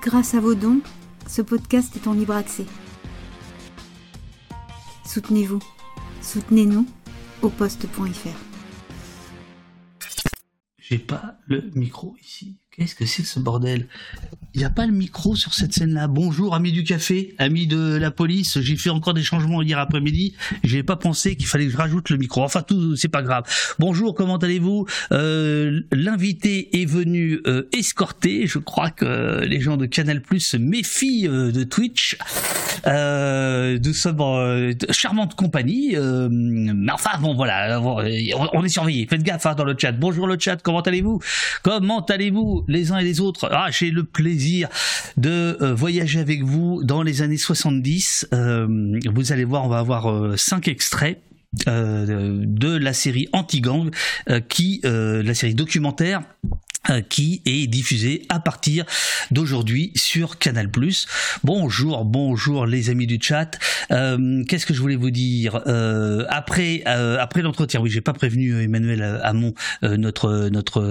Grâce à vos dons, ce podcast est en libre accès. Soutenez-vous. Soutenez-nous au poste.fr. J'ai pas le micro ici. Qu'est-ce que c'est que ce bordel? Il n'y a pas le micro sur cette scène-là. Bonjour, amis du café, amis de la police. J'ai fait encore des changements hier après-midi. J'ai pas pensé qu'il fallait que je rajoute le micro. Enfin, tout, c'est pas grave. Bonjour, comment allez-vous? Euh, L'invité est venu euh, escorter. Je crois que les gens de Canal Plus se méfient euh, de Twitch. Euh, nous sommes en charmante compagnie. mais enfin, bon, voilà, on, est surveillé. Faites gaffe hein, dans le chat. Bonjour le chat, comment allez-vous? Comment allez-vous? Les uns et les autres. Ah, j'ai le plaisir de euh, voyager avec vous dans les années 70. Euh, vous allez voir, on va avoir euh, cinq extraits. de la série Anti-Gang, qui, la série documentaire euh, qui est diffusé à partir d'aujourd'hui sur Canal+. Bonjour, bonjour les amis du chat. Euh, Qu'est-ce que je voulais vous dire? Euh, après euh, après l'entretien Oui, j'ai pas prévenu Emmanuel Hamon, notre notre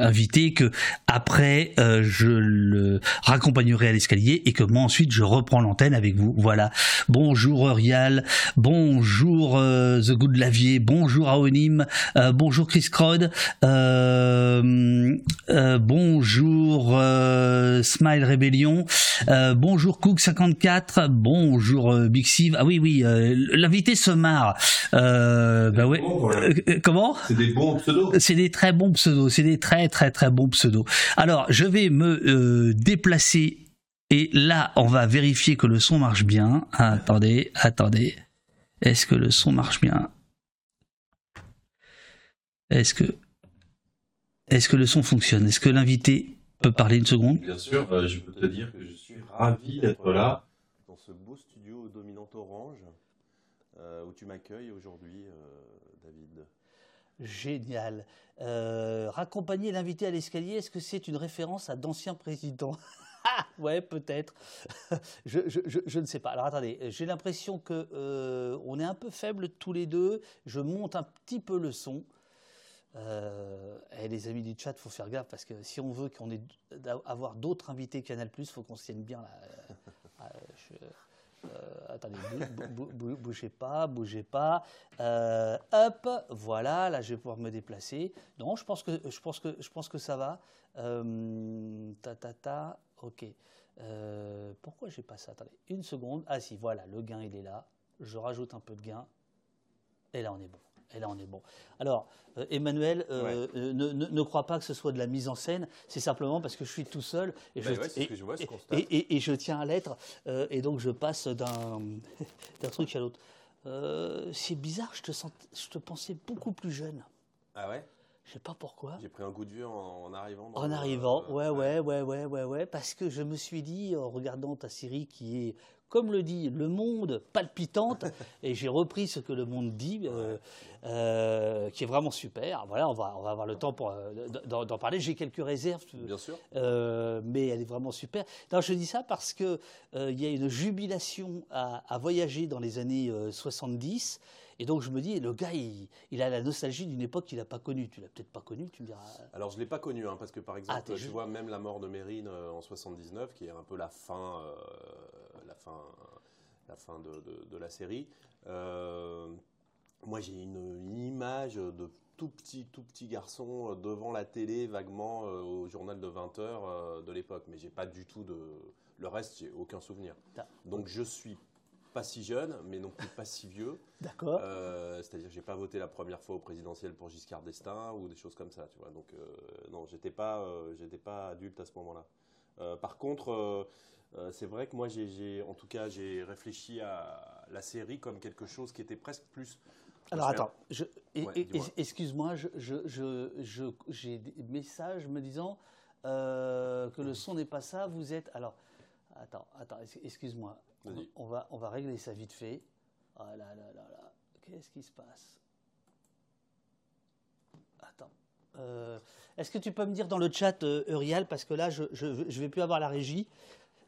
invité, que après je le raccompagnerai à l'escalier et que moi ensuite je reprends l'antenne avec vous. Voilà. Bonjour Rial, bonjour The Good Lavier, bonjour Aonim, bonjour Chris Crod. Euh, bonjour euh, Smile Rebellion, euh, bonjour Cook54, bonjour Big Siv. Ah oui oui, l'invité se marre. bah ouais. comment? C'est des bons pseudos. C'est des très bons pseudos. C'est des très très très bons pseudos. Alors je vais me déplacer et là on va vérifier que le son marche bien. attendez, attendez. Est-ce que le son marche bien? Est-ce que est-ce que le son fonctionne? Est-ce que l'invité peut parler une seconde? Bien sûr, euh, je peux te dire que je suis ravi d'être là dans ce beau studio dominant orange euh, où tu m'accueilles aujourd'hui, euh, David. Génial. raccompagner l'invité à l'escalier, est-ce que c'est une référence à d'anciens présidents? Ah, ouais, peut-être. je, je, ne sais pas. Alors attendez, j'ai l'impression que on est un peu faibles tous les deux. Je monte un petit peu le son. Euh, les amis du chat, faut faire gaffe parce que si on veut qu'on ait avoir d'autres invités Canal+, faut qu'on se tienne bien là. Euh, euh, attendez, bougez pas, bougez pas. hop, voilà, là je vais pouvoir me déplacer. Non, je pense que je pense que je pense que ça va. ta ta ta, ok. pourquoi j'ai pas ça? Attendez, une seconde. Ah si, voilà, le gain il est là. Je rajoute un peu de gain. Et là on est bon. Et là, on est bon. Alors, euh, Emmanuel, euh, euh, ne, ne, crois pas que ce soit de la mise en scène. C'est simplement parce que je suis tout seul et, je, et, je, tiens à l'être. et donc, je passe d'un truc à l'autre. c'est bizarre, je te, je te pensais beaucoup plus jeune. Ah ouais? Je sais pas pourquoi. J'ai pris un goût de vieux en, arrivant. en arrivant, ouais, ouais, ouais, ouais, ouais, ouais, parce que je me suis dit, en regardant ta série qui est comme le dit le monde palpitante, et j'ai repris ce que le monde dit, euh, euh, qui est vraiment super. Voilà, on va, on va avoir le temps pour euh, d'en parler. J'ai quelques réserves, bien sûr, mais elle est vraiment super. Non, je dis ça parce que il y a une jubilation à, à, voyager dans les années 70. Et donc je me dis, le gars, il, a la nostalgie d'une époque qu'il n'a pas connue. Tu l'as peut-être pas connue, tu me diras. Alors je l'ai pas connue, hein, parce que par exemple, ah, je vois même la mort de Mérine en 79, qui est un peu la fin fin, la fin de, la série. Euh, moi, j'ai une, image de tout petit, tout petit garçon devant la télé, vaguement euh, au journal de 20 h euh, de l'époque. Mais j'ai pas du tout de. Le reste, j'ai aucun souvenir. Donc, je suis pas si jeune, mais non plus pas si vieux. D'accord. C'est-à-dire, j'ai pas voté la première fois au présidentiel pour Giscard d'Estaing ou des choses comme ça, tu vois. Donc, non, j'étais pas, j'étais pas adulte à ce moment-là. par contre euh, c'est vrai que moi, j'ai, en tout cas, j'ai réfléchi à la série comme quelque chose qui était presque plus. Alors attends, excuse-moi, j'ai des messages me disant euh, que le son n'est pas ça. Vous êtes alors. Attends, attends, excuse-moi. On va, on va régler ça vite fait. Ah là là là là. Qu'est-ce qui se passe? Attends. Euh, est-ce que tu peux me dire dans le chat, Uriel, parce que là, je ne vais plus avoir la régie.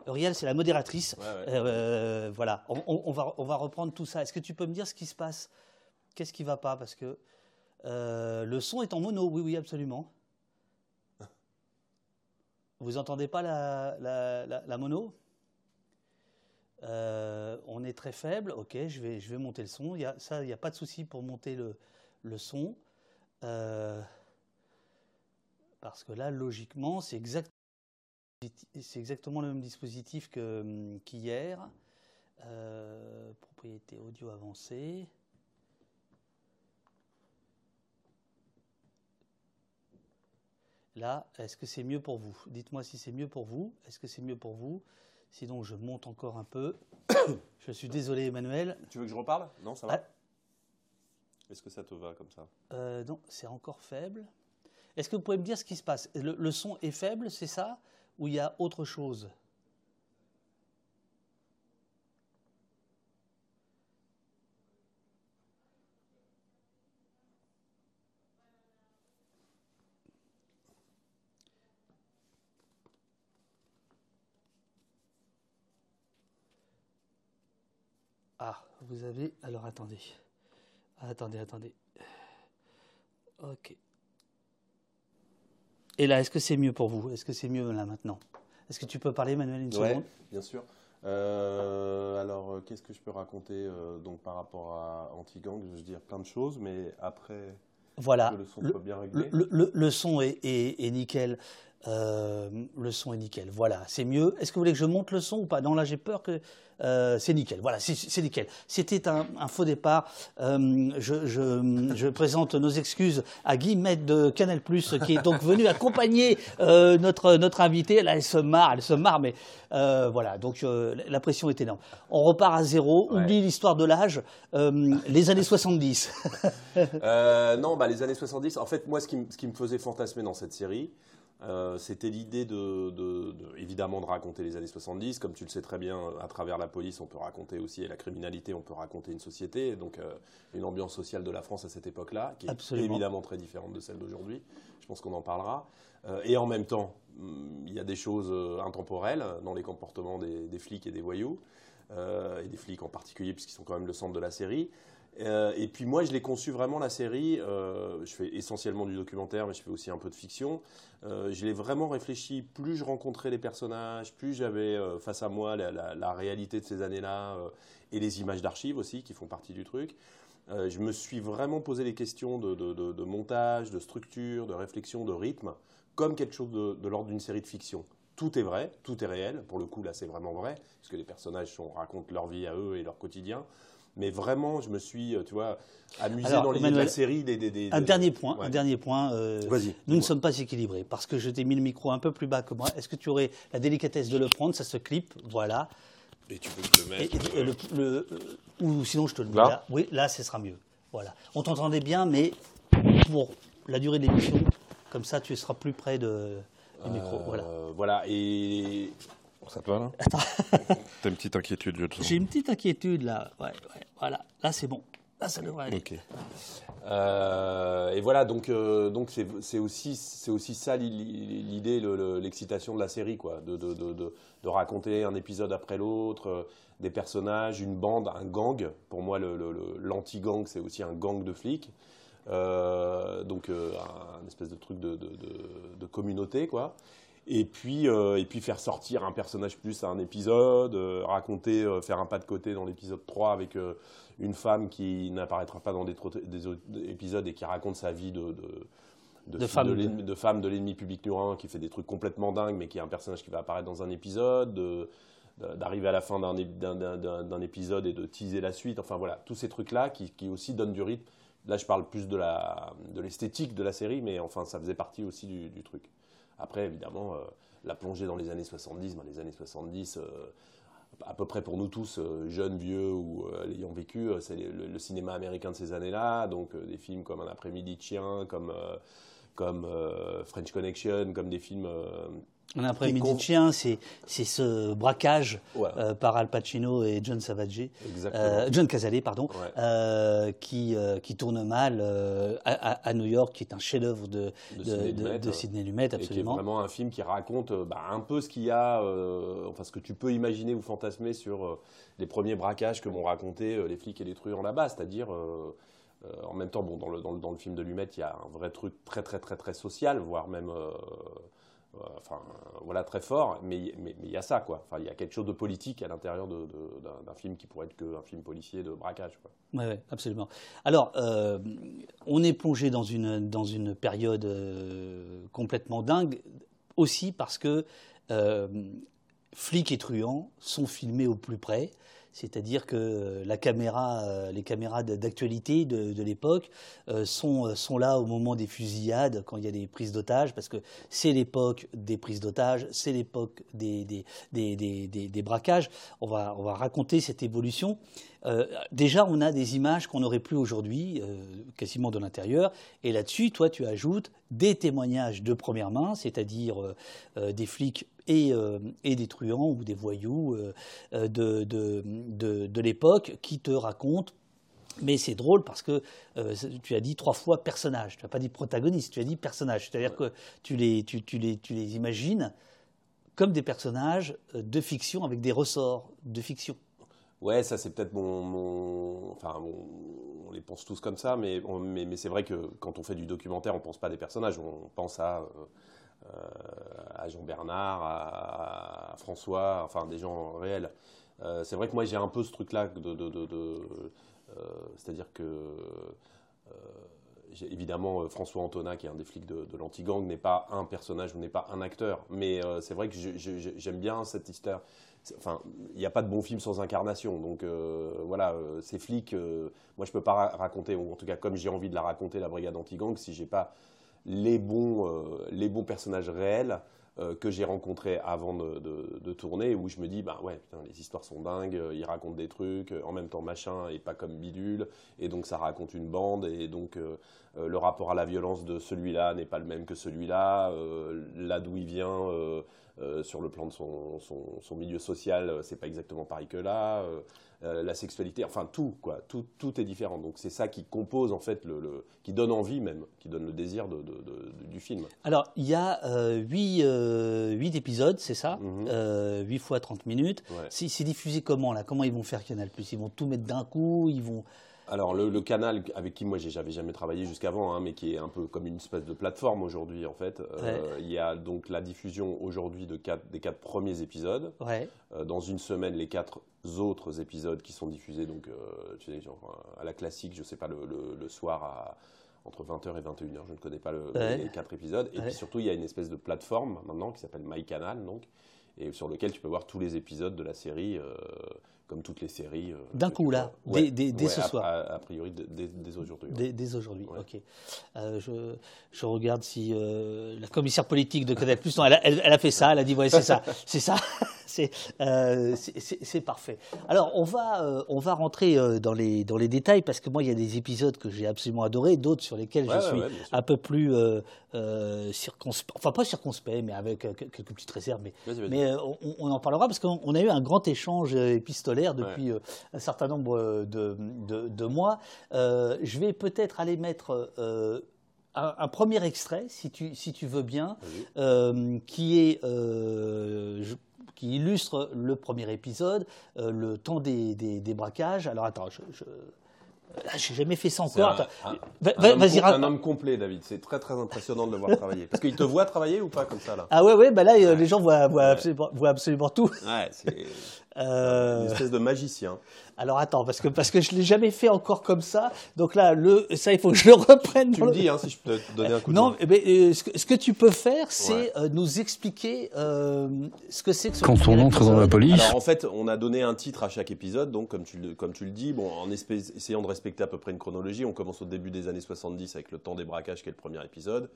Uriel, c'est la modératrice. Euh, voilà, on, va, on va reprendre tout ça. Est-ce que tu peux me dire ce qui se passe? Qu'est-ce qui ne va pas? Parce que euh, le son est en mono, oui, oui, absolument. Vous entendez pas la, mono? Euh, On est très faible. Ok, je vais, je vais monter le son. Il y a, ça, il n'y a pas de souci pour monter le, le son. Euh, parce que là, logiquement, c'est exactement, exactement le même dispositif qu'hier. Euh, propriété audio avancée. Là, est-ce que c'est mieux pour vous? Dites-moi si c'est mieux pour vous. Est-ce que c'est mieux pour vous? Sinon, je monte encore un peu. je suis désolé, Emmanuel. Tu veux que je reparle? Non, ça va? Ah. Est-ce que ça te va comme ça? Euh, Non, c'est encore faible. Est-ce que vous pouvez me dire ce qui se passe? Le son est faible, c'est ça? Ou il y a autre chose Ah, vous avez. Alors attendez. Attendez, attendez. Ok. Et là, est-ce que c'est mieux pour vous? Est-ce que c'est mieux là maintenant? Est-ce que tu peux parler, Manuel, une ouais, bien sûr. Euh, alors, euh, qu'est-ce que je peux raconter euh, donc par rapport à Anti-Gang? Je veux dire plein de choses, mais après. Voilà. le son soit bien réglé? Le, son est, est nickel. Le son est nickel. Voilà, c'est mieux. Est-ce que vous voulez que je monte le son ou pas? Non, là, j'ai peur que euh, c'est nickel. Voilà, c'est nickel. C'était un, faux départ. Euh, je, présente nos excuses à Guy de Canal qui est donc venu accompagner euh, notre, notre invité. Là, elle se marre, elle se marre, mais voilà, donc la pression est énorme. On repart à zéro, oublie l'histoire de l'âge, les années 70. non, bah, les années 70, en fait, moi, ce qui, ce qui me faisait fantasmer dans cette série, euh, c'était l'idée de, évidemment de raconter les années 70. Comme tu le sais très bien, à travers la police, on peut raconter aussi, et la criminalité, on peut raconter une société, donc euh, une ambiance sociale de la France à cette époque-là, qui est évidemment très différente de celle d'aujourd'hui. Je pense qu'on en parlera. Euh, et en même temps, il y a des choses intemporelles dans les comportements des, flics et des voyous, et des flics en particulier, puisqu'ils sont quand même le centre de la série. Euh, et puis moi, je l'ai conçu vraiment la série. Euh, je fais essentiellement du documentaire, mais je fais aussi un peu de fiction. Euh, je l'ai vraiment réfléchi. Plus je rencontrais les personnages, plus j'avais face à moi la, réalité de ces années-là et les images d'archives aussi qui font partie du truc. je me suis vraiment posé les questions de, montage, de structure, de réflexion, de rythme, comme quelque chose de, l'ordre d'une série de fiction tout est vrai, tout est réel. Pour le coup, là, c'est vraiment vrai, puisque les personnages racontent leur vie à eux et leur quotidien. Mais vraiment, je me suis, euh, tu vois, amusé dans l'idée de la série. Des, un dernier point, un dernier point. Euh, nous ne sommes pas équilibrés parce que je t'ai mis le micro un peu plus bas que moi. Est-ce que tu aurais la délicatesse de le prendre Ça se clip, voilà. Et tu peux le mettre. Euh, ou sinon, je te le mets là. Oui, là, ce sera mieux. Voilà. On t'entendait bien, mais pour la durée de l'émission, comme ça, tu seras plus près de, du micro. Voilà. Voilà. Et ça te va là T'as une petite inquiétude, je te J'ai une petite inquiétude là. Ouais, ouais, voilà. Là, c'est bon. Là, ça devrait aller. Euh, et voilà, donc euh, donc c'est aussi c'est aussi ça l'idée, l'excitation de la série, quoi, de, de, de, de raconter un épisode après l'autre, euh, des personnages, une bande, un gang. Pour moi, l'anti-gang, c'est aussi un gang de flics. donc un, espèce de truc de, de communauté, quoi et puis, euh, et puis faire sortir un personnage plus à un épisode, euh, raconter, euh, faire un pas de côté dans l'épisode 3 avec une femme qui n'apparaîtra pas dans des, des, autres épisodes et qui raconte sa vie de, de, de, femme de, l'ennemi public numéro qui fait des trucs complètement dingues, mais qui est un personnage qui va apparaître dans un épisode, d'arriver à la fin d'un épisode et de teaser la suite. Enfin voilà, tous ces trucs-là qui, qui, aussi donnent du rythme. Là, je parle plus de l'esthétique de, la série, mais enfin, ça faisait partie aussi du truc. Après, évidemment, euh, la plongée dans les années 70, dans les années 70, euh, à peu près pour nous tous, euh, jeunes, vieux ou l'ayant vécu, c'est le, cinéma américain de ces années-là, donc des films comme Un après-midi chien, comme, comme French Connection, comme des films un après-midi de chien, c'est ce braquage euh, par Al Pacino et John Savage, euh, John Cazale, pardon, euh, qui, qui tourne mal à, New York, qui est un chef-d'œuvre de, de, Sidney Lumet, absolument. Et qui est vraiment un film qui raconte bah, un peu ce qu'il y a, enfin ce que tu peux imaginer ou fantasmer sur les premiers braquages que m'ont raconté les flics et les truands là-bas, c'est-à-dire en même temps, bon, dans le, dans, le, dans, le, film de Lumet, il y a un vrai truc très très très très social, voire même enfin voilà très fort, mais il mais, y a ça quoi. Enfin il y a quelque chose de politique à l'intérieur d'un film qui pourrait être qu'un film policier de braquage. Oui, ouais, absolument. Alors on est plongé dans une dans une période complètement dingue aussi parce que flics et truands sont filmés au plus près. C'est-à-dire que la caméra, euh, les caméras d'actualité de, l'époque euh, sont, euh, là au moment des fusillades, quand il y a des prises d'otages, parce que c'est l'époque des prises d'otages, c'est l'époque des, braquages. On va, on va raconter cette évolution. déjà, on a des images qu'on n'aurait plus aujourd'hui, quasiment de l'intérieur. Et là-dessus, toi, tu ajoutes des témoignages de première main, c'est-à-dire des flics euh, et, des truands ou des voyous euh, euh, de, de, de, l'époque qui te racontent mais c'est drôle parce que tu as dit trois fois personnage. Tu n'as pas dit protagoniste, tu as dit personnage. C'est-à-dire que tu les, tu, tu, les, tu les imagines comme des personnages de fiction avec des ressorts de fiction. Ouais, ça c'est peut-être mon, Enfin, on les pense tous comme ça, mais, mais, mais c'est vrai que quand on fait du documentaire, on ne pense pas à des personnages, on pense à à Jean Bernard, à, François, enfin des gens réels. Euh, c'est vrai que moi j'ai un peu ce truc-là de, euh, c'est-à-dire que euh, évidemment François Antonin, qui est un des flics de, l'anti-gang, n'est pas un personnage ou n'est pas un acteur, mais c'est vrai que j'aime bien cette histoire. Enfin, il n'y a pas de bon film sans incarnation, donc voilà, ces flics, moi je peux pas raconter, ou en tout cas comme j'ai envie de la raconter, la brigade anti-gang, si j'ai pas les bons, les bons personnages réels euh, que j'ai rencontré avant de, tourner, où je me dis, bah ouais, les histoires sont dingues, euh, ils racontent des trucs, euh, en même temps machin et pas comme bidule, et donc ça raconte une bande, et donc le rapport à la violence de celui-là n'est pas le même que celui-là, là d'où il vient, sur le plan de son, son milieu social, c'est pas exactement pareil que là. Euh, la sexualité, enfin tout, quoi. Tout, tout est différent. Donc c'est ça qui compose, en fait, le, qui donne envie même, qui donne le désir de, du film. Alors, il y a euh, 8, euh, épisodes, c'est ça? 8 mhm. euh, fois 30 minutes. C'est diffusé comment, là? Comment ils vont faire Canal Plus? Ils vont tout mettre d'un coup? Ils vont alors le, canal avec qui moi j'avais jamais travaillé jusqu'avant, hein, mais qui est un peu comme une espèce de plateforme aujourd'hui en fait. Euh, il y a donc la diffusion aujourd'hui de des quatre premiers épisodes. Euh, dans une semaine, les quatre autres épisodes qui sont diffusés donc euh, tu sais, genre, à la classique, je sais pas le, soir à entre 20h et 21h. Je ne connais pas les quatre épisodes. Et puis surtout, il y a une espèce de plateforme maintenant qui s'appelle MyCanal donc et sur lequel tu peux voir tous les épisodes de la série comme toutes les séries. Euh, D'un coup, là, dès, ce soir. A, priori, dès, aujourd'hui. Dès, aujourd'hui, ok. Euh, je, je, regarde si euh, la commissaire politique de Canal Plus, elle, elle, a fait ça, elle a dit, ouais, c'est ça, c'est ça, c'est parfait. Alors, on va, on va rentrer dans les, dans les détails, parce que moi, il y a des épisodes que j'ai absolument adorés, d'autres sur lesquels je suis un peu plus circonspect, enfin pas circonspect, mais avec quelques petites réserves, mais, mais on, on, en parlera, parce qu'on a eu un grand échange épistolaire depuis euh, un certain nombre de, mois. Euh, je vais peut-être aller mettre euh, un, premier extrait, si tu, si tu veux bien, qui est qui illustre le premier épisode, le temps des, braquages. Alors attends, je, je j'ai jamais fait ça encore. Un, un, un, homme complet, David. C'est très très impressionnant de le voir travailler. Parce qu'il te voit travailler ou pas comme ça là? Ah ouais ouais, bah là les gens voient, voient, absolument, voient absolument, tout. Ouais, euh... Une espèce de magicien. Alors attends, parce que, parce que je ne l'ai jamais fait encore comme ça. Donc là, le, ça, il faut que je le reprenne. Tu me dis hein, si je peux te donner un coup de Non, mais, euh, ce, que, ce, que, tu peux faire, c'est euh, nous expliquer euh, ce que c'est que ce Quand on entre dans la police. Alors en fait, on a donné un titre à chaque épisode. Donc, comme tu, comme tu le dis, bon, en essayant de respecter à peu près une chronologie, on commence au début des années 70 avec le temps des braquages, qui est le premier épisode.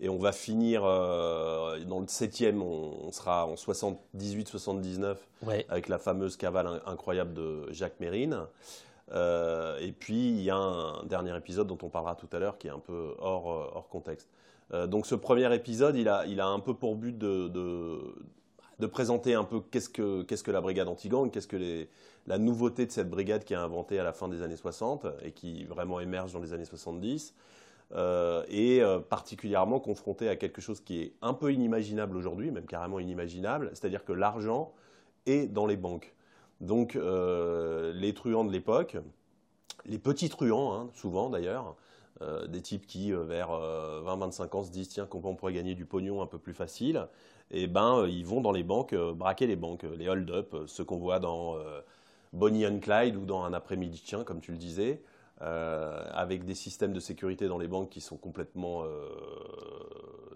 Et on va finir euh, dans le septième, on, sera en 78-79 avec la fameuse cavale incroyable de Jacques Mérine. Euh, et puis il y a un dernier épisode dont on parlera tout à l'heure qui est un peu hors, euh, hors contexte. donc ce premier épisode, il a, il a un peu pour but de, de, présenter un peu qu'est-ce que, qu'est-ce que la brigade anti-gang, qu'est-ce que les, la nouveauté de cette brigade qui a inventé à la fin des années 60 et qui vraiment émerge dans les années 70. Euh, et euh, particulièrement confronté à quelque chose qui est un peu inimaginable aujourd'hui, même carrément inimaginable, c'est-à-dire que l'argent est dans les banques. Donc euh, les truands de l'époque, les petits truands, hein, souvent d'ailleurs, des types qui, vers 20-25 ans, se disent tiens, comment on pourrait gagner du pognon un peu plus facile? Et eh ben, ils vont dans les banques, braquer les banques, les hold-up, ceux qu'on voit dans Bonnie and Clyde ou dans un après-midi chien, comme tu le disais. Avec des systèmes de sécurité dans les banques qui sont complètement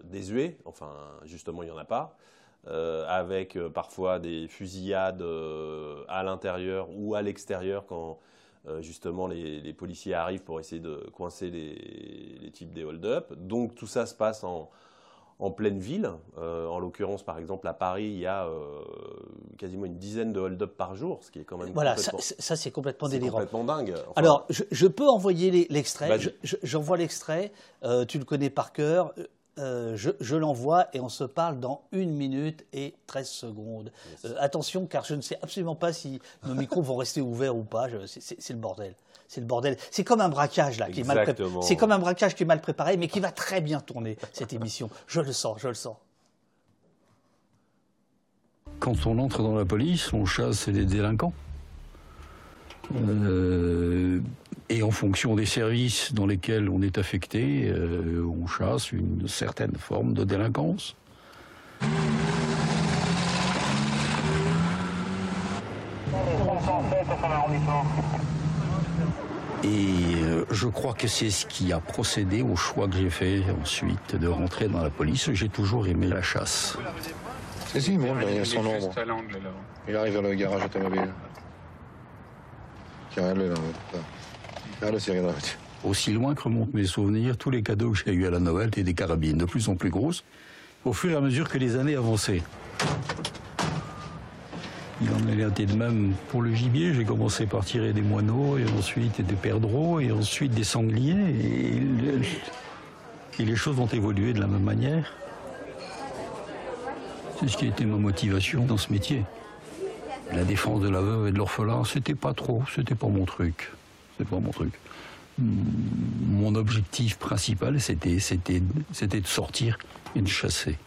désuets, enfin justement il n'y en a pas, euh, avec euh, parfois des fusillades euh, à l'intérieur ou à l'extérieur quand justement les, policiers arrivent pour essayer de coincer les, types des hold-up. Donc tout ça se passe en, pleine ville. en l'occurrence, par exemple, à Paris, il y a quasiment une dizaine de hold-up par jour, ce qui est quand même voilà, ça, ça c'est complètement délirant. complètement dingue. Alors, je, peux envoyer l'extrait. J'envoie l'extrait. tu le connais par cœur. Euh, je, l'envoie et on se parle dans une minute et 13 secondes. Euh, attention, car je ne sais absolument pas si nos micros vont rester ouverts ou pas. C'est le bordel. C'est le bordel. C'est comme un braquage là, qui est mal C'est comme un braquage qui est mal préparé, mais qui va très bien tourner cette émission. Je le sens, je le sens. Quand on entre dans la police, on chasse les délinquants. Euh, et en fonction des services dans lesquels on est affecté, euh, on chasse une certaine forme de délinquance. Et euh, je crois que c'est ce qui a procédé au choix que j'ai fait ensuite de rentrer dans la police. J'ai toujours aimé la chasse. C'est si, il a son ombre. Il arrive vers le garage automobile. Qui là. Aussi loin que remontent mes souvenirs, tous les cadeaux que j'ai eus à la Noël étaient des carabines de plus en plus grosses, au fur et à mesure que les années avançaient. Il en est été de même pour le gibier. J'ai commencé par tirer des moineaux, et ensuite des perdreaux, et ensuite des sangliers. Et, les choses ont évolué de la même manière. C'est ce qui a été ma motivation dans ce métier. La défense de la veuve et de l'orphelin, c'était pas trop, c'était pas mon truc c'est pas mon truc. Mon objectif principal, c'était, de sortir et de chasser.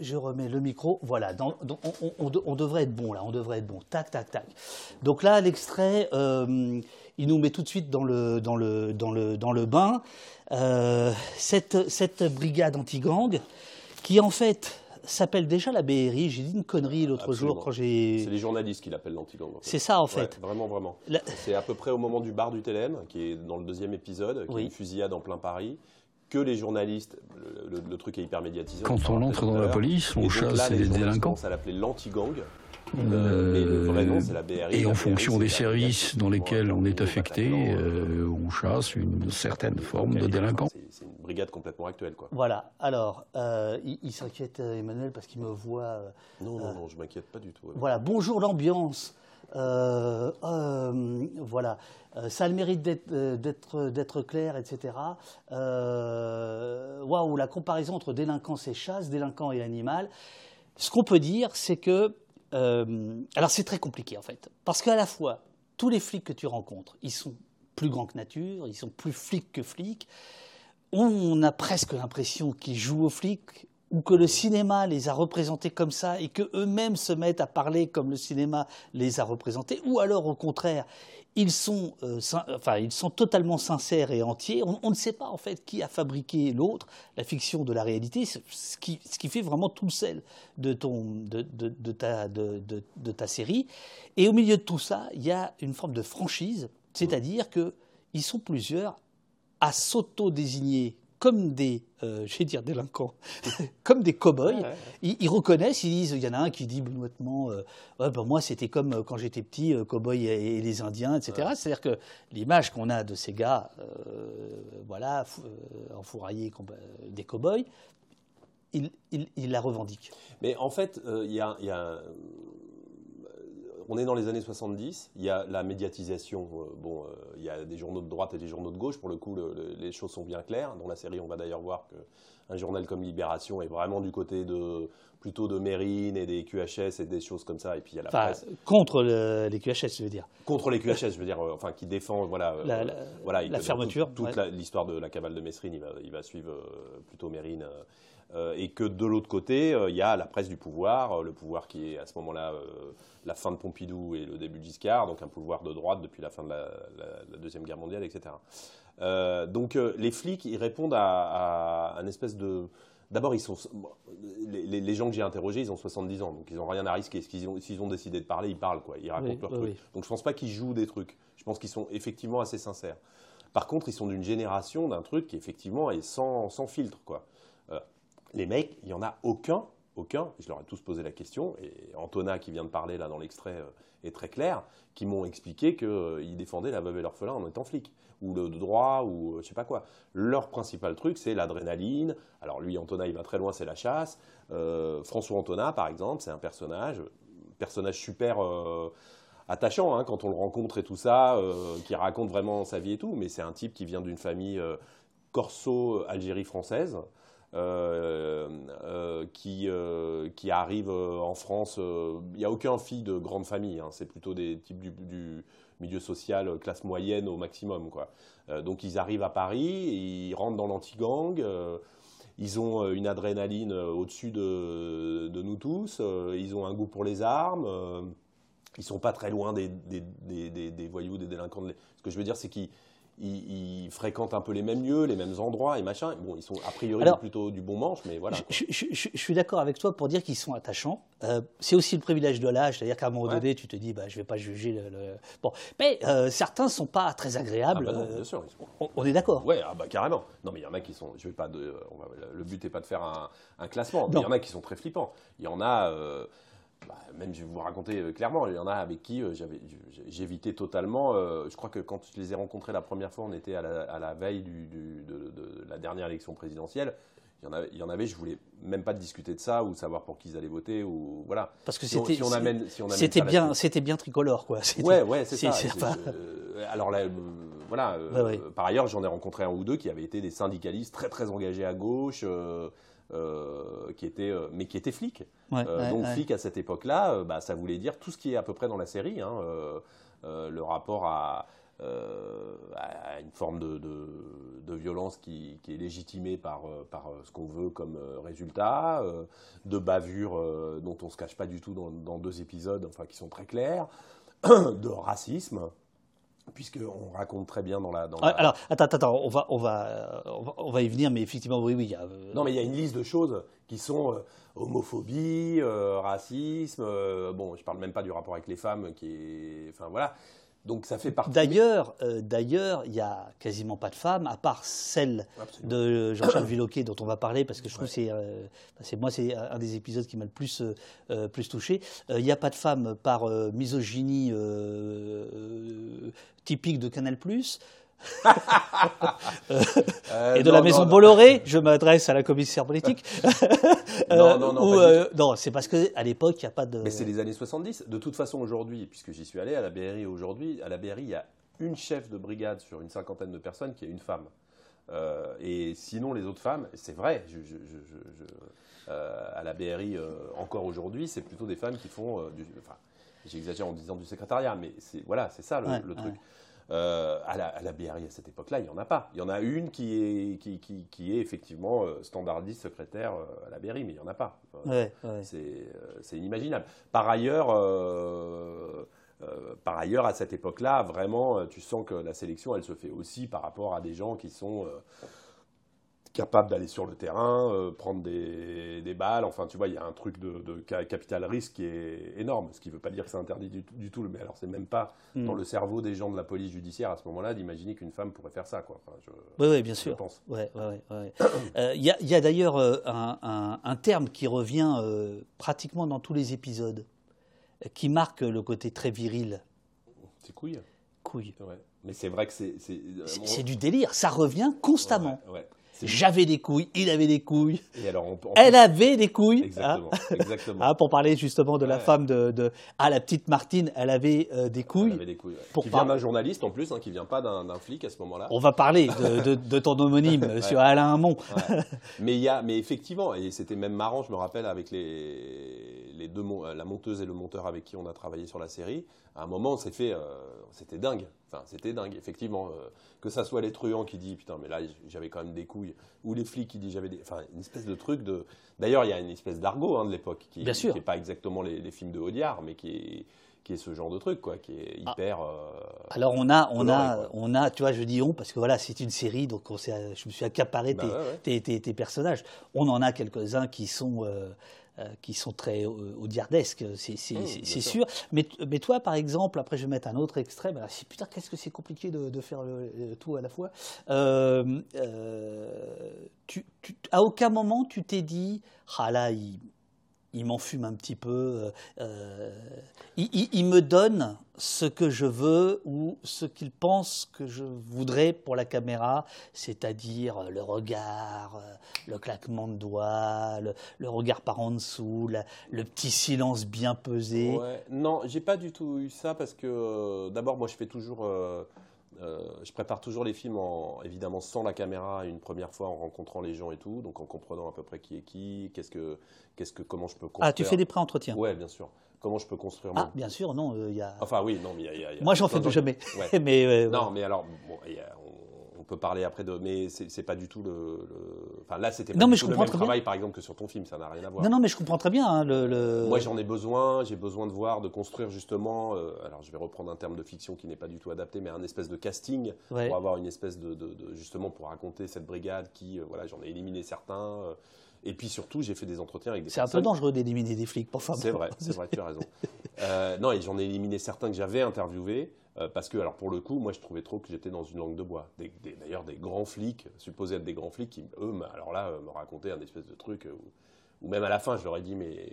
Je remets le micro. Voilà, on, devrait être bon là, on devrait être bon. Tac, tac, tac. Donc là, l'extrait, euh, il nous met tout de suite dans le, dans le, dans le, dans le bain. Euh, cette, cette, brigade anti-gang, qui en fait s'appelle déjà la BRI. J'ai dit une connerie l'autre jour quand j'ai. C'est les journalistes qui l'appellent l'anti-gang. C'est ça en fait. vraiment, vraiment. C'est à peu près au moment du bar du Télème, qui est dans le deuxième épisode, qui est une fusillade en plein Paris que les journalistes, le, truc est hyper médiatisé. Quand on, entre dans la police, on chasse les, délinquants. Ça l'appelait l'anti-gang. Euh. Et en fonction des services dans lesquels on est affecté, euh, on chasse une certaine forme de délinquants. C'est une brigade complètement actuelle. Quoi. Voilà. Alors, euh, il, s'inquiète, Emmanuel, parce qu'il me voit. non, non, non, je m'inquiète pas du tout. Voilà. Bonjour l'ambiance. voilà, ça a le mérite d'être clair, etc. Waouh, la comparaison entre délinquance et chasse, délinquant et animal. Ce qu'on peut dire, c'est que euh, alors c'est très compliqué en fait, parce qu'à la fois, tous les flics que tu rencontres, ils sont plus grands que nature, ils sont plus flics que flics. On a presque l'impression qu'ils jouent aux flics ou que le cinéma les a représentés comme ça et que eux-mêmes se mettent à parler comme le cinéma les a représentés, ou alors au contraire, ils sont, euh, enfin, ils sont totalement sincères et entiers. On, ne sait pas en fait qui a fabriqué l'autre, la fiction de la réalité, ce qui, fait vraiment tout le sel de, ton, de, de ta, de, ta série. Et au milieu de tout ça, il y a une forme de franchise, c'est-à-dire qu'ils sont plusieurs à s'auto-désigner comme des, euh, je vais dire délinquants, comme des cow-boys. Ils, reconnaissent, ils disent, il y en a un qui dit benoîtement, euh, ouais, ben moi c'était comme euh, quand j'étais petit, cow-boy et, les Indiens, etc. C'est-à-dire que l'image qu'on a de ces gars, voilà, enfouraillés des cow-boys, ils, la revendiquent. Mais en fait, il y a, y a on est dans les années 70, il y a la médiatisation. Euh, bon, euh, il y a des journaux de droite et des journaux de gauche. Pour le coup, les choses sont bien claires. Dans la série, on va d'ailleurs voir qu'un journal comme Libération est vraiment du côté de plutôt de Mérine et des QHS et des choses comme ça. Et puis il y a la presse. Contre les QHS, je veux dire. Contre les QHS, je veux dire, euh, enfin, qui défend voilà, la, voilà, la fermeture. Toute, l'histoire de la cabale de Messrine, il va, il va suivre plutôt Mérine et que de l'autre côté, il y a la presse du pouvoir, le pouvoir qui est à ce moment-là la fin de Pompidou et le début de Giscard, donc un pouvoir de droite depuis la fin de la, Deuxième Guerre mondiale, etc. donc les flics, ils répondent à, un espèce de... D'abord, ils sont les, gens que j'ai interrogés, ils ont 70 ans, donc ils n'ont rien à risquer. S'ils ont, ont, décidé de parler, ils parlent, quoi. Ils racontent leurs trucs. Donc je ne pense pas qu'ils jouent des trucs. Je pense qu'ils sont effectivement assez sincères. Par contre, ils sont d'une génération, d'un truc qui effectivement est sans, sans filtre, quoi. Euh, les mecs, il n'y en a aucun, aucun, je leur ai tous posé la question, et Antona qui vient de parler là dans l'extrait euh, est très clair, qui m'ont expliqué qu'ils euh, défendaient la veuve et l'orphelin en étant flic, ou le droit, ou je sais pas quoi. Leur principal truc, c'est l'adrénaline. Alors lui, Antona, il va très loin, c'est la chasse. François Antona, par exemple, c'est un personnage, personnage super attachant hein, quand on le rencontre et tout ça, euh, qui raconte vraiment sa vie et tout. Mais c'est un type qui vient d'une famille euh, corso-Algérie française. Euh, qui, qui arrive en France. Il n'y a aucun fille de grande famille, hein. c'est plutôt des types du, milieu social, classe moyenne au maximum. Quoi. donc ils arrivent à Paris, ils rentrent dans l'anti-gang, ils ont une adrénaline au-dessus de, nous tous, ils ont un goût pour les armes ils sont pas très loin des, des, voyous, des délinquants. Ce que je veux dire, c'est qu'ils fréquentent un peu les mêmes lieux, les mêmes endroits et machin. Bon, ils sont a priori plutôt du bon manche, mais voilà. Je, suis d'accord avec toi pour dire qu'ils sont attachants. Euh, c'est aussi le privilège de l'âge, c'est-à-dire qu'à un moment donné, tu te dis, bah, je vais pas juger le. Bon, mais euh, certains sont pas très agréables. Ah bah bien sûr. On, est d'accord. Ouais, ah bah carrément. Non, mais il y en a qui sont. Je vais pas de. le but n'est pas de faire un, classement. Mais il y en a qui sont très flippants. Il y en a. Euh, bah, même je vais vous raconter euh, clairement, il y en a avec qui euh, j'évitais totalement. Euh, je crois que quand je les ai rencontrés la première fois, on était à la, veille de, la dernière élection présidentielle. Il y, en avait, il y en avait, je voulais même pas discuter de ça ou savoir pour qui ils allaient voter ou voilà. Parce que c'était si c'était bien, c'était bien tricolore quoi. Ouais, ouais, c'est ça. alors là, voilà. Par ailleurs, j'en ai rencontré un ou deux qui avaient été des syndicalistes très très engagés à gauche. Euh, qui était, euh, mais qui était flic. Euh, donc flic à cette époque-là, bah, ça voulait dire tout ce qui est à peu près dans la série, hein, le rapport à, une forme de, violence qui, est légitimée par, par ce qu'on veut comme résultat, de bavure dont on ne se cache pas du tout dans, dans, deux épisodes, enfin qui sont très clairs, de racisme puisqu'on raconte très bien dans la, ah, Alors, attends, attends, on va, on, va, on, va, y venir, mais effectivement, oui, oui. Euh, non, mais il y a une liste de choses qui sont euh, homophobie, euh, racisme, bon, je parle même pas du rapport avec les femmes, qui est... Enfin, voilà. Donc ça fait partie. D'ailleurs, euh, d'ailleurs, il y a quasiment pas de femmes, à part celle de Jean-Charles Villoquet dont on va parler, parce que je trouve que euh, c'est, moi c'est un des épisodes qui m'a le plus euh, plus touché. Il n'y a pas de femmes par misogynie typique de Canal+. Euh, et de la maison Bolloré, je m'adresse à la commissaire politique. non, non, non. Euh, non, c'est parce qu'à l'époque, il n'y a pas de. Mais c'est les années 70. De toute façon, aujourd'hui, puisque j'y suis allé à la BRI aujourd'hui, à la BRI, il y a une chef de brigade sur une cinquantaine de personnes qui est une femme. Euh, et sinon, les autres femmes, c'est vrai, à la BRI, encore aujourd'hui, c'est plutôt des femmes qui font du. Enfin, j'exagère en disant du secrétariat, mais c'est voilà, c'est ça le, truc. Euh, à, la, à, BRI à cette époque-là, il n'y en a pas. Il y en a une qui est, qui, qui, est effectivement euh, standardiste secrétaire euh, à la BRI, mais il n'y en a pas. C'est inimaginable. Par ailleurs, par ailleurs, à cette époque-là, vraiment, tu sens que la sélection, elle se fait aussi par rapport à des gens qui sont capable d'aller sur le terrain, euh, prendre des, des, balles. Enfin, tu vois, il y a un truc de, de, capital risque qui est énorme. Ce qui ne veut pas dire que c'est interdit du, tout. Mais alors, c'est même pas hmm. dans le cerveau des gens de la police judiciaire à ce moment-là d'imaginer qu'une femme pourrait faire ça. Quoi. oui, oui, bien sûr. Pense. Ouais, euh, Il y a, d'ailleurs euh, un, un, terme qui revient pratiquement dans tous les épisodes, qui marque le côté très viril. C'est couille. Couille. Mais c'est vrai que c'est. C'est du délire. Ça revient constamment. ouais. J'avais des couilles, il avait des couilles. Elle avait des couilles. Exactement. Hein. exactement. Ah, pour parler justement de la femme de, Ah, la petite Martine, elle avait euh, des couilles. Elle avait des couilles. Pour qui vient d'un journaliste en plus, hein, qui vient pas d'un flic à ce moment-là. On va parler de, ton homonyme, sur Alain Hamon. mais, y a, mais effectivement, et c'était même marrant, je me rappelle, avec les, les, deux, la monteuse et le monteur avec qui on a travaillé sur la série, à un moment, c'est fait, c'était dingue. Enfin, c'était dingue, effectivement. que ça soit les truands qui disent putain, mais là, j'avais quand même des couilles, ou les flics qui disent j'avais des. Enfin, une espèce de truc de. D'ailleurs, il y a une espèce d'argot hein, de l'époque qui n'est pas exactement les, films de Audiard, mais qui est qui est ce genre de truc, quoi, qui est ah. hyper. Alors on a, on a, on a, tu vois, je dis on parce que voilà, c'est une série, donc on je me suis accaparé bah tes, tes, tes, personnages. On en a quelques-uns qui sont euh, qui sont très audiardesques, c'est mmh, sûr. Mais, mais, toi, par exemple, après je vais mettre un autre extrait, bah, putain, qu'est-ce que c'est compliqué de, faire le, tout à la fois. Euh, euh, tu, à aucun moment tu t'es dit, ah là, il, il m'en fume un petit peu. Euh, euh, il, me donne ce que je veux ou ce qu'il pense que je voudrais pour la caméra, c'est-à-dire le regard, euh, le claquement de doigts, le, regard par en dessous, le petit silence bien pesé. Non, j'ai pas du tout eu ça parce que d'abord, moi, je fais toujours. Je prépare toujours les films, en, évidemment, sans la caméra, une première fois en rencontrant les gens et tout, donc en comprenant à peu près qui est qui, qu'est-ce que, qu'est-ce que, comment je peux construire. Ah, tu fais des pré-entretiens Ouais, bien sûr. Comment je peux construire Ah, bien sûr, non, il y a. Enfin, oui, non, mais il y, a. Moi, j'en fais jamais. mais, non, mais alors, bon, y a, peut parler après de, mais c'est pas du tout le, enfin là c'était pas non, mais je le même travail par exemple que sur ton film, ça n'a rien à voir. Non, non, mais je comprends très bien. Hein, le, Moi j'en ai besoin, j'ai besoin de voir, de construire justement. Euh, alors je vais reprendre un terme de fiction qui n'est pas du tout adapté, mais un espèce de casting pour avoir une espèce de, justement pour raconter cette brigade qui, euh, voilà, j'en ai éliminé certains. Euh, et puis surtout, j'ai fait des entretiens avec des C'est un peu dangereux d'éliminer des flics, pour C'est vrai, c'est vrai, tu as raison. non, et j'en ai éliminé certains que j'avais interviewés. Euh, parce que, alors pour le coup, moi je trouvais trop que j'étais dans une langue de bois. D'ailleurs, des, grands flics, supposés être des grands flics, qui, eux, alors là, euh, me racontaient un espèce de truc euh, où, même à la fin, je leur ai dit, mais,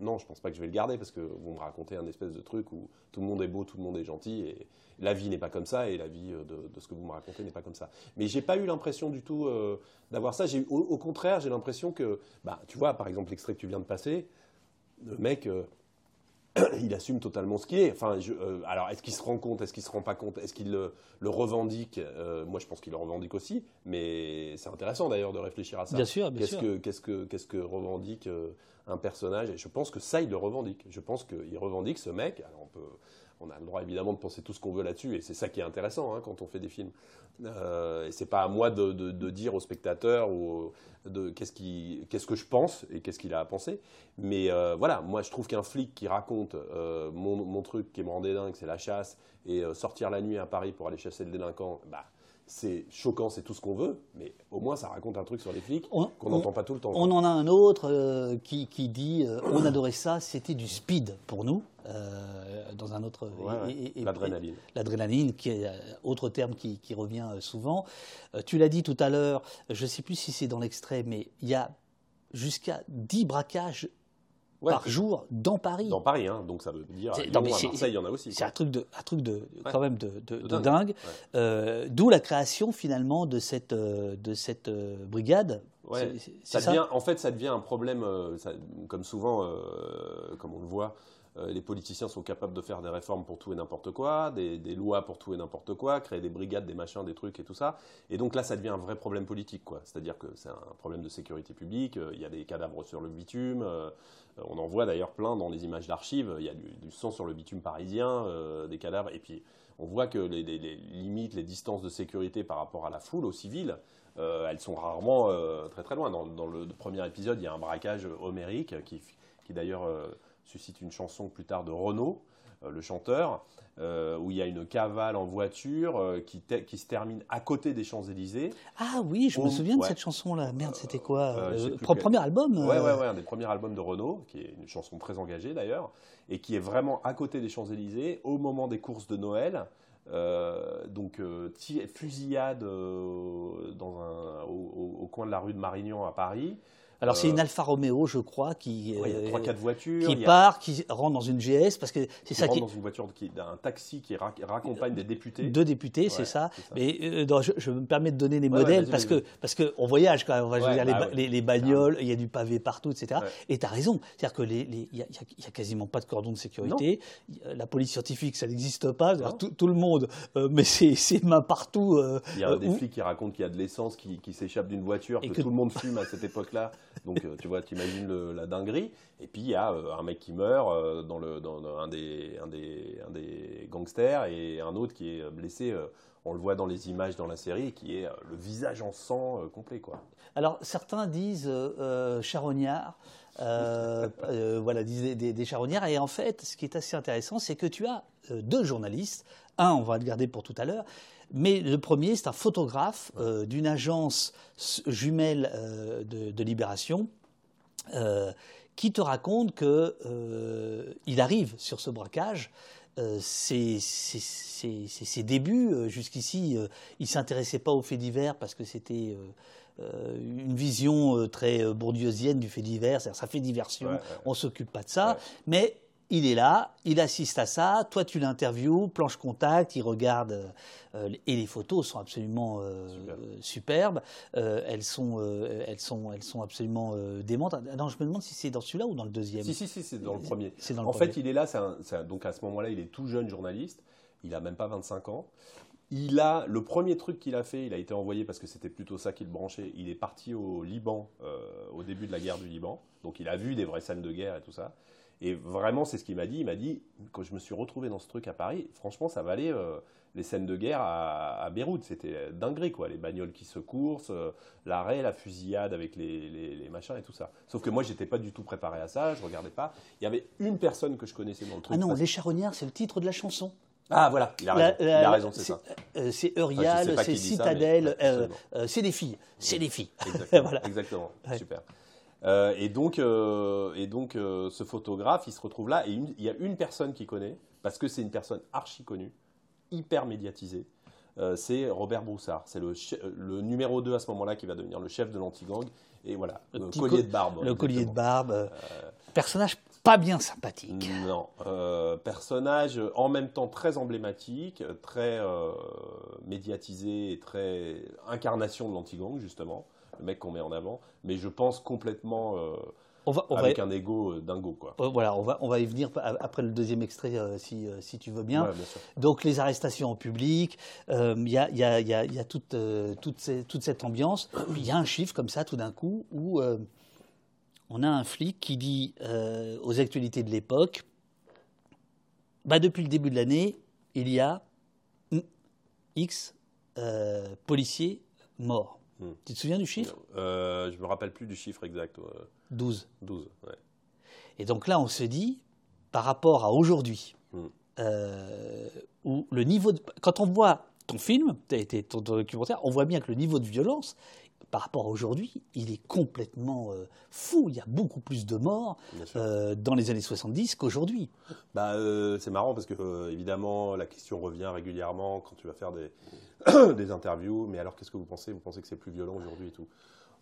non, je pense pas que je vais le garder parce que vous me racontez un espèce de truc où tout le monde est beau, tout le monde est gentil et la vie n'est pas comme ça et la vie de, ce que vous me racontez n'est pas comme ça. Mais j'ai pas eu l'impression du tout d'avoir ça. Au, au, contraire, j'ai l'impression que, bah, tu vois, par exemple, l'extrait que tu viens de passer, le mec il assume totalement ce qu'il est. Enfin, euh, alors, est-ce qu'il se rend compte Est-ce qu'il se rend pas compte Est-ce qu'il le, revendique euh, Moi, je pense qu'il le revendique aussi. Mais c'est intéressant d'ailleurs de réfléchir à ça. Bien sûr, bien qu'est-ce Que, qu'est-ce que, qu'est-ce que revendique euh, un personnage? Et je pense que ça, il le revendique. Je pense qu'il revendique ce mec. Alors, on peut on a le droit évidemment de penser tout ce qu'on veut là-dessus, et c'est ça qui est intéressant hein, quand on fait des films. Euh, et c'est pas à moi de, dire au spectateur ou de qu'est-ce, qu'est-ce que je pense et qu'est-ce qu'il a à penser. Mais euh, voilà, moi je trouve qu'un flic qui raconte euh, mon, truc qui me rendait dingue, c'est la chasse, et sortir la nuit à Paris pour aller chasser le délinquant, bah c'est choquant, c'est tout ce qu'on veut, mais au moins ça raconte un truc sur les flics qu'on n'entend pas tout le temps. On en a un autre euh, qui, dit euh, on adorait ça, c'était du speed pour nous, euh, dans un autre. L'adrénaline. L'adrénaline, qui est autre terme qui, qui revient souvent. tu l'as dit tout à l'heure, je ne sais plus si c'est dans l'extrait, mais il y a jusqu'à 10 braquages par jour dans Paris. Dans Paris, hein, donc ça veut dire. à Marseille, il y en a aussi. C'est un truc de, un truc de, quand même de, dingue. Euh, d'où la création finalement de cette, euh, de cette euh, brigade. ça, devient, en fait, ça devient un problème, comme souvent, comme on le voit. les politiciens sont capables de faire des réformes pour tout et n'importe quoi, des, des, lois pour tout et n'importe quoi, créer des brigades, des machins, des trucs et tout ça. Et donc là, ça devient un vrai problème politique, quoi. C'est-à-dire que c'est un problème de sécurité publique. Il y a des cadavres sur le bitume. Euh, on en voit d'ailleurs plein dans les images d'archives. Il y a du, sang sur le bitume parisien, euh, des cadavres. Et puis, on voit que les, limites, les distances de sécurité par rapport à la foule, aux civils, euh, elles sont rarement très très loin. Dans, le premier épisode, il y a un braquage homérique qui, qui d'ailleurs suscite une chanson plus tard de Renaud, le chanteur. Euh, où il y a une cavale en voiture euh, qui, qui, se termine à côté des Champs-Élysées. Ah oui, je me souviens de cette chanson-là. Merde, c'était quoi euh, Premier album Ouais, ouais, ouais, un des premiers albums de Renault, qui est une chanson très engagée d'ailleurs, et qui est vraiment à côté des Champs-Élysées au moment des courses de Noël. donc fusillade dans un, au, coin de la rue de Marignan à Paris. Alors c'est une euh, Alfa Romeo, je crois, qui trois quatre voitures, qui part, qui rentre dans une GS parce que c'est ça rentre dans une voiture d'un taxi qui raccompagne des députés. Deux députés, c'est ça. Mais euh, je, me permets de donner des modèles parce que parce que on voyage quand même. On va dire, bah les, bagnoles, il y a du pavé partout, etc. Et tu as raison, c'est-à-dire que il y, a quasiment pas de cordon de sécurité. La police scientifique, ça n'existe pas. Tout, le monde, euh, mais c'est main partout. il y a des flics qui racontent qu'il y a de l'essence qui, s'échappe d'une voiture, que, que, tout le monde fume à cette époque-là. Donc, tu vois, tu imagines la dinguerie. Et puis, il y a un mec qui meurt dans, le, dans un, des, un, des, un des gangsters et un autre qui est blessé on le voit dans les images dans la série, qui est le visage en sang complet. Quoi. Alors, certains disent euh, charognard, voilà, disent des, des, charognards, et en fait, ce qui est assez intéressant, c'est que tu as deux journalistes, un, on va le garder pour tout à l'heure, mais le premier, c'est un photographe euh, d'une agence jumelle euh, de, Libération euh, qui te raconte qu'il arrive sur ce braquage. ses, ses, débuts, jusqu'ici, il ne s'intéressait pas aux faits divers parce que c'était une vision très bourdieusienne du fait divers, c'est-à-dire ça fait diversion, on ne s'occupe pas de ça, mais il est là, il assiste à ça, toi tu l'interviews, planche contact, il regarde, euh, et les photos sont absolument euh, superbes, euh, elles, sont, elles, sont, elles sont absolument démentes. Non, je me demande si c'est dans celui-là ou dans le deuxième. Si, si, si, c'est dans le premier. en fait, il est là, donc à ce moment-là, il est tout jeune journaliste, il a même pas 25 ans. Il a le premier truc qu'il a fait, il a été envoyé parce que c'était plutôt ça qui le branchait. Il est parti au Liban au début de la guerre du Liban, donc il a vu des vraies scènes de guerre et tout ça. Et vraiment, c'est ce qu'il m'a dit. Il m'a dit, quand je me suis retrouvé dans ce truc à Paris, franchement, ça valait euh, les scènes de guerre à, Beyrouth. C'était dinguerie, quoi. Les bagnoles qui se coursent, euh, l'arrêt, la fusillade avec les, machins et tout ça. Sauf que moi, j'étais pas du tout préparé à ça. Je regardais pas. Il y avait une personne que je connaissais dans le truc. Ah non, Les Charognards, c'est le titre de la chanson. Ah voilà, il a raison, il a raison c'est ça. Euh, c'est Eurial, c'est Citadelle, c'est des filles, c'est des filles. Exactement, voilà. exactement. super. Euh, et donc, euh, et donc euh, ce photographe, il se retrouve là, et il y a une personne qui connaît, parce que c'est une personne archi connue, hyper médiatisée, c'est Robert Broussard. C'est le, le, numéro 2 à ce moment-là qui va devenir le chef de l'anti-gang. Et voilà, le, collier de barbe. Le collier de barbe. personnage pas bien sympathique. Non, personnage en même temps très emblématique, très médiatisé et très incarnation de l'anti-gang, justement le mec qu'on met en avant, mais je pense complètement euh, on va, avec un ego euh, dingo. Quoi. Euh, voilà, on va, on va y venir après le deuxième extrait, si, si, tu veux bien. Donc les arrestations en public, il y, a, y, a, y, a, toute, toute, toute, cette ambiance. Il y a un chiffre comme ça, tout d'un coup, où on a un flic qui dit aux actualités de l'époque, bah, depuis le début de l'année, il y a X policiers morts. Hmm. Tu te souviens du chiffre? Euh, Je ne me rappelle plus du chiffre exact. 12. 12, ouais. Et donc là, on se dit, par rapport à aujourd'hui, hmm. euh, où le niveau de... Quand on voit ton film, ton documentaire, on voit bien que le niveau de violence, par rapport à aujourd'hui, il est complètement euh, fou. Il y a beaucoup plus de morts euh, dans les années 70 qu'aujourd'hui. Bah, euh, c'est marrant parce que, évidemment, la question revient régulièrement quand tu vas faire des, des interviews. Mais alors, qu'est-ce que vous pensez? Vous pensez que c'est plus violent aujourd'hui et tout?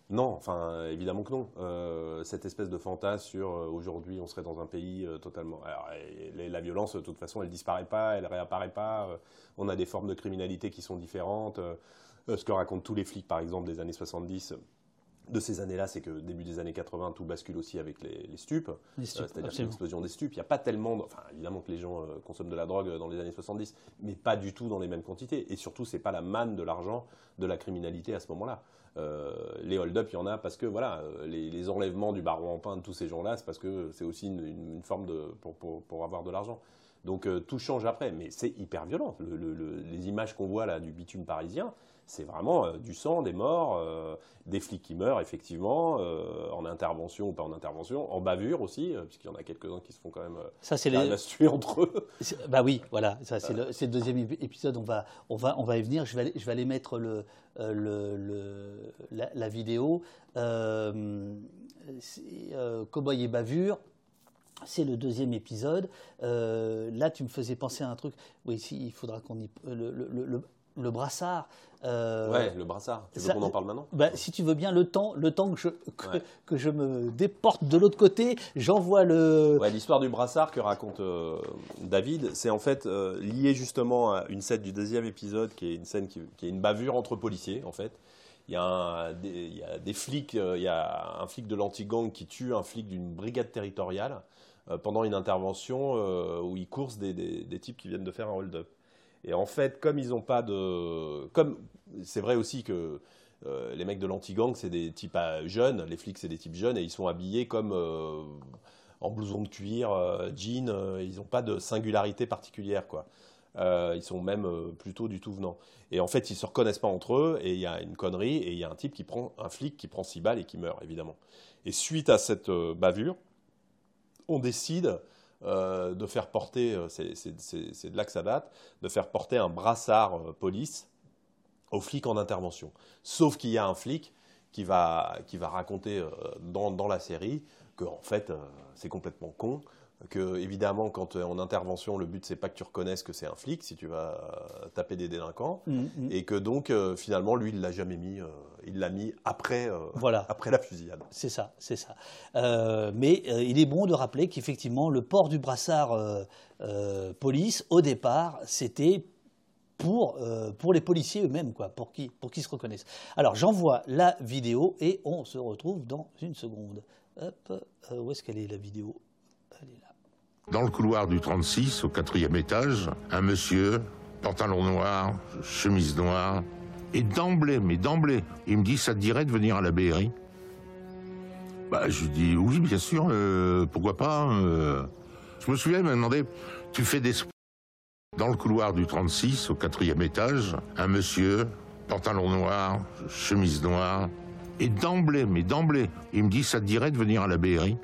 Non, enfin évidemment que non. cette espèce de fantasme sur aujourd'hui on serait dans un pays totalement. Alors, la violence de toute façon elle disparaît pas, elle réapparaît pas. on a des formes de criminalité qui sont différentes. Euh, ce que racontent tous les flics, par exemple, des années 70 de ces années-là, c'est que début des années 80, tout bascule aussi avec les, stupes, euh, c'est-à-dire l'explosion des stupes. Il n'y a pas tellement, enfin évidemment que les gens euh, consomment de la drogue dans les années 70, mais pas du tout dans les mêmes quantités. Et surtout, c'est pas la manne de l'argent de la criminalité à ce moment-là. les hold-up, il y en a parce que voilà, les, enlèvements du baron en pain de tous ces gens-là, c'est parce que c'est aussi une, forme de pour, pour avoir de l'argent. Donc tout change après, mais c'est hyper violent. les images qu'on voit là du bitume parisien, c'est vraiment euh, du sang, des morts, euh, des flics qui meurent effectivement, euh, en intervention ou pas en intervention, en bavure aussi, puisqu'il y en a quelques-uns qui se font quand même ça, c'est les... se tuer entre eux. Bah oui, voilà, ça c'est le, le, deuxième épisode, on va, on va, on va y venir, je vais aller, je vais aller mettre le, le, la, vidéo. Cowboy et bavure, c'est le deuxième épisode. là, tu me faisais penser à un truc. Oui, si, il faudra qu'on y. Le, le, le brassard. Euh, ouais, le brassard. Tu veux qu'on en parle maintenant? Bah, Si tu veux bien, le temps, le temps que, je, que, je me déporte de l'autre côté, j'envoie le. Ouais, l'histoire du brassard que raconte euh, David, c'est en fait euh, lié justement à une scène du deuxième épisode qui est une scène qui, qui est une bavure entre policiers, en fait. Il y, a des, il y a des flics, il y a un flic de l'anti-gang qui tue un flic d'une brigade territoriale pendant une intervention où il course des, des, des types qui viennent de faire un hold-up. Et en fait, comme ils n'ont pas de. Comme c'est vrai aussi que les mecs de l'anti-gang, c'est des types jeunes, les flics, c'est des types jeunes, et ils sont habillés comme en blouson de cuir, jean, ils n'ont pas de singularité particulière, quoi. ils sont même plutôt du tout venant. Et en fait, ils se reconnaissent pas entre eux, et il y a une connerie, et il y a un type qui prend, un flic qui prend six balles et qui meurt, évidemment. Et suite à cette bavure, on décide euh, de faire porter, euh, c'est de là que ça date, de faire porter un brassard euh, police aux flics en intervention. Sauf qu'il y a un flic qui va, qui va raconter dans, dans, la série que en fait c'est complètement con, que évidemment quand en intervention le but c'est pas que tu reconnaisses que c'est un flic si tu vas taper des délinquants mm, mm. et que donc finalement lui il l'a jamais mis il l'a mis après, euh, voilà. après la fusillade. C'est ça, c'est ça. Euh, mais euh, il est bon de rappeler qu'effectivement, le port du brassard police, au départ, c'était pour, pour les policiers eux-mêmes, quoi, pour qu'ils pour se reconnaissent. Alors, j'envoie la vidéo et on se retrouve dans une seconde. Hop, où est-ce qu'elle est la vidéo? Dans le couloir du 36, au quatrième étage, un monsieur, pantalon noir, chemise noire, et d'emblée, mais d'emblée, il me dit, ça te dirait de venir à la BRI bah, Je lui dis, oui, bien sûr, euh, pourquoi pas euh. Je me souviens, il m'a demandé, tu fais des... Dans le couloir du 36, au quatrième étage, un monsieur, pantalon noir, chemise noire, et d'emblée, mais d'emblée, il me dit, ça te dirait de venir à la BRI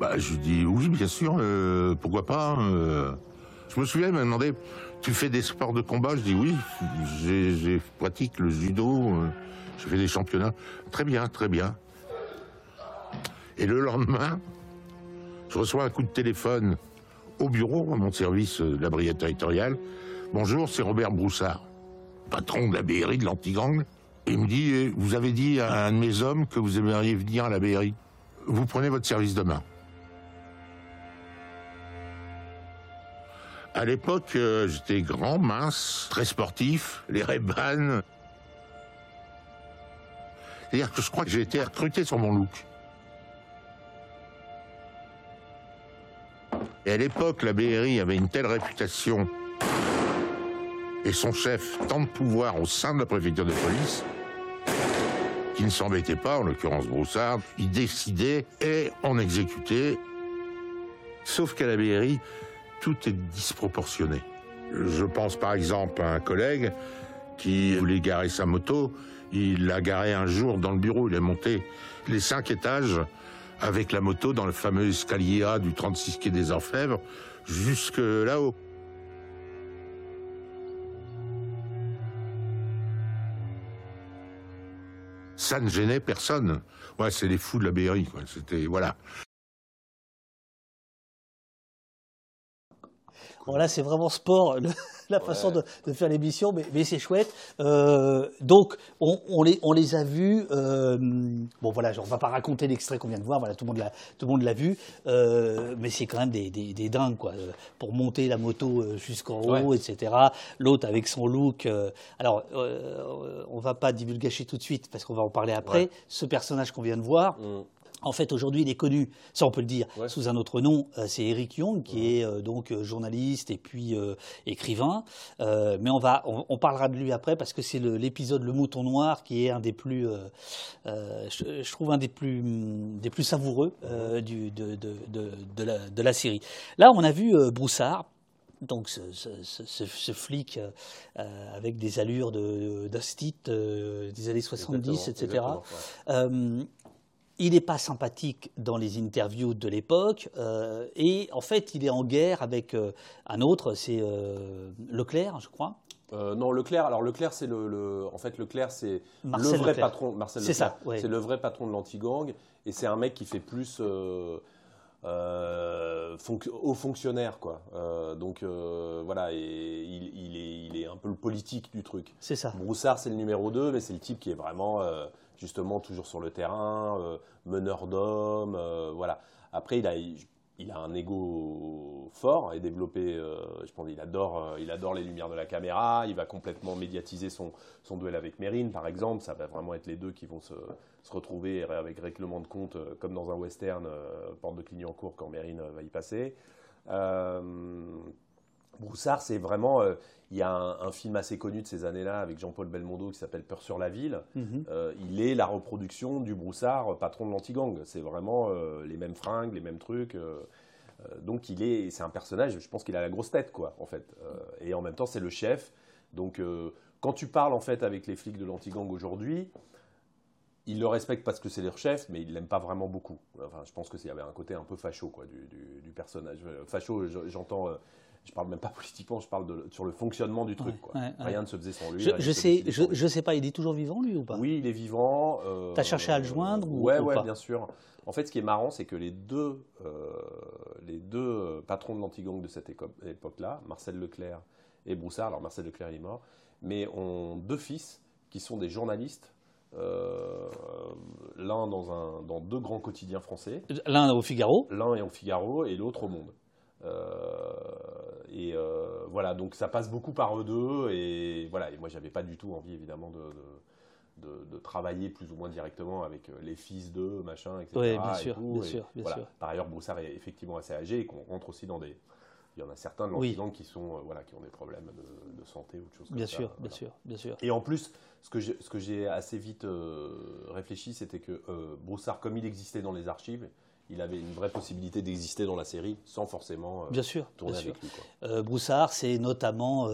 bah, Je dis, oui, bien sûr, euh, pourquoi pas Je me souviens, il m'a demandé, tu fais des sports de combat? Je dis oui, j'ai pratique le judo, euh, je fais des championnats. Très bien, très bien. Et le lendemain, je reçois un coup de téléphone au bureau, à mon service de la brigade territoriale. Bonjour, c'est Robert Broussard, patron de la BRI de l'Antigang. Il me dit, eh, vous avez dit à un de mes hommes que vous aimeriez venir à la BRI. Vous prenez votre service demain. À l'époque, euh, j'étais grand, mince, très sportif, les ray C'est-à-dire que je crois que j'ai été recruté sur mon look. Et à l'époque, la BRI avait une telle réputation et son chef tant de pouvoir au sein de la préfecture de police qu'il ne s'embêtait pas, en l'occurrence Broussard, il décidait et on exécutait. Sauf qu'à la BRI, tout est disproportionné. Je pense par exemple à un collègue qui voulait garer sa moto. Il l'a garé un jour dans le bureau. Il est monté les cinq étages avec la moto dans le fameux escalier A du 36 quai des Orfèvres jusque là-haut. Ça ne gênait personne. Ouais, c'est les fous de la BRI, C'était, voilà. Bon, là, c'est vraiment sport, la façon de, faire l'émission, mais, mais c'est chouette. Euh, donc, on, les, on les a vus. Euh, bon, voilà, on ne va pas raconter l'extrait qu'on vient de voir. Voilà, tout le monde l'a, tout le monde l'a vu. Euh, mais c'est quand même des, des, dingues, quoi. Pour monter la moto jusqu'en haut, etc. L'autre avec son look. alors, on ne va pas divulgacher tout de suite parce qu'on va en parler après. Ce personnage qu'on vient de voir. Mm. En fait, aujourd'hui, il est connu, ça on peut le dire, sous un autre nom. Euh, c'est Eric Young, qui est euh, donc euh, journaliste et puis écrivain. mais on va, on, parlera de lui après parce que c'est l'épisode le, Mouton Noir qui est un des plus, je, trouve un des plus, des plus savoureux du, de, de, de, la, de, la, série. Là, on a vu Broussard, donc ce, ce, flic avec des allures d'astit des années 70, etc il n'est pas sympathique dans les interviews de l'époque, euh, et en fait, il est en guerre avec euh, un autre, c'est euh, Leclerc, je crois. non, Leclerc. Alors Leclerc, c'est le, en fait Leclerc, c'est le vrai patron. Marcel C'est ça. C'est le vrai patron de l'anti-gang, et c'est un mec qui fait plus haut fonctionnaire, quoi. donc voilà, et il, est, il, est, un peu le politique du truc. C'est ça. Broussard, c'est le numéro 2, mais c'est le type qui est vraiment justement toujours sur le terrain, euh, meneur d'hommes, euh, voilà. Après, il a, un ego fort et développé. Euh, je pense il adore les lumières de la caméra. Il va complètement médiatiser son, son duel avec Mérine, par exemple. Ça va vraiment être les deux qui vont se, se retrouver avec règlement de compte, comme dans un western, porte de Clignancourt quand Mérine va y passer. Broussard, c'est vraiment. Euh, il y a un, film assez connu de ces années-là avec Jean-Paul Belmondo qui s'appelle Peur sur la ville. Mhm. Euh, il est la reproduction du Broussard, patron de l'antigang. C'est vraiment les mêmes fringues, les mêmes trucs. donc il est, c'est un personnage. Je pense qu'il a la grosse tête, quoi, en fait. et en même temps, c'est le chef. Donc quand tu parles en fait avec les flics de l'antigang aujourd'hui, ils le respectent parce que c'est leur chef, mais ils l'aiment pas vraiment beaucoup. Enfin, je pense qu'il y avait un côté un peu facho quoi, du, personnage. Facho, j'entends. Je parle même pas politiquement, je parle de, sur le fonctionnement du truc. Rien ne se faisait sans lui. Je, je sais, je, sais pas, il est toujours vivant lui ou pas? Oui, il est vivant. Euh, tu as cherché à le joindre ou, ouais, ou ouais, bien sûr. En fait, ce qui est marrant, c'est que les deux, euh, les deux patrons de l'antigang de cette époque-là, Marcel Leclerc et Broussard, alors Marcel Leclerc est mort, mais ont deux fils qui sont des journalistes euh, l'un dans, un, dans deux grands quotidiens français. L'un au Figaro L'un est au Figaro et l'autre au Monde. Euh, et euh, voilà, donc ça passe beaucoup par eux deux. Et voilà, et moi j'avais pas du tout envie évidemment de, de, travailler plus ou moins directement avec les fils d'eux, machin, etc. Oui, bien sûr, bien, sûr, bien sûr. Par ailleurs, Broussard est effectivement assez âgé et qu'on rentre aussi dans des, il y en a certains de l'antigang qui sont voilà qui ont des problèmes de, santé ou de choses bien comme sûr, ça. Bien sûr, bien sûr. Et en plus, ce que j'ai assez vite euh, réfléchi, c'était que euh, Broussard, comme il existait dans les archives, il avait une vraie possibilité d'exister dans la série sans forcément euh, bien sûr, tourner bien avec sûr. lui. Broussard, c'est notamment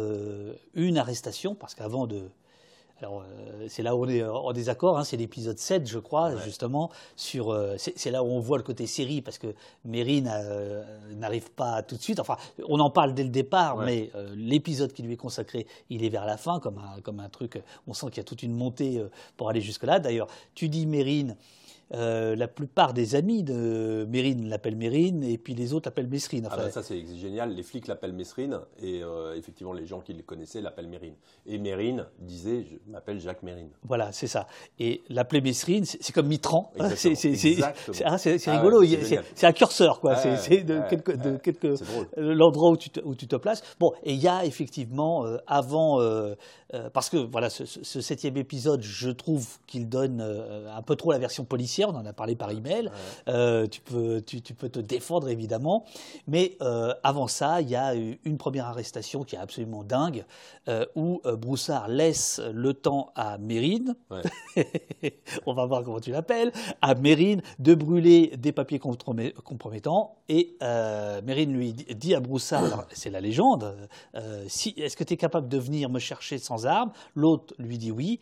une arrestation, parce qu'avant de, alors, euh, c'est là où on est en désaccord, hein, c'est l'épisode 7, je crois, justement. Sur, euh, c'est, là où on voit le côté série, parce que Mérine euh, n'arrive pas tout de suite. Enfin, on en parle dès le départ, mais l'épisode qui lui est consacré, il est vers la fin, comme un, comme un truc. On sent qu'il y a toute une montée pour aller jusque-là. D'ailleurs, tu dis Mérine. Euh, la plupart des amis de Mérine l'appellent Mérine et puis les autres l'appellent Mesrine. Ah bah ça c'est génial, les flics l'appellent Mesrine et euh, effectivement les gens qui le connaissaient l'appellent Mérine. Et Mérine disait je m'appelle Jacques Mérine. Voilà, c'est ça. Et l'appeler Mesrine, c'est comme Mitran. C'est ah, rigolo, c'est un curseur quoi. c'est de, l'endroit où, tu te, où tu te places. Bon, et il y a effectivement euh, avant, parce que voilà, ce, ce, septième épisode, je trouve qu'il donne un peu trop la version policière on en a parlé par email. Euh, tu, peux, tu, peux te défendre évidemment. Mais euh, avant ça, il y a une première arrestation qui est absolument dingue, euh, où Broussard laisse le temps à Mérine, on va voir comment tu l'appelles, à Mérine de brûler des papiers compromettants. Et Mérine lui dit à Broussard, c'est la légende, si, est-ce que tu es capable de venir me chercher sans armes? L'autre lui dit oui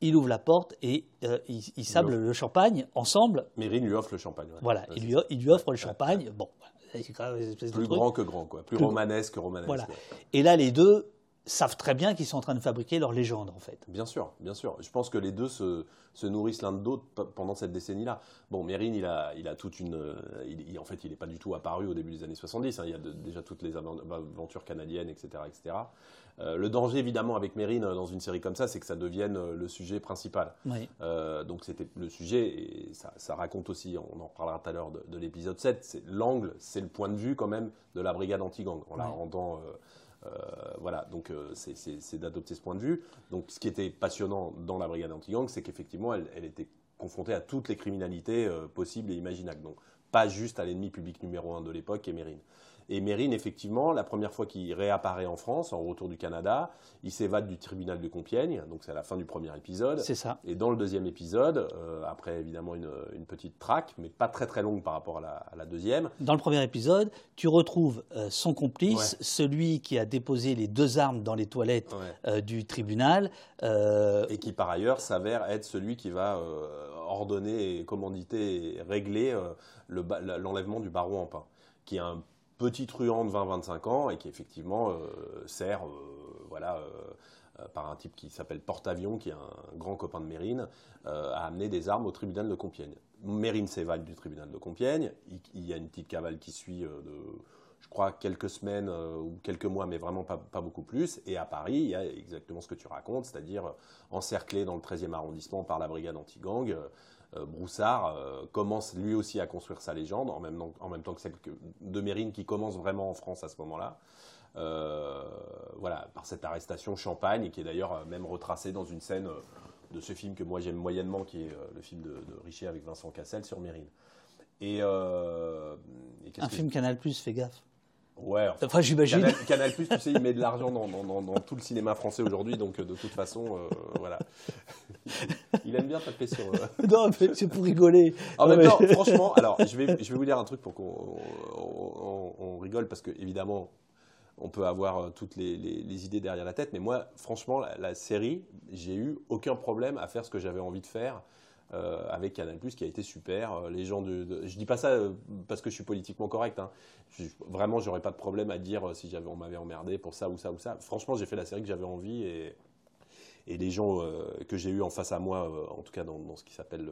il ouvre la porte et euh, il, sable le champagne ensemble. Mérine lui offre le champagne. Voilà, il, lui, il, lui, offre le champagne. Bon, c'est quand même une espèce plus grand que grand, quoi. Plus, romanesque que romanesque. Voilà. Et là, les deux savent très bien qu'ils sont en train de fabriquer leur légende, en fait. Bien sûr, bien sûr. Je pense que les deux se, se nourrissent l'un de l'autre pendant cette décennie-là. Bon, Mérine, il a, il a toute une. Il, en fait, il n'est pas du tout apparu au début des années 70. Hein. Il y a déjà toutes les aventures canadiennes, etc. etc. Euh, le danger, évidemment, avec Mérine euh, dans une série comme ça, c'est que ça devienne euh, le sujet principal. donc, c'était le sujet, et ça, raconte aussi, on en reparlera tout à l'heure de, l'épisode 7, c'est l'angle, c'est le point de vue quand même de la brigade anti-gang, en la rendant. voilà, donc c'est d'adopter ce point de vue. Donc, ce qui était passionnant dans la brigade anti-gang, c'est qu'effectivement, elle, elle, était confrontée à toutes les criminalités possibles et imaginables. Donc, pas juste à l'ennemi public numéro un de l'époque, qui est Mérine. Et Mérine, effectivement, la première fois qu'il réapparaît en France, en retour du Canada, il s'évade du tribunal de Compiègne, donc c'est à la fin du premier épisode. C'est ça. Et dans le deuxième épisode, euh, après évidemment une, petite traque, mais pas très très longue par rapport à la, deuxième. Dans le premier épisode, tu retrouves euh, son complice, celui qui a déposé les deux armes dans les toilettes euh, du tribunal. Et qui par ailleurs s'avère être celui qui va ordonner, commanditer et régler l'enlèvement du baron en pain, qui est un petit truand de 20-25 ans et qui effectivement euh, sert euh, voilà, euh, par un type qui s'appelle Porte-Avions, qui est un grand copain de Mérine, à amener des armes au tribunal de Compiègne. Mérine s'évade du tribunal de Compiègne, il, y a une petite cavale qui suit de, je crois, quelques semaines ou quelques mois, mais vraiment pas, pas, beaucoup plus. Et à Paris, il y a exactement ce que tu racontes, c'est-à-dire encerclé dans le 13e arrondissement par la brigade anti-gang. Euh, Broussard euh, commence lui aussi à construire sa légende, en même, en même temps que celle de Mérine qui commence vraiment en France à ce moment-là. Euh, voilà, par cette arrestation Champagne, qui est d'ailleurs même retracée dans une scène de ce film que moi j'aime moyennement, qui est le film de, de Richer avec Vincent Cassel sur Mérine. Et, Un film Canal Plus, fais gaffe. Ouais. Enfin, j'imagine. Canal, Canal Plus, tu sais, il met de l'argent dans, dans, tout le cinéma français aujourd'hui, donc de toute façon, voilà. Il aime bien taper sur. non, mais c'est pour rigoler. En même temps, franchement, alors je vais, je vais vous dire un truc pour qu'on on, rigole, parce que évidemment, on peut avoir euh, toutes les, idées derrière la tête, mais moi, franchement, la, série, j'ai eu aucun problème à faire ce que j'avais envie de faire. Euh, avec Canal+, qui a été super. Euh, les gens de, je dis pas ça parce que je suis politiquement correct. Hein. Je, vraiment, j'aurais pas de problème à dire si on m'avait emmerdé pour ça ou ça ou ça. Franchement, j'ai fait la série que j'avais envie et, et les gens que j'ai eu en face à moi, en tout cas dans ce qui s'appelle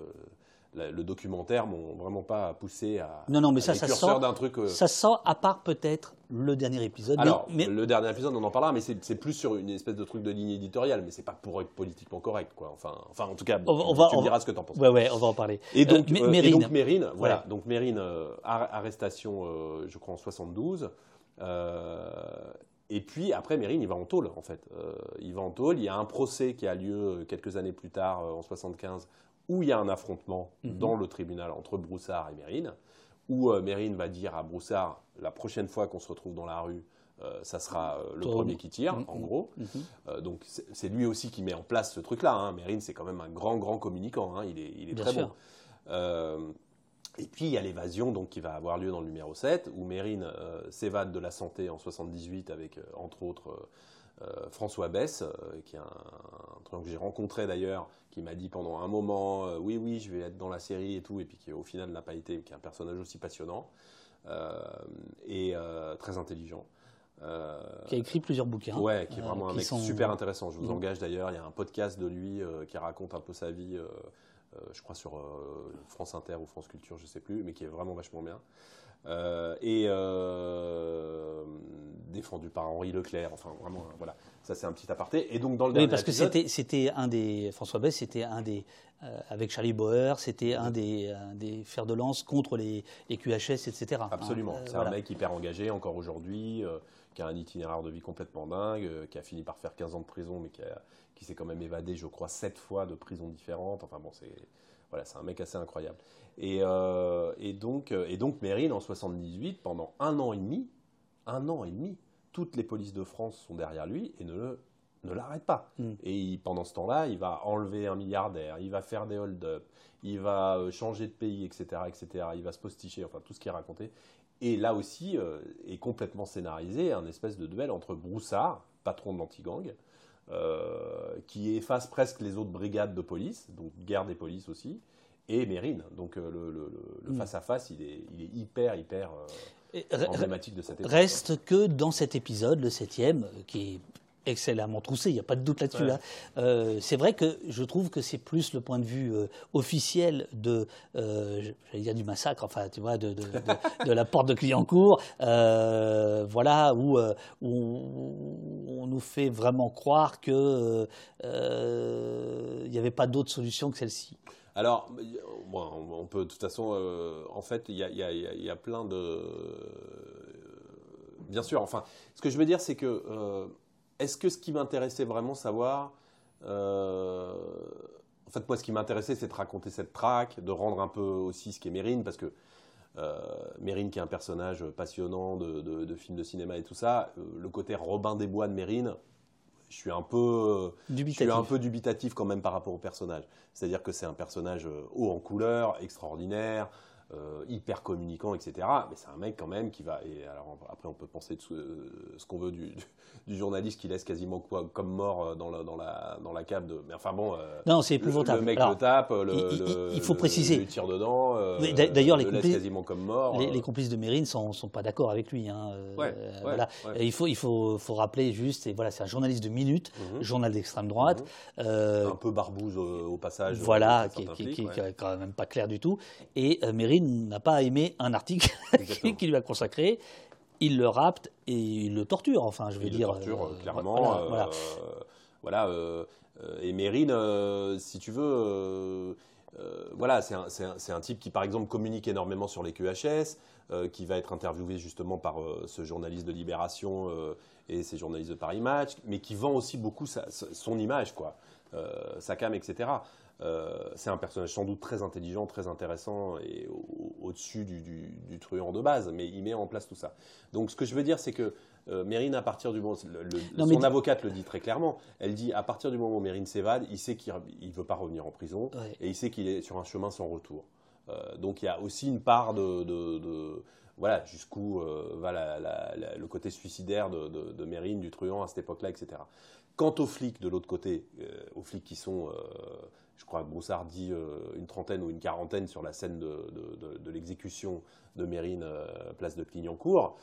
le documentaire m'ont vraiment pas poussé à. Non, non, mais ça, ça sent. d'un truc. Euh, ça sent, à part peut-être le dernier épisode. Alors, mais, le dernier épisode, on en parlera, mais c'est plus sur une espèce de truc de ligne éditoriale, mais c'est pas pour être politiquement correct, quoi. Enfin, enfin en tout cas, on, va, tu me diras ce que tu en penses. Ouais, ouais, on va en parler. Et donc, euh, Mérine. donc Mérine, voilà. Donc Mérine, euh, arrestation, je crois en 72. Et puis après, Mérine, il va en tôle, en fait. il va en tôle. Il y a un procès qui a lieu quelques années plus tard, en 75, où il y a un affrontement mhm. dans le tribunal entre Broussard et Mérine, où euh, Mérine va dire à Broussard, la prochaine fois qu'on se retrouve dans la rue, euh, ça sera euh, le premier qui tire, en mhm. gros. Mhm. donc c'est lui aussi qui met en place ce truc-là. Hein. Mérine, c'est quand même un grand, grand communicant. Hein. Il est, il est très bon. et puis il y a l'évasion donc qui va avoir lieu dans le numéro 7, où Mérine s'évade de la santé en 78 avec, entre autres, euh, François Bess, euh, qui est un, truc que j'ai rencontré d'ailleurs, qui m'a dit pendant un moment euh, oui, oui, je vais être dans la série et tout, et puis qui au final n'a pas été, qui est un personnage aussi passionnant et très intelligent. qui a écrit plusieurs bouquins. Ouais, qui est vraiment un mec super intéressant. Je vous mm. engage d'ailleurs. Il y a un podcast de lui qui raconte un peu sa vie, je crois sur France Inter ou France Culture, je ne sais plus, mais qui est vraiment vachement bien. Euh, et euh, défendu par Henri Leclerc. Enfin, vraiment, euh, voilà. Ça, c'est un petit aparté. Et donc, dans le oui, parce que c'était, c'était un des. François Bess, c'était un des. avec Charlie Bauer, c'était un des, des fers de lance contre les, les QHS, etc. Absolument. c'est un mec hyper engagé encore aujourd'hui, qui a un itinéraire de vie complètement dingue, qui a fini par faire 15 ans de prison, mais qui, qui s'est quand même évadé, je crois, 7 fois de prisons différentes. Enfin, bon, c'est. Voilà, c'est un mec assez incroyable. Euh, et, donc, euh, et donc Mérine, en 78, pendant un an et demi, un an et demi, toutes les polices de France sont derrière lui et ne, ne l'arrêtent pas. Mm. Et pendant ce temps-là, il va enlever un milliardaire, il va faire des hold-up, il va euh, changer de pays, etc., etc. Il va se posticher, enfin tout ce qui est raconté. Et là aussi est complètement scénarisé un espèce de duel entre Broussard, patron de l'anti-gang, qui efface presque les autres brigades de police, donc guerre des polices aussi, et Mérine. Donc euh, le, mm. face-à-face, il, est, il, est, hyper, hyper euh, emblématique de cette époque. Reste que dans cet épisode, le septième, euh, qui est excellemment troussé, il n'y a pas de doute là-dessus. Hein. c'est vrai que je trouve que c'est plus le point de vue officiel de, j'allais dire du massacre, enfin tu vois, de, de, la porte de Clignancourt, voilà, où, où, on nous fait vraiment croire qu'il n'y avait pas d'autre solution que celle-ci. Alors, on peut de toute façon, euh, en fait, il y, a, plein de. Bien sûr, enfin, ce que je veux dire, c'est que euh, est-ce que ce qui m'intéressait vraiment savoir. Euh, en fait, moi, ce qui m'intéressait, c'est de raconter cette traque, de rendre un peu aussi ce qu'est Mérine, parce que Mérine, qui est un personnage passionnant de, de, films de cinéma et tout ça, le côté Robin des Bois de Mérine, je suis un peu dubitatif. un peu dubitatif quand même par rapport au personnage. C'est-à-dire que c'est un personnage euh, haut en couleur, extraordinaire, euh, hyper communicant, etc. Mais c'est un mec quand même qui va. Et alors après, on peut penser de ce, qu'on veut du, du, journaliste qui laisse quasiment quoi, comme mort euh, dans la, dans la, dans la cave de. Mais enfin bon. Euh, non, c'est épouvantable. Le, mec le tape, le, il, faut préciser. Le tire dedans. D'ailleurs, les complices, quasiment comme mort. Les, complices de Mérine sont, sont pas d'accord avec lui. Hein, ouais, voilà. Il faut, il faut, faut rappeler juste. Et voilà, c'est un journaliste de minute, mhm. journal d'extrême droite. Mhm. un peu barbouze au, passage. Voilà, qui, qui, qui, est quand même pas clair du tout. Et Mérine n'a pas aimé un article qui lui a consacré. Il le rapte et il le torture. Enfin, je veux dire. Le torture euh, clairement. Voilà. Euh, euh, et Mérine, si tu veux. voilà, c'est un, un, type qui, par exemple, communique énormément sur les QHS, qui va être interviewé justement par ce journaliste de Libération et ces journalistes de Paris Match, mais qui vend aussi beaucoup son image, quoi. Sakam, etc. c'est un personnage sans doute très intelligent, très intéressant et au-dessus du, truand de base, mais il met en place tout ça. Donc ce que je veux dire, c'est que Mérine, à partir du moment, son avocate le dit très clairement, elle dit à partir du moment où Mérine s'évade, il sait qu'il ne veut pas revenir en prison et il sait qu'il est sur un chemin sans retour. donc il y a aussi une part de voilà, jusqu'où euh, va le côté suicidaire de, Mérine, du truand à cette époque-là, etc. Quant aux flics de l'autre côté, euh, aux flics qui sont, euh, je crois que Broussard dit une trentaine ou une quarantaine sur la scène de, l'exécution de Mérine, place de Clignancourt,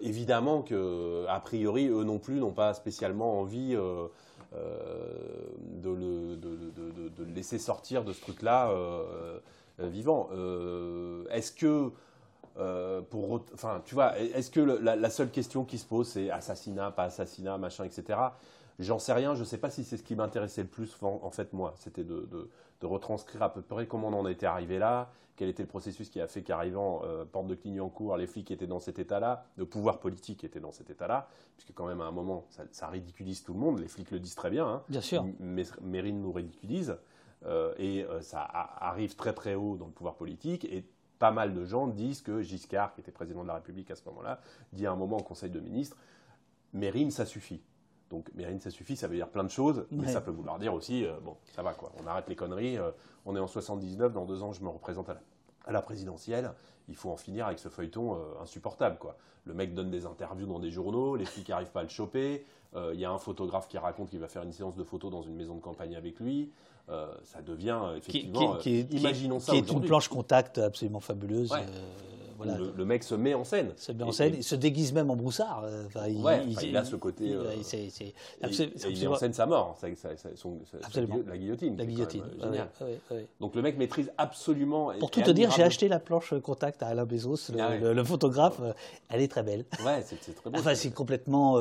évidemment que, a priori, eux non plus n'ont pas spécialement envie de le, laisser sortir de ce truc-là vivant. Est-ce que euh, enfin, tu vois, est-ce que la, seule question qui se pose, c'est assassinat, pas assassinat, machin, etc. J'en sais rien. Je ne sais pas si c'est ce qui m'intéressait le plus, en, fait, moi. C'était de, retranscrire à peu près comment on en était arrivé là, quel était le processus qui a fait qu'arrivant euh, porte de Clignancourt, les flics étaient dans cet état-là, le pouvoir politique était dans cet état-là, puisque quand même à un moment, ça, ridiculise tout le monde. Les flics le disent très bien. Hein. Bien sûr. Mérine nous ridiculise. Euh, et ça arrive très très haut dans le pouvoir politique. Et pas mal de gens disent que Giscard, qui était président de la République à ce moment-là, dit à un moment au Conseil de ministres Mérine, ça suffit. Donc Mérine, ça suffit, ça veut dire plein de choses, mais ça peut vouloir dire aussi, euh, bon, ça va quoi, on arrête les conneries, euh, on est en 79, dans deux ans je me représente à la, présidentielle, il faut en finir avec ce feuilleton euh, insupportable quoi. Le mec donne des interviews dans des journaux, les flics n'arrivent pas à le choper, il y a un photographe qui raconte qu'il va faire une séance de photos dans une maison de campagne avec lui, ça devient effectivement. Qui, imaginons ça. Qui est une planche contact absolument fabuleuse. Voilà. Le, mec se met en scène. Se met en scène, il se déguise même en broussard. Enfin, il, il, a ce côté. Il, il, met en scène sa mort, la guillotine. La guillotine. génial. Donc le mec maîtrise absolument. Pour tout te dire, j'ai acheté la planche contact à Alain Bezos, le, ah photographe. Elle est très belle. Ouais, c'est très beau. Enfin, c'est complètement.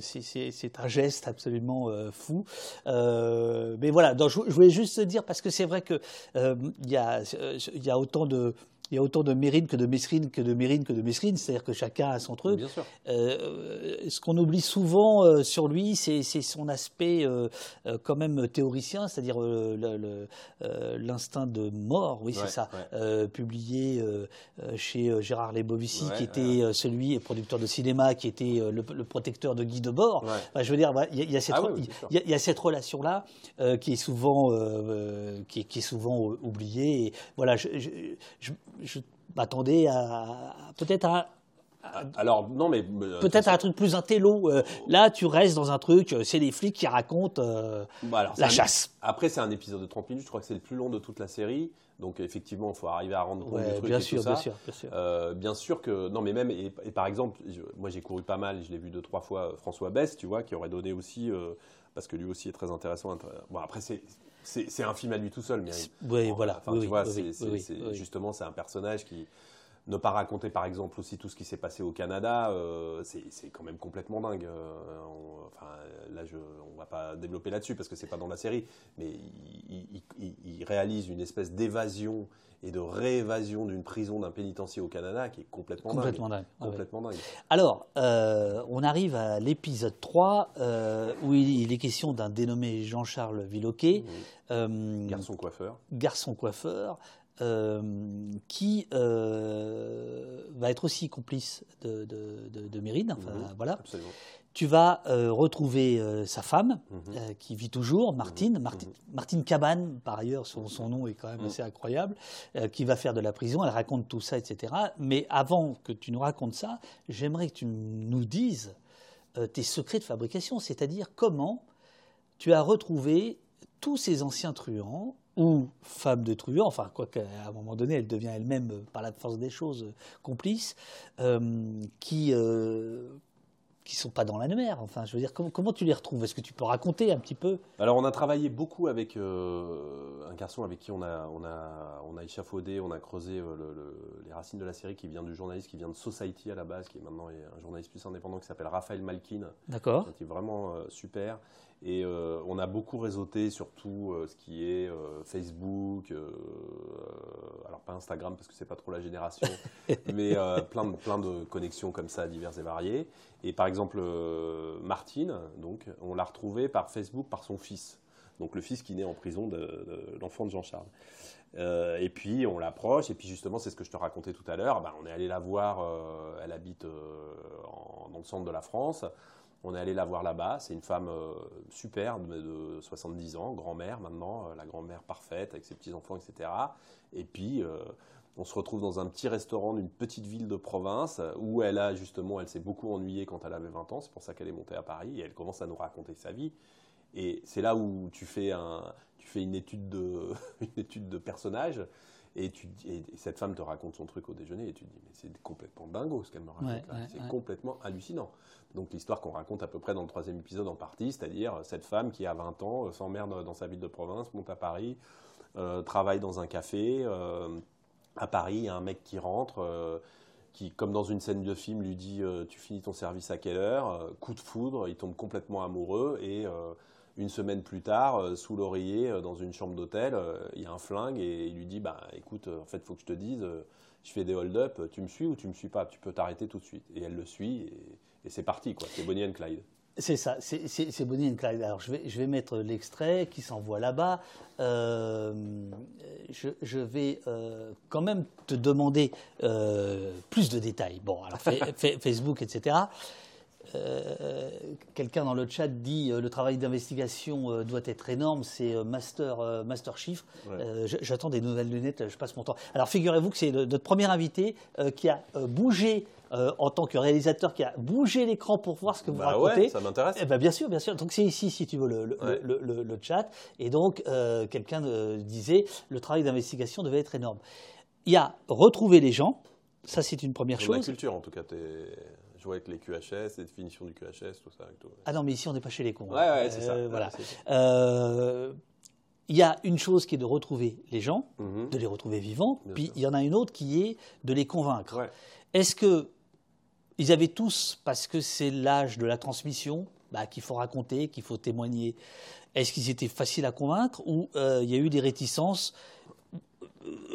c'est un geste absolument fou. mais voilà, donc, je voulais juste dire, parce que c'est vrai qu'il euh, y, a, y a autant de il y a autant de Mérine que de Mesrine, que de Mérine que de Mesrine, c'est-à-dire que chacun a son truc. Bien sûr. Euh, ce qu'on oublie souvent euh, sur lui, c'est son aspect euh, quand même théoricien, c'est-à-dire l'instinct de mort, oui, c'est ça, publié chez Gérard Lebovici, qui était celui, producteur de cinéma, qui était le, protecteur de Guy Debord. je veux dire, il y, a cette, y a cette relation-là qui est souvent, qui, est, souvent oubliée. Et voilà, je, je je m'attendais à, peut-être à, alors non, mais euh, peut-être un truc plus intello. Euh, là, tu restes dans un truc. Euh, c'est les flics qui racontent bah, la chasse. Après, c'est un épisode de 30 minutes. Je crois que c'est le plus long de toute la série. Donc effectivement, il faut arriver à rendre compte du truc bien et sûr, tout ça. Bien sûr, bien sûr. bien sûr que non, mais même et, par exemple, moi j'ai couru pas mal. Je l'ai vu deux trois fois. François Bess, tu vois, qui aurait donné aussi parce que lui aussi est très intéressant. Bon après c'est c'est un film à lui tout seul. Mais, oui, voilà. tu vois, justement, c'est un personnage qui ne pas raconter par exemple aussi tout ce qui s'est passé au Canada, euh, c'est quand même complètement dingue. Euh, enfin, là, je, on va pas développer là-dessus parce que c'est pas dans la série, mais il, réalise une espèce d'évasion et de réévasion d'une prison, d'un pénitencier au Canada qui est complètement, complètement dingue. Complètement dingue. Alors, euh, on arrive à l'épisode 3 où il est question d'un dénommé Jean-Charles Villoquet. garçon coiffeur. Garçon coiffeur. Euh, qui euh, va être aussi complice de, de, Mérine. Enfin, mhm. voilà. Tu vas euh, retrouver sa femme, mhm. qui vit toujours, Martine, mhm. Martine, Martine, Cabane, par ailleurs, son, son, nom est quand même assez incroyable, qui va faire de la prison. Elle raconte tout ça, etc. Mais avant que tu nous racontes ça, j'aimerais que tu nous dises tes secrets de fabrication, c'est-à-dire comment tu as retrouvé tous ces anciens truands ou femme de truand, enfin, quoi qu'à un moment donné, elle devient elle-même, euh, par la force des choses, euh, complice, euh, qui euh, qui sont pas dans la mer. Enfin, je veux dire, comment, comment tu les retrouves? Est-ce que tu peux raconter un petit peu? Alors, on a travaillé beaucoup avec un garçon avec qui on a, on a, on a échafaudé, on a creusé les racines de la série, qui vient du journaliste, qui vient de Society à la base, qui est maintenant un journaliste plus indépendant qui s'appelle Raphaël Malkin. D'accord. Qui est vraiment super. Et euh, on a beaucoup réseauté sur tout euh, ce qui est euh, Facebook, alors pas Instagram parce que c'est pas trop la génération, mais plein, de, plein de connexions comme ça diverses et variées. Et par exemple, Martine, donc, on l'a retrouvée par Facebook par son fils. donc le fils qui naît en prison de, l'enfant de Jean-Charles. Euh, et puis on l'approche, et puis justement, c'est ce que je te racontais tout à l'heure. Ben, on est allé la voir, euh, elle habite dans le centre de la France. On est allé la voir là-bas. C'est une femme superbe de 70 ans, grand-mère maintenant, la grand-mère parfaite avec ses petits-enfants, etc. Et puis on se retrouve dans un petit restaurant d'une petite ville de province où elle a justement, elle s'est beaucoup ennuyée quand elle avait 20 ans, c'est pour ça qu'elle est montée à Paris et elle commence à nous raconter sa vie. Et c'est là où tu fais, un, tu fais une, étude de, une étude de personnage et, tu, et cette femme te raconte son truc au déjeuner et tu te dis mais c'est complètement dingo ce qu'elle me raconte c'est complètement hallucinant. Donc l'histoire qu'on raconte à peu près dans le troisième épisode en partie, c'est-à-dire cette femme qui a 20 ans, euh, s'emmerde dans sa ville de province, monte à Paris, euh, travaille dans un café. Euh, à Paris, il y a un mec qui rentre, euh, qui, comme dans une scène de film, lui dit euh, Tu finis ton service à quelle heure? Euh, Coup de foudre, il tombe complètement amoureux et une semaine plus tard, sous l'oreiller, dans une chambre d'hôtel, il y a un flingue et il lui dit bah, Écoute, en fait, il faut que je te dise, je fais des hold-up, tu me suis ou tu me suis pas? Tu peux t'arrêter tout de suite. Et elle le suit et c'est parti, quoi. C'est Bonnie and Clyde. C'est ça, c'est Bonnie and Clyde. Alors je vais, je vais mettre l'extrait qui s'envoie là-bas. Euh, je, vais euh, quand même te demander euh, plus de détails. Bon, alors Facebook, etc. Quelqu'un dans le chat dit le travail d'investigation doit être énorme, c'est master, master chiffre. J'attends des nouvelles lunettes, je passe mon temps. Alors figurez-vous que c'est notre premier invité qui a bougé euh, en tant que réalisateur qui a bougé l'écran pour voir ce que vous bah racontez. Ouais, ça m'intéresse. Eh ben, bien sûr, bien sûr. Donc c'est ici, si tu veux, le, le, chat. Et donc, euh, quelqu'un euh, disait, le travail d'investigation devait être énorme. Il y a retrouver les gens, ça c'est une première chose. La culture, en tout cas. Vois avec les QHS, les définitions du QHS, tout ça. Ah non, mais ici on n'est pas chez les cons. Ouais, ouais, c'est ça. Voilà. il y a une chose qui est de retrouver les gens, mhm. de les retrouver vivants, puis il y en a une autre qui est de les convaincre. Est-ce que ils avaient tous, parce que c'est l'âge de la transmission, bah, qu'il faut raconter, qu'il faut témoigner. Est-ce qu'ils étaient faciles à convaincre ou euh, il y a eu des réticences?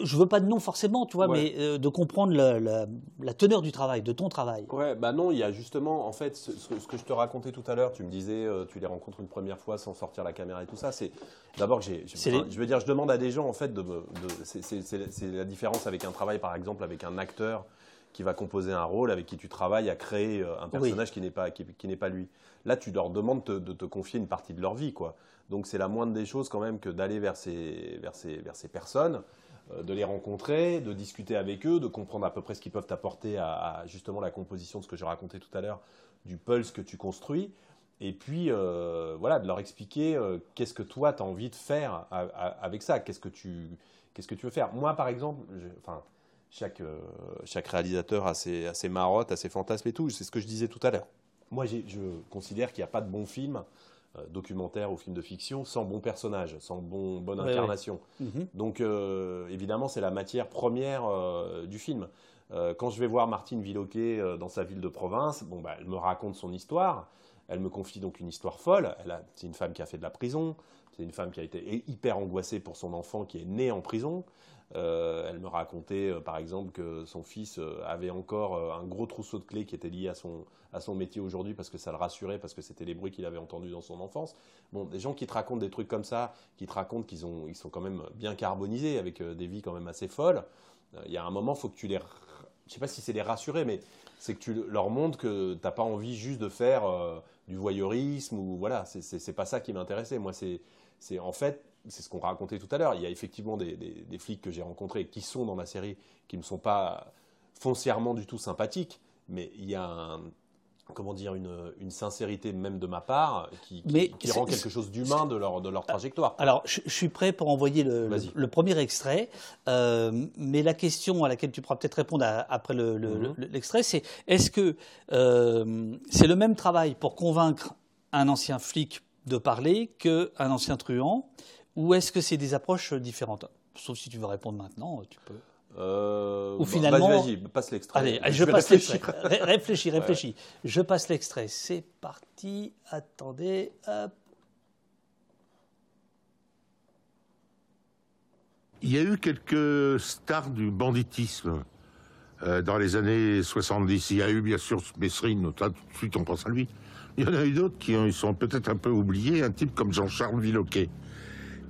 Je veux pas de nom forcément, tu vois, mais euh, de comprendre la, teneur du travail, de ton travail. Ouais, bah non, il y a justement, en fait, ce, que je te racontais tout à l'heure, tu me disais, euh, tu les rencontres une première fois sans sortir la caméra et tout ça. C'est d'abord que j'ai, je veux dire, je demande à des gens, en fait, de, c'est la différence avec un travail, par exemple, avec un acteur qui va composer un rôle, avec qui tu travailles à créer euh, un personnage qui n'est pas, qui, n'est pas lui. Là, tu leur demandes de te confier une partie de leur vie. Quoi. Donc c'est la moindre des choses quand même que d'aller vers ces, vers ces, vers ces personnes, euh, de les rencontrer, de discuter avec eux, de comprendre à peu près ce qu'ils peuvent t'apporter à, justement la composition de ce que je racontais tout à l'heure, du pulse que tu construis. Et puis, euh, voilà, de leur expliquer qu'est-ce que toi, tu as envie de faire avec ça, qu'est-ce que tu, qu'est-ce que tu veux faire? Moi, par exemple, enfin, chaque, euh, chaque réalisateur a ses, a ses, marottes, a ses fantasmes et tout. C'est ce que je disais tout à l'heure. Moi, je considère qu'il n'y a pas de bon film, euh, documentaire ou film de fiction, sans bon personnage, sans bon, bonne incarnation. Mhm. Donc, euh, évidemment, c'est la matière première du film. quand je vais voir Martine Villoquet dans sa ville de province, bon, bah, elle me raconte son histoire. Elle me confie donc une histoire folle. C'est une femme qui a fait de la prison. C'est une femme qui a été hyper angoissée pour son enfant qui est né en prison. Euh, elle me racontait euh, par exemple que son fils euh, avait encore un gros trousseau de clés qui était lié à son, à son métier aujourd'hui parce que ça le rassurait, parce que c'était les bruits qu'il avait entendus dans son enfance. Bon, des gens qui te racontent des trucs comme ça, qui te racontent qu'ils ils sont quand même bien carbonisés, avec des vies quand même assez folles, il y a un moment, faut que tu les... Je sais pas si c'est les rassurer, mais c'est que tu leur montres que tu n'as pas envie juste de faire du voyeurisme ou voilà, c'est pas ça qui m'intéressait. Moi, c'est en fait c'est ce qu'on racontait tout à l'heure. Il y a effectivement des, flics que j'ai rencontrés qui sont dans ma série, qui ne sont pas foncièrement du tout sympathiques, mais il y a comment dire, une, sincérité même de ma part qui, rend quelque chose d'humain de leur, de leur trajectoire. Alors, je, suis prêt pour envoyer le, premier extrait, euh, mais la question à laquelle tu pourras peut-être répondre après mhm. l'extrait, c'est est-ce que euh, c'est le même travail pour convaincre un ancien flic de parler qu'un ancien truand ou est-ce que c'est des approches différentes? Sauf si tu veux répondre maintenant, tu peux. Euh, Ou finalement. Vas-y, passe l'extrait. Allez, je, passe l'extrait. réfléchis, réfléchis. Je passe l'extrait. C'est parti. Attendez. Il y a eu quelques stars du banditisme euh, dans les années 70. Il y a eu bien sûr Messrine, tout de suite on pense à lui. Il y en a eu d'autres qui sont peut-être un peu oubliés, un type comme Jean-Charles Villoquet.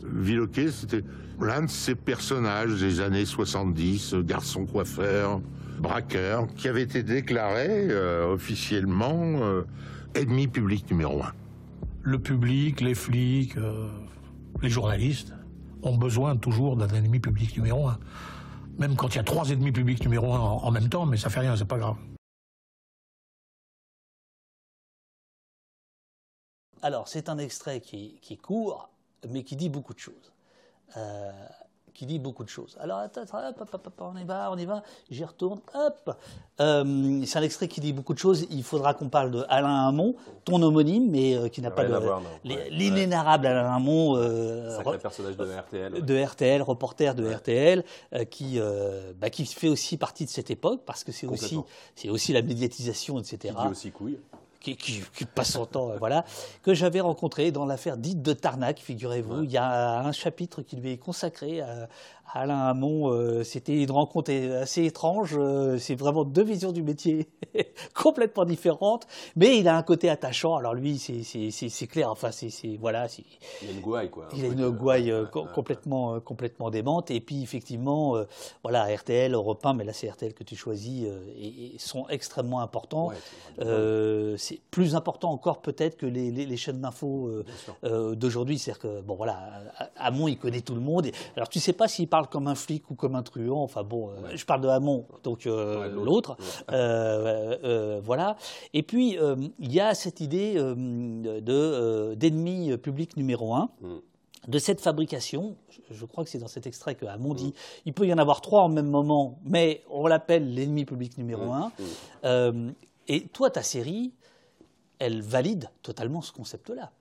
Villoquet, c'était l'un de ces personnages des années 70, garçon coiffeur, braqueur, qui avait été déclaré euh, officiellement euh, ennemi public numéro un. Le public, les flics, euh, les journalistes ont besoin toujours d'un ennemi public numéro un. Même quand il y a trois ennemis publics numéro un en, même temps, mais ça fait rien, c'est pas grave. Alors, c'est un extrait qui, court, mais qui dit beaucoup de choses. Euh, qui dit beaucoup de choses. Alors, attends, hop, on y va, on y va, j'y retourne, hop. Euh, c'est un extrait qui dit beaucoup de choses. Il faudra qu'on parle de Alain Hamon, ton homonyme, mais euh, qui n'a pas de. L'inénarrable Alain Hamon. Euh, personnage de RTL. De RTL, reporter de RTL, qui, bah, qui fait aussi partie de cette époque, parce que c'est aussi, aussi la médiatisation, etc. Qui dit aussi couille qui, passe son temps, euh, voilà, que j'avais rencontré dans l'affaire dite de Tarnac, figurez-vous. Il y a un chapitre qui lui est consacré à, Alain Hamon, euh, c'était une rencontre assez étrange. Euh, c'est vraiment deux visions du métier complètement différentes, mais il a un côté attachant. Alors lui, c'est clair. Enfin, c'est voilà. Il a une gouaille, quoi. Il a une gouaille complètement complètement démente. Et puis effectivement, voilà, RTL, Europe 1, mais là c'est RTL que tu choisis, et, sont extrêmement importants. C'est plus important encore peut-être que les, chaînes d'infos d'aujourd'hui. C'est-à-dire que bon voilà, Hamon, il connaît tout le monde. alors tu sais pas s'il parle comme un flic ou comme un truand. Enfin bon, euh, je parle de Hamon, donc euh, l'autre. Euh, voilà. Et puis, il y a cette idée de, d'ennemi public numéro un. Mm. de cette fabrication, je crois que c'est dans cet extrait que Hamon dit, mm. il peut y en avoir trois en même moment, mais on l'appelle l'ennemi public numéro mm. un. et toi, ta série, elle valide totalement ce concept-là.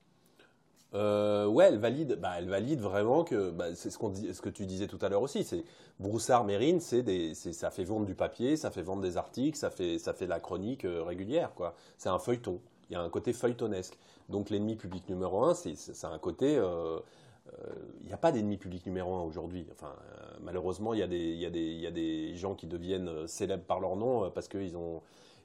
Euh, ouais, elle valide, bah, elle valide vraiment que bah, c'est ce, qu'on ce que tu disais tout à l'heure aussi. C'est Broussard, Mérine, c'est ça fait vendre du papier, ça fait vendre des articles, ça fait, ça fait la chronique euh, régulière, quoi. C'est un feuilleton. Il y a un côté feuilletonesque. Donc l'ennemi public numéro un, c'est, c'est un côté. Euh, il n'y a pas d'ennemi public numéro un aujourd'hui. Enfin, malheureusement, il y, il y a des gens qui deviennent célèbres par leur nom parce qu'ils ont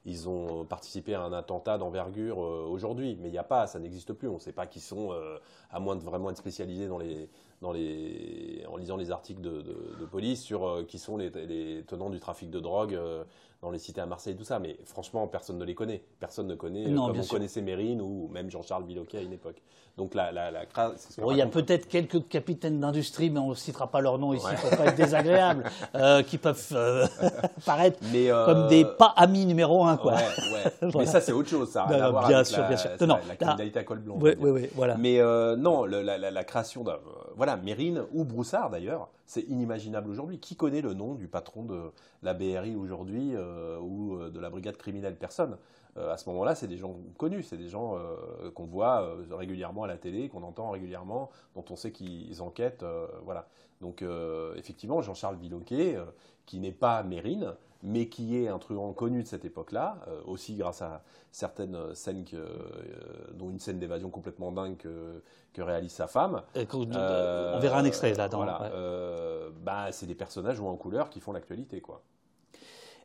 ils ont participé à un attentat d'envergure euh, aujourd'hui, mais il n'y a pas, ça n'existe plus. On ne sait pas qui sont, euh, à moins de vraiment être spécialisés dans les, dans les, en lisant les articles de, police sur euh, qui sont les, les, tenants du trafic de drogue dans les cités à Marseille, tout ça. Mais franchement, personne ne les connaît. Personne ne connaît, non, comme on connaissait Mérine ou même Jean-Charles Villoquet à une époque. Donc la, la, la Il y a peut-être quelques capitaines d'industrie, mais on ne citera pas leur nom ici pour pas être désagréable, euh, qui peuvent euh, paraître euh, comme des pas amis numéro un. Quoi. Mais ça, c'est autre chose. Ça bien sûr, bien sûr. Non, la, criminalité à col blanc. Oui, oui, voilà. Mais non, la, création d'un. voilà, Mérine ou Broussard d'ailleurs, c'est inimaginable aujourd'hui. Qui connaît le nom du patron de la BRI aujourd'hui ou de la brigade criminelle? Personne. Euh, à ce moment-là, c'est des gens connus, c'est des gens euh, qu'on voit euh, régulièrement à la télé, qu'on entend régulièrement, dont on sait qu'ils enquêtent. voilà. Donc, effectivement, Jean-Charles Villoquet, qui n'est pas Mérine, mais qui est un truand connu de cette époque-là, aussi grâce à certaines scènes, dont une scène d'évasion complètement dingue que, réalise sa femme. on verra un extrait là. Dans, voilà, bah, c'est des personnages ou en couleur qui font l'actualité, quoi.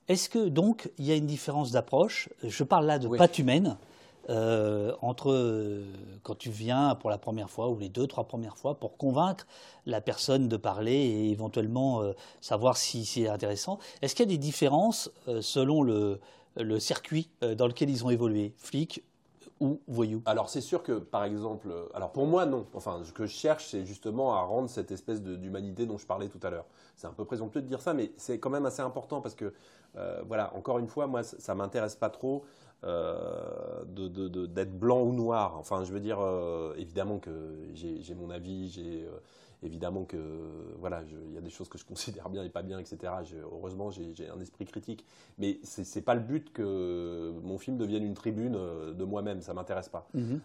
Est-ce que donc il y a une différence d'approche? Je parle là de patte humaine. Euh, entre euh, quand tu viens pour la première fois ou les deux, trois premières fois pour convaincre la personne de parler et éventuellement euh, savoir si c'est intéressant. Est-ce qu'il y a des différences selon le, le circuit dans lequel ils ont évolué, flic ou voyou Alors c'est sûr que par exemple, alors pour moi non. Enfin, ce que je cherche, c'est justement à rendre cette espèce d'humanité dont je parlais tout à l'heure. C'est un peu présomptueux de dire ça, mais c'est quand même assez important parce que euh, voilà, encore une fois, moi, ça, m'intéresse pas trop euh, d'être blanc ou noir. Enfin, je veux dire, euh, évidemment que j'ai mon avis, j'ai évidemment que voilà, il y a des choses que je considère bien et pas bien, etc. Heureusement, j'ai un esprit critique, mais c'est pas le but que mon film devienne une tribune de moi-même. Ça m'intéresse pas. Mm-hmm.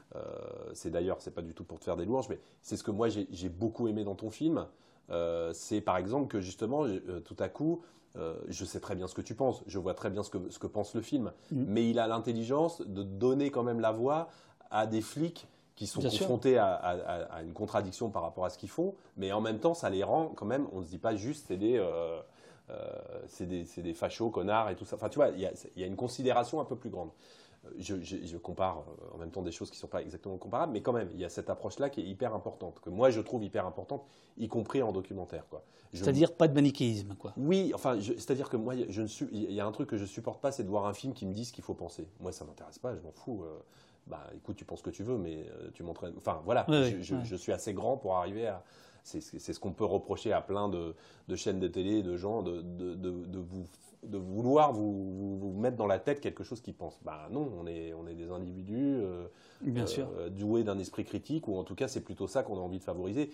c'est d'ailleurs, c'est pas du tout pour te faire des louanges, mais c'est ce que moi j'ai beaucoup aimé dans ton film. c'est par exemple que justement, tout à coup, euh, je sais très bien ce que tu penses, je vois très bien ce que, pense le film, mm. mais il a l'intelligence de donner quand même la voix à des flics qui sont confrontés à, une contradiction par rapport à ce qu'ils font, mais en même temps, ça les rend quand même, on ne se dit pas juste c'est des, euh, euh, des, fachos, connards et tout ça. Enfin, tu vois, il y, a, une considération un peu plus grande. je, compare euh, en même temps des choses qui ne sont pas exactement comparables, mais quand même, il y a cette approche-là qui est hyper importante, que moi je trouve hyper importante, y compris en documentaire. C'est-à-dire pas de manichéisme, quoi. Oui, enfin, c'est-à-dire que moi, je ne suis, il y a un truc que je supporte pas, c'est de voir un film qui me dit ce qu'il faut penser. Moi, ça m'intéresse pas, je m'en fous. Euh, bah, écoute, tu penses ce que tu veux, mais euh, tu m'entraînes. Enfin, voilà, je, suis assez grand pour arriver à. C'est ce qu'on peut reprocher à plein de, chaînes de télé, de gens, de, de vous de vouloir vous, vous, mettre dans la tête quelque chose qu'ils pensent. Bah non, on est, on est des individus euh, Bien sûr. Euh, doués d'un esprit critique, ou en tout cas c'est plutôt ça qu'on a envie de favoriser.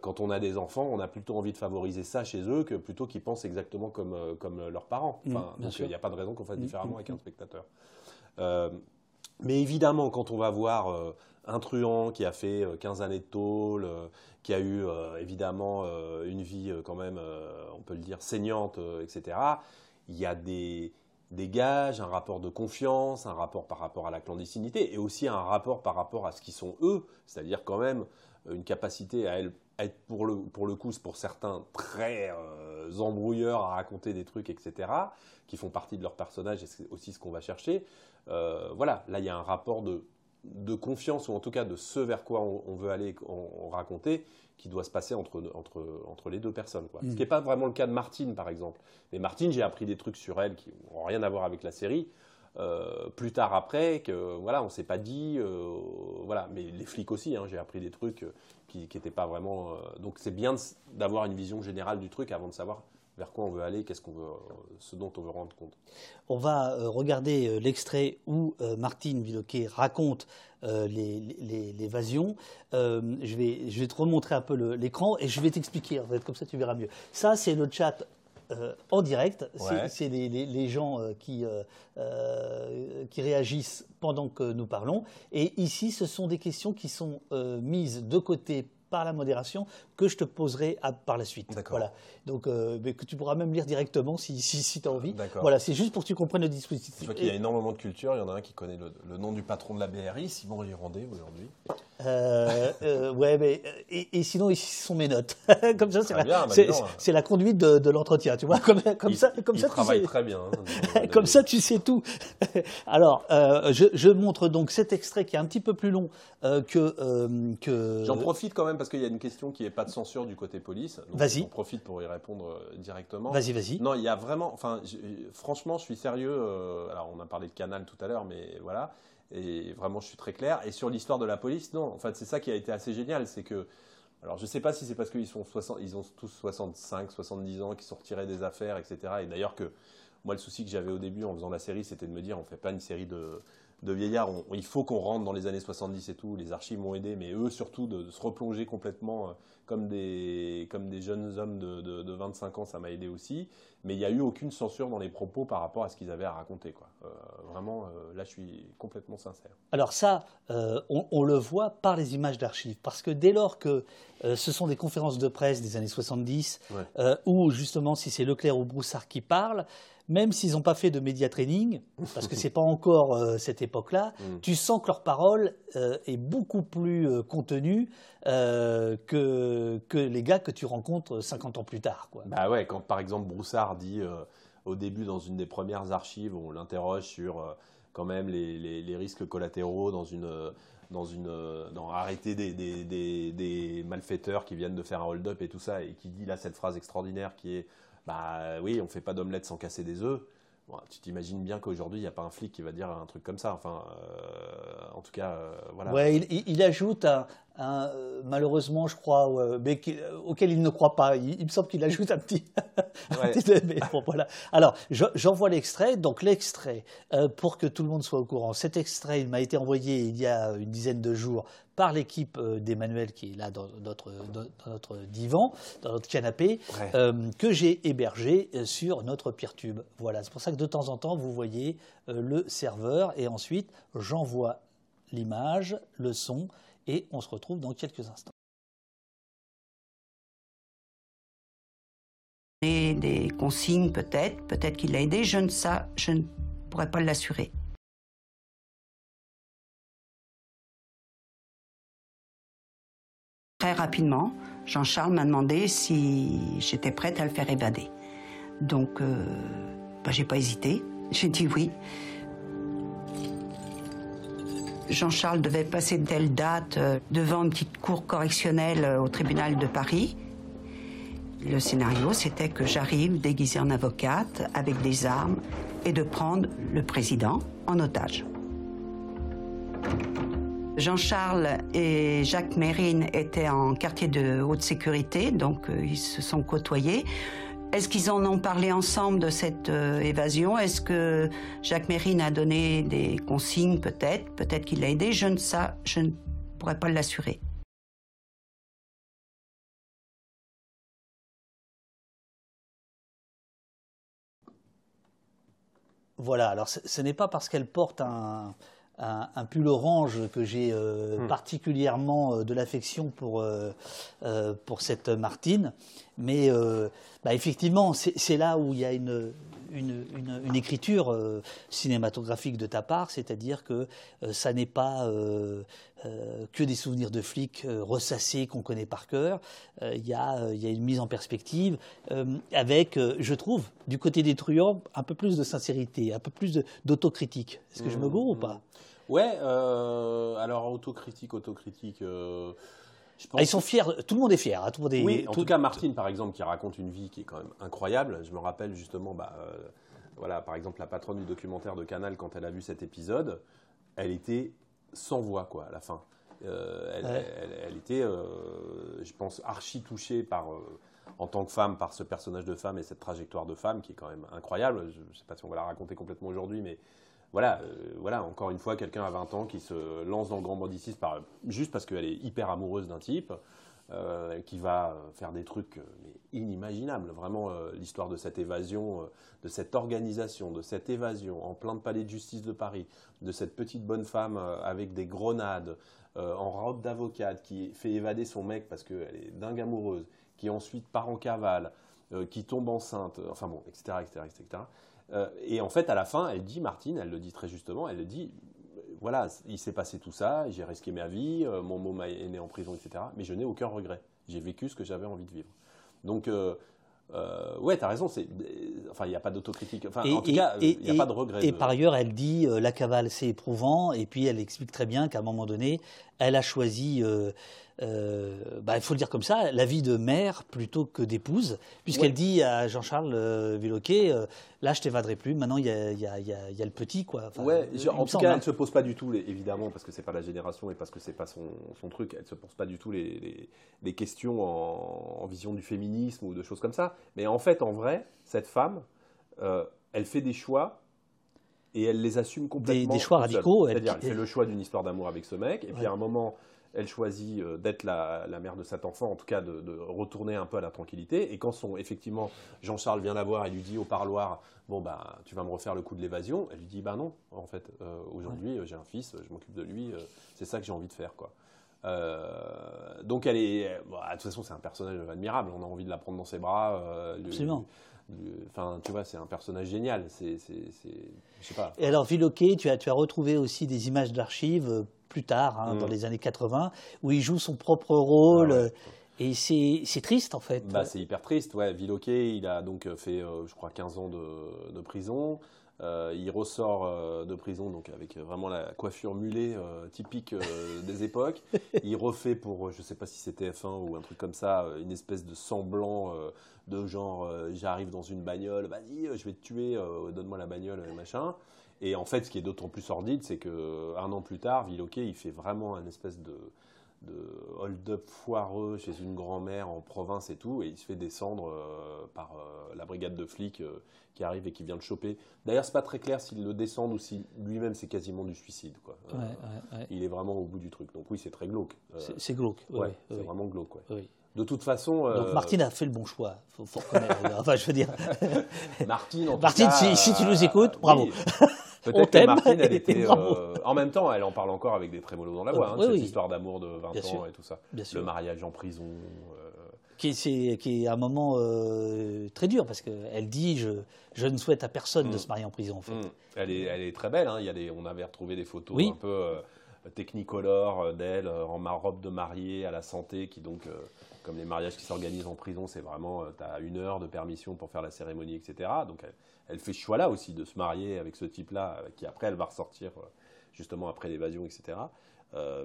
Quand on a des enfants, on a plutôt envie de favoriser ça chez eux que plutôt qu'ils pensent exactement comme, comme leurs parents. Mm, enfin, donc il n'y a pas de raison qu'on fasse mm, différemment mm, avec un spectateur. Mais évidemment, quand on va voir un truand qui a fait 15 années de tôle, qui a eu évidemment une vie quand même, on peut le dire, saignante, etc., il y a des, gages, un rapport de confiance, un rapport par rapport à la clandestinité et aussi un rapport par rapport à ce qu'ils sont eux, c'est-à-dire quand même une capacité à être pour le, pour le coup, pour certains, très euh, embrouilleurs à raconter des trucs, etc., qui font partie de leur personnage et c'est aussi ce qu'on va chercher. Euh, voilà, là il y a un rapport de, de confiance, ou en tout cas de ce vers quoi on, veut aller en raconter, qui doit se passer entre, entre, entre les deux personnes. Quoi. Ce mm. qui n'est pas vraiment le cas de Martine, par exemple. Mais Martine, j'ai appris des trucs sur elle qui n'ont rien à voir avec la série. Euh, plus tard après, que voilà, on s'est pas dit, euh, voilà, mais les flics aussi, hein, j'ai appris des trucs qui n'étaient pas vraiment. donc c'est bien d'avoir une vision générale du truc avant de savoir vers quoi on veut aller, qu'est-ce qu'on veut, ce dont on veut rendre compte. On va regarder l'extrait où Martine Villoquet raconte euh, l'évasion. Euh, je, vais, je vais te remontrer un peu l'écran et je vais t'expliquer, en fait, comme ça tu verras mieux. Ça, c'est le chat euh, en direct. C'est les, les, gens qui, qui réagissent pendant que nous parlons. Et ici, ce sont des questions qui sont mises de côté par la modération que je te poserai par la suite. Voilà. Donc, euh, mais que tu pourras même lire directement si, si, tu as envie. Voilà, c'est juste pour que tu comprennes le dispositif. Je vois qu'il y a énormément de culture. Il y en a un qui connaît le, nom du patron de la BRI, Simon Rirandé, aujourd'hui. Euh, euh, ouais, mais et, sinon ici sont mes notes. comme ça, c'est la, bah, c'est, la conduite de, l'entretien, tu vois. Comme, comme ça, comme ça, travaille très bien. Hein, comme ça, tu sais tout. Alors, je, je, montre donc cet extrait qui est un petit peu plus long que. que... J'en profite quand même parce qu'il y a une question qui n'est pas de censure du côté police. Vas-y. J'en profite pour y répondre euh, directement. Vas-y, vas-y. Non, il y a vraiment. Enfin, franchement, je suis sérieux. Euh, alors, on a parlé de Canal tout à l'heure, mais voilà. Et vraiment, je suis très clair. Et sur l'histoire de la police, non. En fait, c'est ça qui a été assez génial. C'est que. Alors, je ne sais pas si c'est parce qu'ils sont 60, ils ont tous 65, 70 ans, qu'ils sont retirés des affaires, etc. Et d'ailleurs, que moi, le souci que j'avais au début en faisant la série, c'était de me dire on ne fait pas une série de de vieillards. il faut qu'on rentre dans les années 70 et tout. Les archives m'ont aidé, mais eux surtout de, se replonger complètement euh, comme, des, comme des jeunes hommes de, de, 25 ans, ça m'a aidé aussi. Mais il n'y a eu aucune censure dans les propos par rapport à ce qu'ils avaient à raconter. Quoi. Euh, vraiment, euh, là, je suis complètement sincère. Alors ça, on, le voit par les images d'archives, parce que dès lors que ce sont des conférences de presse des années 70, où justement, si c'est Leclerc ou Broussard qui parlent, même s'ils n'ont pas fait de média training, parce que ce n'est pas encore euh, cette époque-là, mm. tu sens que leur parole euh, est beaucoup plus euh, contenue que, que les gars que tu rencontres 50 ans plus tard. Quoi. Bah ouais, quand par exemple Broussard dit au début dans une des premières archives, on l'interroge sur quand même les, les, risques collatéraux dans une dans une dans arrêter des, des, des, des, malfaiteurs qui viennent de faire un hold-up et tout ça et qui dit là cette phrase extraordinaire qui est bah oui, on fait pas d'omelette sans casser des œufs. tu t'imagines bien qu'aujourd'hui, il n'y a pas un flic qui va dire un truc comme ça. Enfin, euh, en tout cas, euh, voilà. Ouais, il, ajoute un, euh, malheureusement, je crois, mais auquel il ne croit pas. Il, me semble qu'il ajoute un petit. voilà. Alors, j'envoie l'extrait. Donc, l'extrait, pour que tout le monde soit au courant, cet extrait, il m'a été envoyé il y a une dizaine de jours par l'équipe d'Emmanuel qui est là dans notre, notre, divan, dans notre canapé, que j'ai hébergé sur notre Peertube. Voilà, c'est pour ça que de temps en temps, vous voyez le serveur et ensuite, j'envoie l'image, le son et on se retrouve dans quelques instants. Des, consignes peut-être, peut-être qu'il l'a aidé, je ne sais, je ne pourrais pas l'assurer. Très rapidement, Jean-Charles m'a demandé si j'étais prête à le faire évader. Donc, euh, bah, j'ai pas hésité, j'ai dit oui. Jean-Charles devait passer telle date euh, devant une petite cour correctionnelle euh, au tribunal de Paris. Le scénario, c'était que j'arrive déguisée en avocate avec des armes et de prendre le président en otage. Jean-Charles et Jacques Mérine étaient en quartier de haute sécurité, donc euh, ils se sont côtoyés. Est-ce qu'ils en ont parlé ensemble de cette euh, évasion? Est-ce que Jacques Mérine a donné des consignes? Peut-être. Peut-être qu'il l'a aidé. Je ne sais. Je ne pourrais pas l'assurer. Voilà, alors ce n'est pas parce qu'elle porte un, un, pull orange que j'ai euh, hmm. particulièrement euh, de l'affection pour, euh, pour cette Martine. Mais bah, effectivement, c'est là où il y a une, une, une, écriture cinématographique de ta part, c'est-à-dire que ça n'est pas que des souvenirs de flics ressassés qu'on connaît par cœur. Il y, a, y, a une mise en perspective avec, je trouve, du côté des truands, un peu plus de sincérité, un peu plus d'autocritique. Est-ce que je me gourre ou pas? Ouais, euh, alors autocritique, autocritique. Euh, ah, ils sont fiers, tout le monde est fier. Hein, tout le monde est, oui, en tout, cas, Martine, par exemple, qui raconte une vie qui est quand même incroyable. Je me rappelle justement, bah, euh, voilà, par exemple, la patronne du documentaire de Canal, quand elle a vu cet épisode, elle était sans voix, quoi, à la fin. elle, était, je pense, archi touchée par en tant que femme par ce personnage de femme et cette trajectoire de femme qui est quand même incroyable. Je ne sais pas si on va la raconter complètement aujourd'hui, mais voilà, euh, voilà, encore une fois, quelqu'un à 20 ans qui se lance dans le grand banditisme par, juste parce qu'elle est hyper amoureuse d'un type, euh, qui va faire des trucs euh, inimaginables. Vraiment, l'histoire de cette évasion, de cette organisation, de cette évasion en plein palais de justice de Paris, de cette petite bonne femme avec des grenades, en robe d'avocate, qui fait évader son mec parce qu'elle est dingue amoureuse, qui ensuite part en cavale, qui tombe enceinte, enfin bon, etc., etc., etc. Euh, et en fait, à la fin, elle dit, Martine, elle le dit très justement, elle le dit, voilà, il s'est passé tout ça, j'ai risqué ma vie, euh, mon môme est né en prison, etc. Mais je n'ai aucun regret. J'ai vécu ce que j'avais envie de vivre. Donc, euh, euh, ouais, t'as raison. C'est, enfin, il n'y a pas d'autocritique. Enfin, en tout cas, il n'y a pas de regret. Et par ailleurs, elle dit la cavale, c'est éprouvant. Et puis, elle explique très bien qu'à un moment donné, elle a choisi euh, bah, il faut le dire comme ça, la vie de mère plutôt que d'épouse, puisqu'elle dit à Jean-Charles euh, Villoquet, euh, là je t'évaderai plus, maintenant il y a, y, a, y, a, y a, le petit. Quoi. ouais, en tout cas, elle ne se pose pas du tout, évidemment, parce que c'est pas la génération et parce que c'est pas son, son, truc, elle ne se pose pas du tout les, les, les questions en, en, vision du féminisme ou de choses comme ça. Mais en fait, en vrai, cette femme, elle fait des choix et elle les assume complètement. Des, des choix radicaux. C'est-à-dire, elle fait le choix d'une histoire d'amour avec ce mec, et puis à un moment elle choisit euh, d'être la, mère de cet enfant, en tout cas de, retourner un peu à la tranquillité. Et quand son, effectivement Jean-Charles vient la voir et lui dit au parloir Bon, bah, tu vas me refaire le coup de l'évasion, elle lui dit Bah non, en fait, euh, aujourd'hui euh, j'ai un fils, je m'occupe de lui, c'est ça que j'ai envie de faire. quoi. donc elle est, de toute façon c'est un personnage admirable, on a envie de la prendre dans ses bras. Absolument. Enfin, tu vois, c'est un personnage génial. C'est, je sais pas. Et alors, Villoquet, tu as, tu as retrouvé aussi des images d'archives plus tard, hein, dans mm. les années 80, où il joue son propre rôle. Ah et c'est triste en fait. Bah, c'est hyper triste, ouais. Villoquet, il a donc fait, euh, je crois, 15 ans de, de prison. Euh, il ressort euh, de prison donc avec vraiment la coiffure mulet typique des époques. Il refait pour, je ne sais pas si c'était F1 ou un truc comme ça, une espèce de semblant de genre j'arrive dans une bagnole, vas-y, je vais te tuer, donne-moi la bagnole, machin. Et en fait, ce qui est d'autant plus sordide, c'est qu'un an plus tard, Villoquet, il fait vraiment un espèce de, hold-up foireux chez une grand-mère en province et tout, et il se fait descendre euh, par euh, la brigade de flics euh, qui arrive et qui vient le choper. D'ailleurs, c'est pas très clair s'il le descend ou si lui-même c'est quasiment du suicide. Quoi. Il est vraiment au bout du truc. Donc oui, c'est très glauque. c'est glauque. Ouais, c'est vraiment glauque. De toute façon. Donc Martine a fait le bon choix. Faut, faut reconnaître. enfin, je veux dire. Martine, en Martine, si, si, tu nous écoutes, bravo. Peut-être que Martine, elle était. Euh, en même temps, elle en parle encore avec des trémolos dans la voix, hein, cette histoire d'amour de 20 ans et tout ça. le mariage en prison. Euh. Qui, est, qui, est, un moment euh, très dur parce qu'elle dit je, je, ne souhaite à personne de mm. se marier en prison. En fait. Mm. Elle, est, elle est très belle. Hein. Il y a des, on avait retrouvé des photos un peu technicolor d'elle en ma robe de mariée à la santé qui donc comme les mariages qui s'organisent en prison, c'est vraiment, tu as une heure de permission pour faire la cérémonie, etc. Donc elle, fait ce choix-là aussi de se marier avec ce type-là, qui après elle va ressortir euh, justement après l'évasion, etc.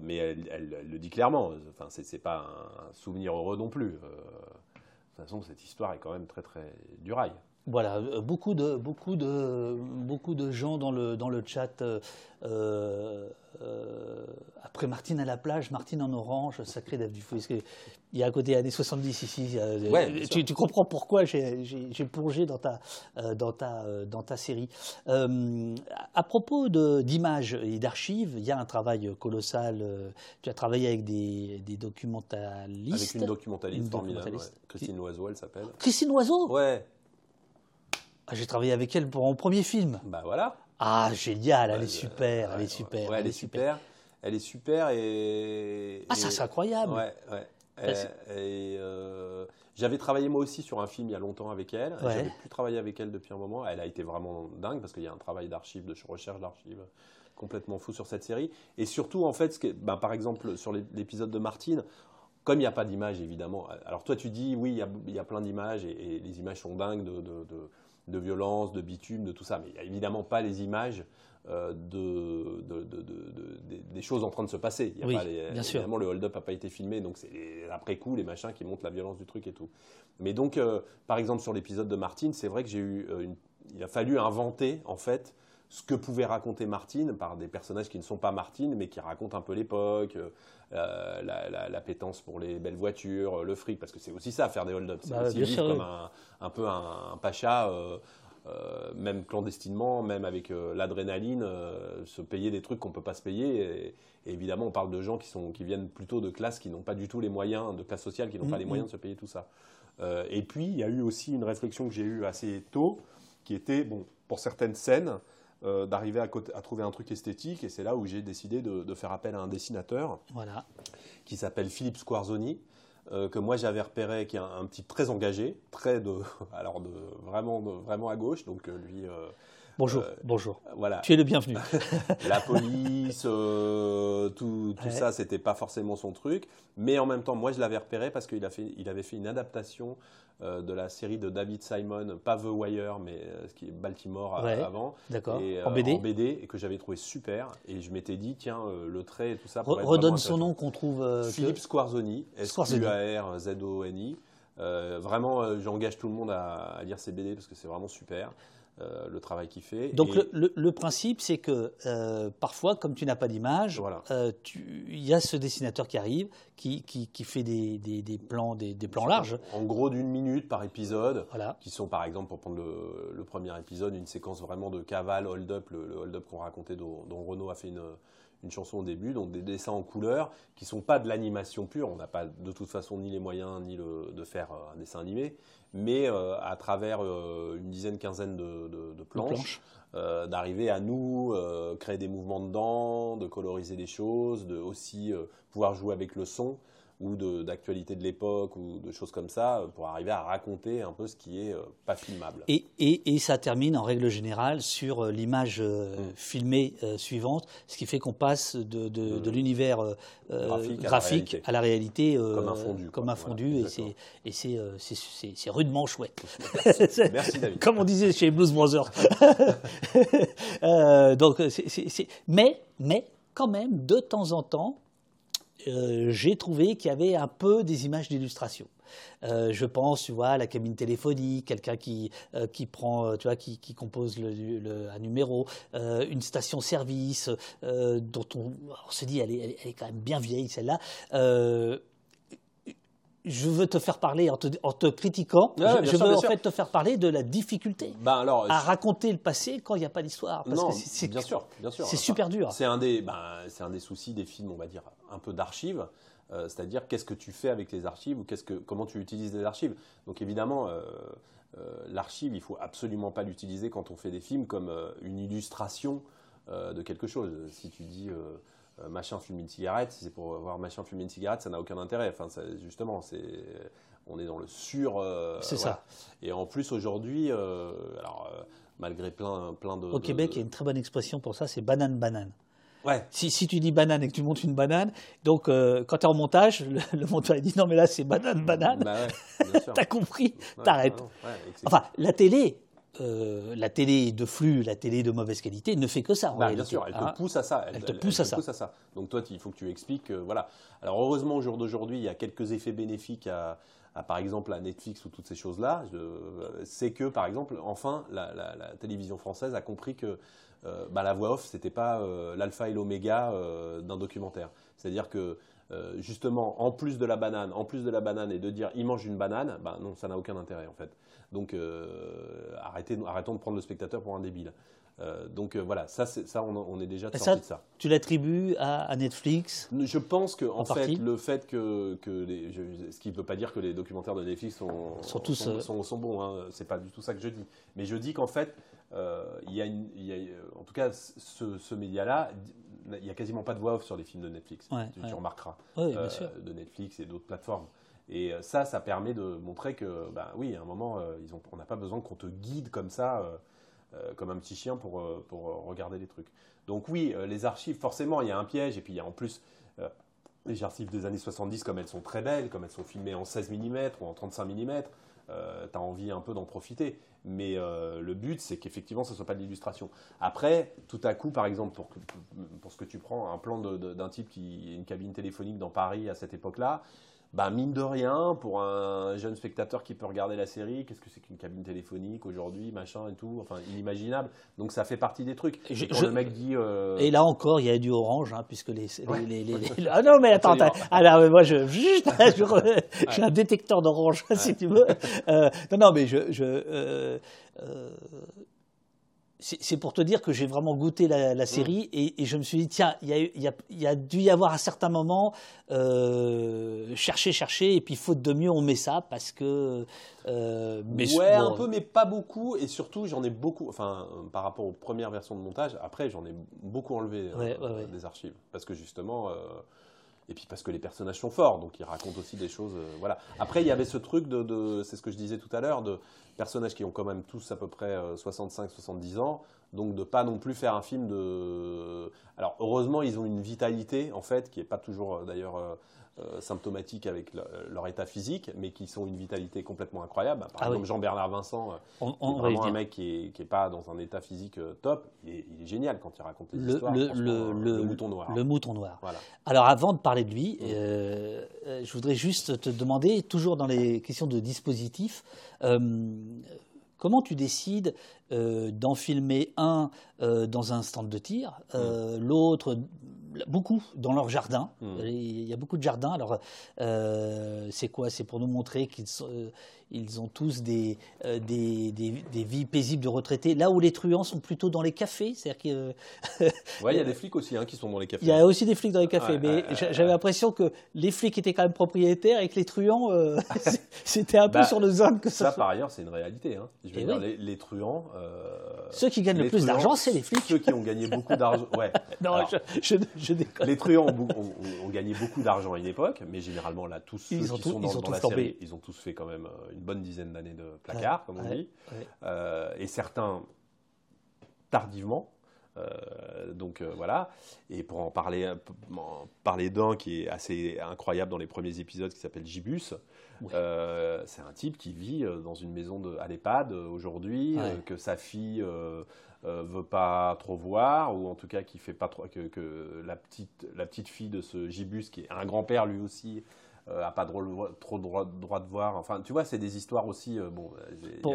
mais elle, le dit clairement. Enfin, c'est pas un, souvenir heureux non plus. de toute façon, cette histoire est quand même très très du rail. Voilà, euh, beaucoup de, beaucoup de, beaucoup de gens dans le, dans le chat. Euh, euh, après Martine à la plage, Martine en orange, sacré Dave Dufour. Il y a à côté années 70 ici. tu, comprends pourquoi j'ai plongé dans ta, dans ta, dans ta série. à propos d'images et d'archives, il y a un travail colossal. tu as travaillé avec des, des documentalistes. Avec une documentaliste, Christine Loiseau, elle s'appelle. Christine Loiseau? Ouais. Ah, j'ai travaillé avec elle pour mon premier film. Bah voilà. Ah, génial, elle est super, elle est super. elle, est super. Elle est super et. Ah, ça, c'est incroyable. Ouais, ouais. Et, euh, j'avais travaillé moi aussi sur un film il y a longtemps avec elle. Ouais. J'avais plus travaillé avec elle depuis un moment. Elle a été vraiment dingue parce qu'il y a un travail d'archives, de recherche d'archives complètement fou sur cette série. Et surtout, en fait, ce que, ben, par exemple, sur l'épisode de Martine, comme il n'y a pas d'image, évidemment. Alors toi, tu dis, oui, il y a, plein d'images et, les images sont dingues de de violence, de bitume, de tout ça. Mais il n'y a évidemment pas les images euh, de, des choses en train de se passer. Il y a pas bien évidemment, le hold-up n'a pas été filmé, donc c'est après coup les machins qui montrent la violence du truc et tout. Mais donc, euh, par exemple, sur l'épisode de Martine, c'est vrai que j'ai eu euh, il a fallu inventer en fait ce que pouvait raconter Martine par des personnages qui ne sont pas Martine, mais qui racontent un peu l'époque, euh, la, la, pétence pour les belles voitures, le fric, parce que c'est aussi ça, faire des hold-up. C'est bah, aussi vivre comme un, un, peu un, pacha. Euh, euh, même clandestinement, même avec l'adrénaline, se payer des trucs qu'on ne peut pas se payer. Et, évidemment, on parle de gens qui, sont, qui viennent plutôt de classes qui n'ont pas du tout les moyens, de classes sociales qui n'ont pas les mm-hmm. moyens de se payer tout ça. et puis, il y a eu aussi une réflexion que j'ai eue assez tôt, qui était, bon, pour certaines scènes, euh, d'arriver à, trouver un truc esthétique. Et c'est là où j'ai décidé de, faire appel à un dessinateur voilà. qui s'appelle Philippe Squarzoni. Euh, que moi j'avais repéré, qui est un, type très engagé, très de, alors de vraiment, vraiment à gauche, donc euh, lui. Bonjour, bonjour. Voilà. Tu es le bienvenu. La police, tout, tout ça, ça, c'était pas forcément son truc, mais en même temps, moi je l'avais repéré parce qu'il il avait fait une adaptation euh, de la série de David Simon, pas The Wire, mais euh, ce qui est Baltimore avant. D'accord. Euh, en BD. En BD et que j'avais trouvé super. Et je m'étais dit, tiens, le trait et tout ça. redonne son nom qu'on trouve. Philippe Squarzoni, S-Q-A-R-Z-O-N-I. vraiment, j'engage tout le monde à, à lire ses BD parce que c'est vraiment super. Euh, le travail qu'il fait. Donc le, principe, c'est que euh, parfois, comme tu n'as pas d'image, euh, il y a ce dessinateur qui arrive, qui, qui, fait des, des, plans, des, plans larges. En gros, d'une minute par épisode, qui sont par exemple, pour prendre le, premier épisode, une séquence vraiment de cavale, hold-up, le, hold-up qu'on racontait, dont, dont Renaud a fait une une chanson au début, donc des dessins en couleur qui sont pas de l'animation pure. On n'a pas de toute façon ni les moyens ni le, de faire un dessin animé, mais euh, à travers euh, une dizaine, quinzaine de, planches, euh, d'arriver à nous créer des mouvements dedans, de coloriser des choses, de aussi pouvoir jouer avec le son ou d'actualité de, l'époque ou de choses comme ça pour arriver à raconter un peu ce qui est pas filmable. Et, et, et, ça termine en règle générale sur l'image mm. filmée suivante, ce qui fait qu'on passe de, de, mm. l'univers graphique, à la réalité, comme un fondu. Comme un fondu et c'est rudement chouette. Merci David. comme on disait chez Blues Brothers. donc, Mais, mais quand même, de temps en temps, euh, j'ai trouvé qu'il y avait un peu des images d'illustration. Euh, je pense, tu vois, à la cabine téléphonique, quelqu'un qui, euh, qui prend, tu vois, qui, qui compose un numéro, une station-service dont on, on, se dit, elle est, elle est, quand même bien vieille celle-là je veux te faire parler en te, critiquant. je, veux en fait te faire parler de la difficulté ben alors, à raconter le passé quand il n'y a pas d'histoire. Non, c'est bien sûr, bien sûr. C'est super dur. C'est un des, ben, c'est un des soucis des films, on va dire, un peu d'archives. Euh, c'est-à-dire qu'est-ce que tu fais avec les archives ou qu'est-ce que, comment tu utilises les archives? Donc évidemment, euh, euh, l'archive, il faut absolument pas l'utiliser quand on fait des films comme une illustration de quelque chose. Si tu dis machin fume une cigarette, si c'est pour voir machin fumer une cigarette, ça n'a aucun intérêt. Enfin, justement, c'est on est dans le sur. Euh, c'est ça. Et en plus aujourd'hui, euh, alors malgré plein, plein de. Au Québec, il y a une très bonne expression pour ça, c'est banane banane. Ouais. Si, si, tu dis banane et que tu montes une banane, donc quand tu es en montage, le, monteur il dit non mais là c'est banane banane. Bah ouais, T'as compris, t'arrêtes. enfin la télé, la télé de flux, la télé de mauvaise qualité ne fait que ça. Bah, bien sûr, elle te hein. pousse à ça. Elle, te, pousse, à ça. pousse, à ça. Donc toi, il faut que tu expliques. voilà. Alors heureusement, au jour d'aujourd'hui, il y a quelques effets bénéfiques à, par exemple à Netflix ou toutes ces choses-là. C'est que, par exemple, enfin, la, télévision française a compris que bah, la voix off, c'était pas l'alpha et l'oméga d'un documentaire. C'est-à-dire que euh, justement, en plus de la banane, en plus de la banane, et de dire il mange une banane, ben non, ça n'a aucun intérêt en fait. Donc euh, arrêtez, arrêtons de prendre le spectateur pour un débile. Euh, donc voilà, ça, ça on, est déjà sorti de ça. Tu l'attribues à, Netflix Je pense que en, fait, le fait que, que ce qui ne veut pas dire que les documentaires de Netflix sont, sont, tous, sont, sont, bons, hein, c'est pas du tout ça que je dis. Mais je dis qu'en fait, il y, a en tout cas, ce, ce média-là il n'y a quasiment pas de voix off sur les films de Netflix. tu, remarqueras. Euh, de Netflix et d'autres plateformes. Et euh, ça, ça permet de montrer que, ben oui, à un moment, euh, on n'a pas besoin qu'on te guide comme ça, comme un petit chien pour, regarder les trucs. Donc oui, les archives, forcément, il y a un piège. Et puis il y a en plus les archives des années 70, comme elles sont très belles, comme elles sont filmées en 16 mm ou en 35 mm, euh, tu as envie un peu d'en profiter. Mais euh, le but, c'est qu'effectivement, ce ne soit pas de l'illustration. Après, tout à coup, par exemple, pour, pour ce que tu prends, un plan d'un type qui a une cabine téléphonique dans Paris à cette époque-là, bah, mine de rien, pour un jeune spectateur qui peut regarder la série, qu'est-ce que c'est qu'une cabine téléphonique aujourd'hui, machin et tout, enfin inimaginable. Donc ça fait partie des trucs. Et, le mec dit. Euh, et là encore, il y a du orange, hein, puisque les, les, les, Ah non, mais attends, alors moi je, je, suis un détecteur d'orange, si tu veux. Euh, non, non, mais je. je euh, c'est pour te dire que j'ai vraiment goûté la, mm. série et, je me suis dit, tiens, il y, a, dû y avoir à certains moments euh, chercher, chercher, et puis faute de mieux, on met ça parce que. Euh, mais ouais, un peu, mais pas beaucoup, et surtout, j'en ai beaucoup, enfin, par rapport aux premières versions de montage, après, j'en ai beaucoup enlevé euh, des archives parce que justement. Et puis parce que les personnages sont forts, donc ils racontent aussi des choses. voilà. Après, il y avait ce truc de c'est ce que je disais tout à l'heure, de personnages qui ont quand même tous à peu près 65-70 euh, ans, donc de pas non plus faire un film de... Alors heureusement, ils ont une vitalité, en fait, qui n'est pas toujours euh, d'ailleurs euh, euh, symptomatiques avec leur état physique, mais qui sont une vitalité complètement incroyable. Par ah exemple, Jean-Bernard Vincent, euh, on, vraiment un mec qui n'est pas dans un état physique euh, top, il est, génial quand il raconte les histoires. Le, le, mouton noir. Le mouton noir. Voilà. Alors, avant de parler de lui, je voudrais juste te demander, toujours dans les questions de dispositif, comment tu décides d'en filmer un dans un stand de tir, l'autre beaucoup dans leur jardin. Hmm. Il y a beaucoup de jardins. Alors, euh, c'est quoi? C'est pour nous montrer qu'ils euh, ils ont tous des, euh, des, des, vies paisibles de retraités. Là où les truands sont plutôt dans les cafés. C'est-à-dire que. ouais, il y a des flics aussi hein, qui sont dans les cafés. Il y a aussi des flics dans les cafés. mais j'avais l'impression que les flics étaient quand même propriétaires et que les truands, c'était un peu bah, sur le zone que ça. Ça, par ailleurs, c'est une réalité. Hein. Je veux eh dire, les, truands. Ceux qui gagnent le plus d'argent, c'est les flics. Ceux qui ont gagné beaucoup d'argent. Ouais. non, je, je, Les truands ont, gagné beaucoup d'argent à une époque, mais généralement, là, tous ceux qui sont dans, la série, ils ont tous fait quand même une bonne dizaine d'années de placard, comme on dit. Euh, et certains tardivement. Euh, donc euh, voilà. Et pour en parler, parler d'un qui est assez incroyable dans les premiers épisodes, qui s'appelle Gibus. c'est un type qui vit dans une maison de, à l'EHPAD aujourd'hui, que sa fille veut pas trop voir, ou en tout cas qui fait pas trop que, que la petite la petite fille de ce Gibus qui est un grand-père lui aussi a pas trop droit, droit, de voir. Enfin, tu vois, c'est des histoires aussi. Euh, bon, il n'y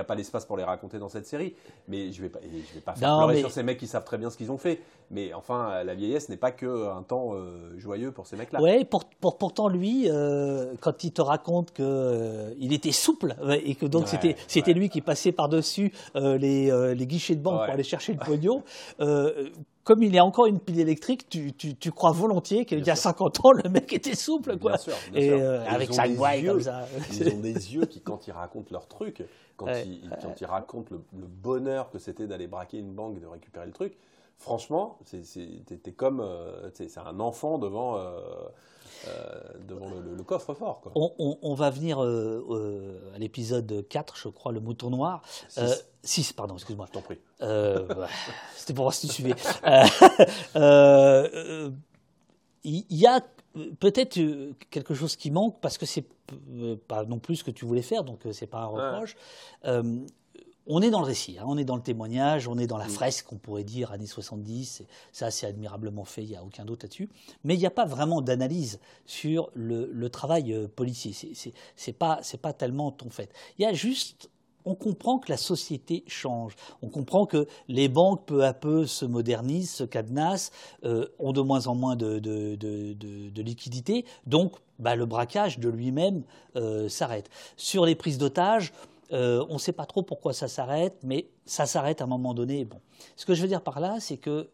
a, pas l'espace pour les raconter dans cette série, mais je vais pas, je vais pas faire pleurer sur ces mecs qui savent très bien ce qu'ils ont fait. Mais enfin, la vieillesse n'est pas que un temps euh, joyeux pour ces mecs-là. Ouais, pour, pour, pourtant lui, quand il te raconte que il était souple et que donc c'était c'était lui qui passait par dessus les, les guichets de banque pour aller chercher le pognon comme il a encore une pile électrique, tu, tu, tu crois volontiers qu'il y a 50 ans, le mec était souple, quoi. Bien sûr, Et euh, avec sa voix comme ça. Ils ont des yeux qui, quand ils racontent leur truc, quand, ils, quand ils racontent le, bonheur que c'était d'aller braquer une banque et de récupérer le truc, franchement, c'était comme, euh, c'est un enfant devant. Euh, devant le, coffre-fort. On, va venir euh, euh, à l'épisode 4, je crois, le mouton noir. 6, pardon, excuse-moi. Je t'en prie. C'était pour voir si tu suivais. Il y, a peut-être quelque chose qui manque parce que c'est pas non plus ce que tu voulais faire, donc c'est pas un reproche. On est dans le récit, hein, on est dans le témoignage, on est dans la fresque, on pourrait dire, années 70, ça c'est admirablement fait, il n'y a aucun doute là-dessus, mais il n'y a pas vraiment d'analyse sur le, travail euh, policier, c'est pas, pas tellement ton fait. Il y a juste on comprend que la société change. On comprend que les banques, peu à peu, se modernisent, se cadenassent, euh, ont de moins en moins de, de, liquidités. Donc, bah, le braquage de lui-même euh, s'arrête. Sur les prises d'otages, euh, on ne sait pas trop pourquoi ça s'arrête, mais ça s'arrête à un moment donné. Ce que je veux dire par là, c'est que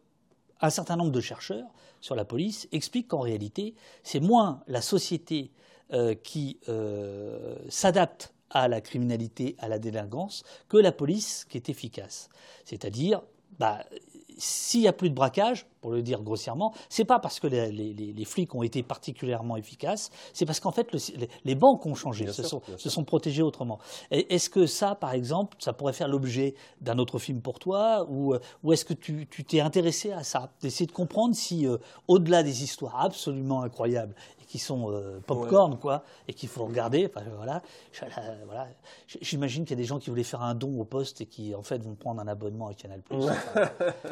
un certain nombre de chercheurs sur la police expliquent qu'en réalité, c'est moins la société euh, qui euh, s'adapte à la criminalité, à la délinquance, que la police qui est efficace. C'est-à-dire, bah, s'il n'y a plus de braquage, pour le dire grossièrement, c'est pas parce que les, flics ont été particulièrement efficaces, c'est parce qu'en fait les, banques ont changé, se, sont, protégées autrement. Est-ce que ça, par exemple, ça pourrait faire l'objet d'un autre film pour toi, ou, est-ce que tu t'es intéressé à ça, d'essayer de comprendre si, euh, au-delà des histoires absolument incroyables qui sont euh, popcorn, quoi, et qu'il faut regarder. voilà, voilà. J'imagine qu'il y a des gens qui voulaient faire un don au poste et qui, en fait, vont prendre un abonnement à Canal+.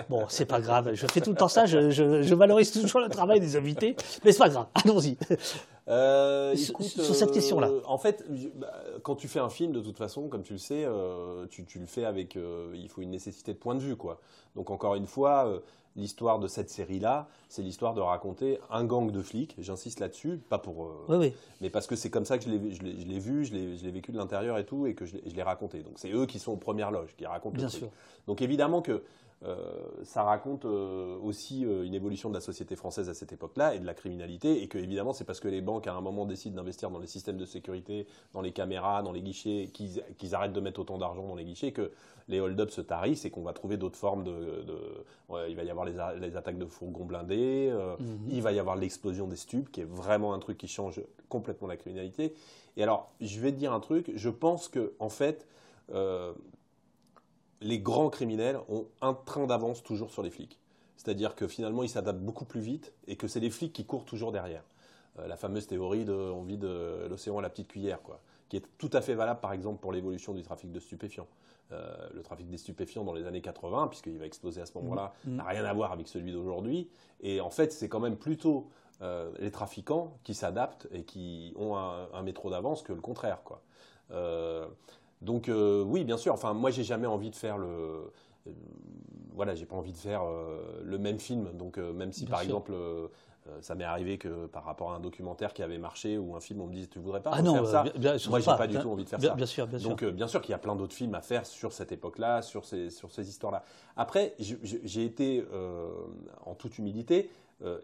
bon, c'est pas grave. Je fais tout le temps ça. Je, valorise toujours le travail des invités, mais c'est pas grave. Allons-y. Euh, sur, cette question-là. Euh, en fait, bah, quand tu fais un film, de toute façon, comme tu le sais, tu, tu, le fais avec. il faut une nécessité de point de vue, quoi. Donc encore une fois, l'histoire de cette série-là, c'est l'histoire de raconter un gang de flics. J'insiste là-dessus, pas pour, euh, mais parce que c'est comme ça que je l'ai vu, je l'ai vécu de l'intérieur et tout, et que je l'ai raconté. Donc c'est eux qui sont aux premières loges, qui racontent Bien le sûr. Donc évidemment que ça raconte euh, aussi une évolution de la société française à cette époque-là et de la criminalité, et que évidemment c'est parce que les banques à un moment décident d'investir dans les systèmes de sécurité, dans les caméras, dans les guichets, qu'ils arrêtent de mettre autant d'argent dans les guichets que les hold-up se tarissent et qu'on va trouver d'autres formes de. il va y avoir les, attaques de fourgons blindés, euh, mhm. il va y avoir l'explosion des stupes, qui est vraiment un truc qui change complètement la criminalité. Et alors, je vais te dire un truc, je pense que, en fait, euh, les grands criminels ont un train d'avance toujours sur les flics. C'est-à-dire que finalement, ils s'adaptent beaucoup plus vite et que c'est les flics qui courent toujours derrière. Euh, la fameuse théorie de on vit de l'océan à la petite cuillère, quoi, qui est tout à fait valable, par exemple, pour l'évolution du trafic de stupéfiants. Euh, le trafic des stupéfiants dans les années 80, puisqu'il va exploser à ce moment-là, mmh. n'a rien à voir avec celui d'aujourd'hui. Et en fait, c'est quand même plutôt euh, les trafiquants qui s'adaptent et qui ont un, métro d'avance que le contraire. Quoi. Euh, donc oui, bien sûr. Enfin, moi, j'ai jamais envie de faire le voilà, j'ai pas envie de faire le même film. Donc, même si par exemple, euh, ça m'est arrivé que par rapport à un documentaire qui avait marché ou un film, on me dise tu voudrais pas ah faire ça? Bien, Moi, j'ai pas, du tout envie de faire ça. Bien sûr, bien sûr. Donc, euh, bien sûr qu'il y a plein d'autres films à faire sur cette époque-là, sur ces, sur ces histoires-là. Après, j'ai été, euh, en toute humilité,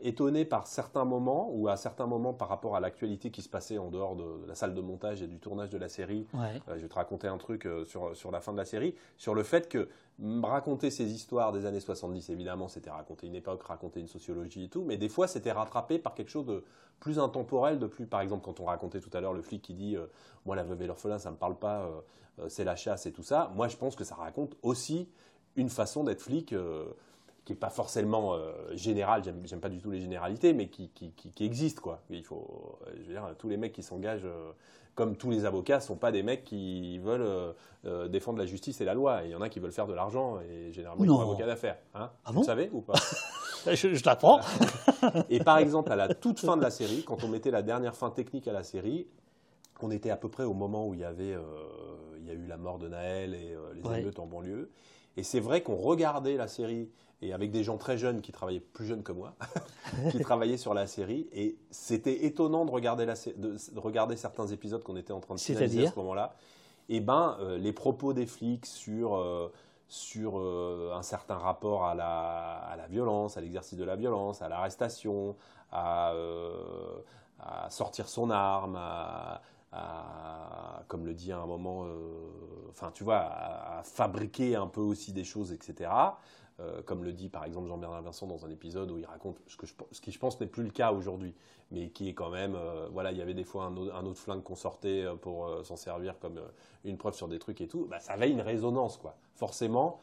étonné par certains moments ou à certains moments par rapport à l'actualité qui se passait en dehors de la salle de montage et du tournage de la série. je vais te raconter un truc sur, sur la fin de la série, sur le fait que raconter ces histoires des années 70, évidemment, c'était raconter une époque, raconter une sociologie et tout, mais des fois, c'était rattrapé par quelque chose de plus intemporel, de plus, par exemple, quand on racontait tout à l'heure le flic qui dit euh, Moi, la veuve et l'orphelin, ça me parle pas, euh, euh, c'est la chasse et tout ça. Moi, je pense que ça raconte aussi une façon d'être flic qui n'est pas forcément générale, j'aime pas du tout les généralités, mais qui, qui, qui, existe, quoi. Il faut, je veux dire, tous les mecs qui s'engagent comme tous les avocats, ne sont pas des mecs qui veulent euh, euh, défendre la justice et la loi. Il y en a qui veulent faire de l'argent et généralement ils sont avocats d'affaires. Hein ah Vous savez ou pas? Je, je t'apprends. et par exemple, à la toute fin de la série, quand on mettait la dernière fin technique à la série, on était à peu près au moment où il y avait, euh, il y a eu la mort de Naël et les émeutes en banlieue. Et c'est vrai qu'on regardait la série et avec des gens très jeunes qui travaillaient plus jeunes que moi, qui travaillaient sur la série. Et c'était étonnant de regarder, la, de, regarder certains épisodes qu'on était en train de finaliser à ce moment-là. Et ben, euh, les propos des flics sur, euh, sur euh, un certain rapport à la, à la violence, à l'exercice de la violence, à l'arrestation, à, à, sortir son arme, à, comme le dit à un moment, enfin tu vois, à, fabriquer un peu aussi des choses, etc. Euh, comme le dit par exemple Jean-Bernard Vincent dans un épisode où il raconte ce, que je, ce qui je pense n'est plus le cas aujourd'hui, mais qui est quand même, euh, voilà, il y avait des fois un, autre, flingue qu'on sortait euh, pour s'en servir comme une preuve sur des trucs et tout, bah, ça avait une résonance quoi. Forcément,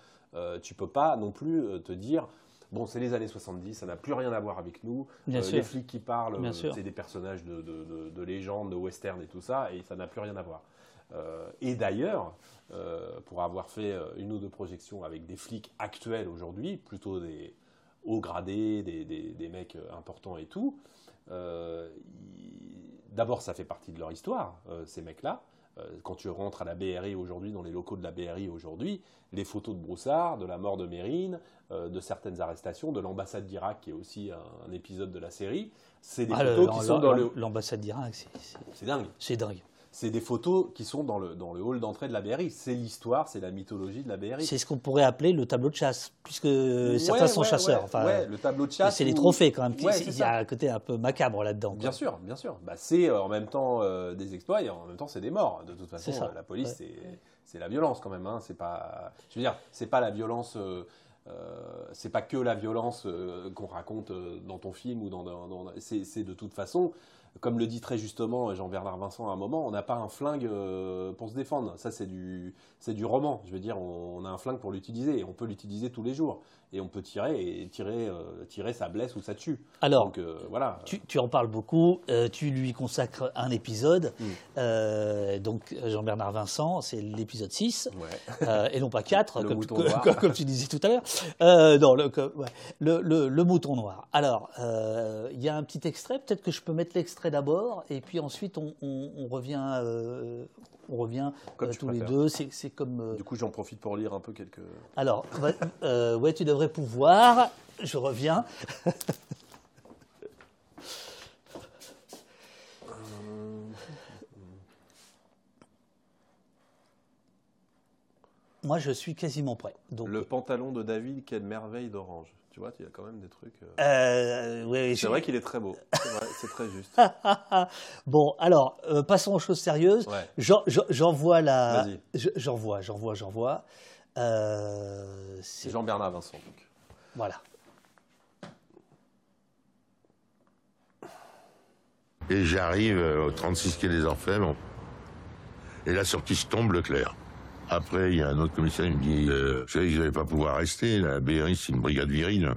tu peux pas non plus te dire, Bon, c'est les années 70, ça n'a plus rien à voir avec nous. Bien les flics qui parlent, c'est des personnages de, de, de, légende, de western et tout ça, et ça n'a plus rien à voir. Et d'ailleurs, pour avoir fait une ou deux projections avec des flics actuels aujourd'hui, plutôt des hauts gradés, des, des, des mecs importants et tout, d'abord, ça fait partie de leur histoire, ces mecs-là. Euh, quand tu rentres à la BRI aujourd'hui, dans les locaux de la BRI aujourd'hui, les photos de Broussard, de la mort de Mérine, euh, de certaines arrestations, de l'ambassade d'Irak, qui est aussi un, épisode de la série, c'est des ah, photos qui sont dans le... L'ambassade d'Irak, c'est dingue. C'est dingue c'est des photos qui sont dans le, dans le hall d'entrée de la BRI. C'est l'histoire, c'est la mythologie de la BRI. C'est ce qu'on pourrait appeler le tableau de chasse, puisque certains sont chasseurs. enfin, le tableau de chasse. C'est les trophées quand même. Il y a un côté un peu macabre là-dedans. Bien sûr, bien sûr. Bah, c'est euh, en même temps euh, des exploits et en même temps c'est des morts. De toute façon, la police, c'est la violence quand même. Hein. C'est pas, je veux dire, c'est pas la violence. Euh, c'est pas que la violence qu'on raconte dans ton film ou dans, dans c'est de toute façon comme le dit très justement Jean-Bernard Vincent à un moment, on n'a pas un flingue euh, pour se défendre. Ça, c'est du, c'est du roman. Je veux dire, on, a un flingue pour l'utiliser et on peut l'utiliser tous les jours. Et on peut tirer et tirer, euh, tirer ça blesse ou ça tue. Alors, euh, voilà. Tu, en parles beaucoup. tu lui consacres un épisode. Mm. donc, Jean-Bernard Vincent, c'est l'épisode 6. et non pas 4, comme, comme, tu disais tout à l'heure. non, le, le, le, mouton noir. Alors, il y a un petit extrait. Peut-être que je peux mettre l'extrait d'abord, et puis ensuite on, revient, on revient euh, euh, tous les deux. C'est comme. Euh, du coup, j'en profite pour lire un peu quelques. Alors, ouais, tu devrais pouvoir. Je reviens. Moi, je suis quasiment prêt. Donc... Le pantalon de David, quelle merveille d'orange. Tu vois, il y a quand même des trucs. Euh... euh oui, c'est vrai qu'il est très beau. C'est très juste. bon, alors, euh, passons aux choses sérieuses. J'envoie la. J'envoie, j'envoie, j'envoie. Euh, Jean-Bernard Vincent, donc. Voilà. Et j'arrive au 36 quai des Orfèvres. Et la sortie se tombe, Leclerc. Après, il y a un autre commissaire qui me dit euh, savais que je n'allais pas pouvoir rester. La BRI, c'est une brigade virile.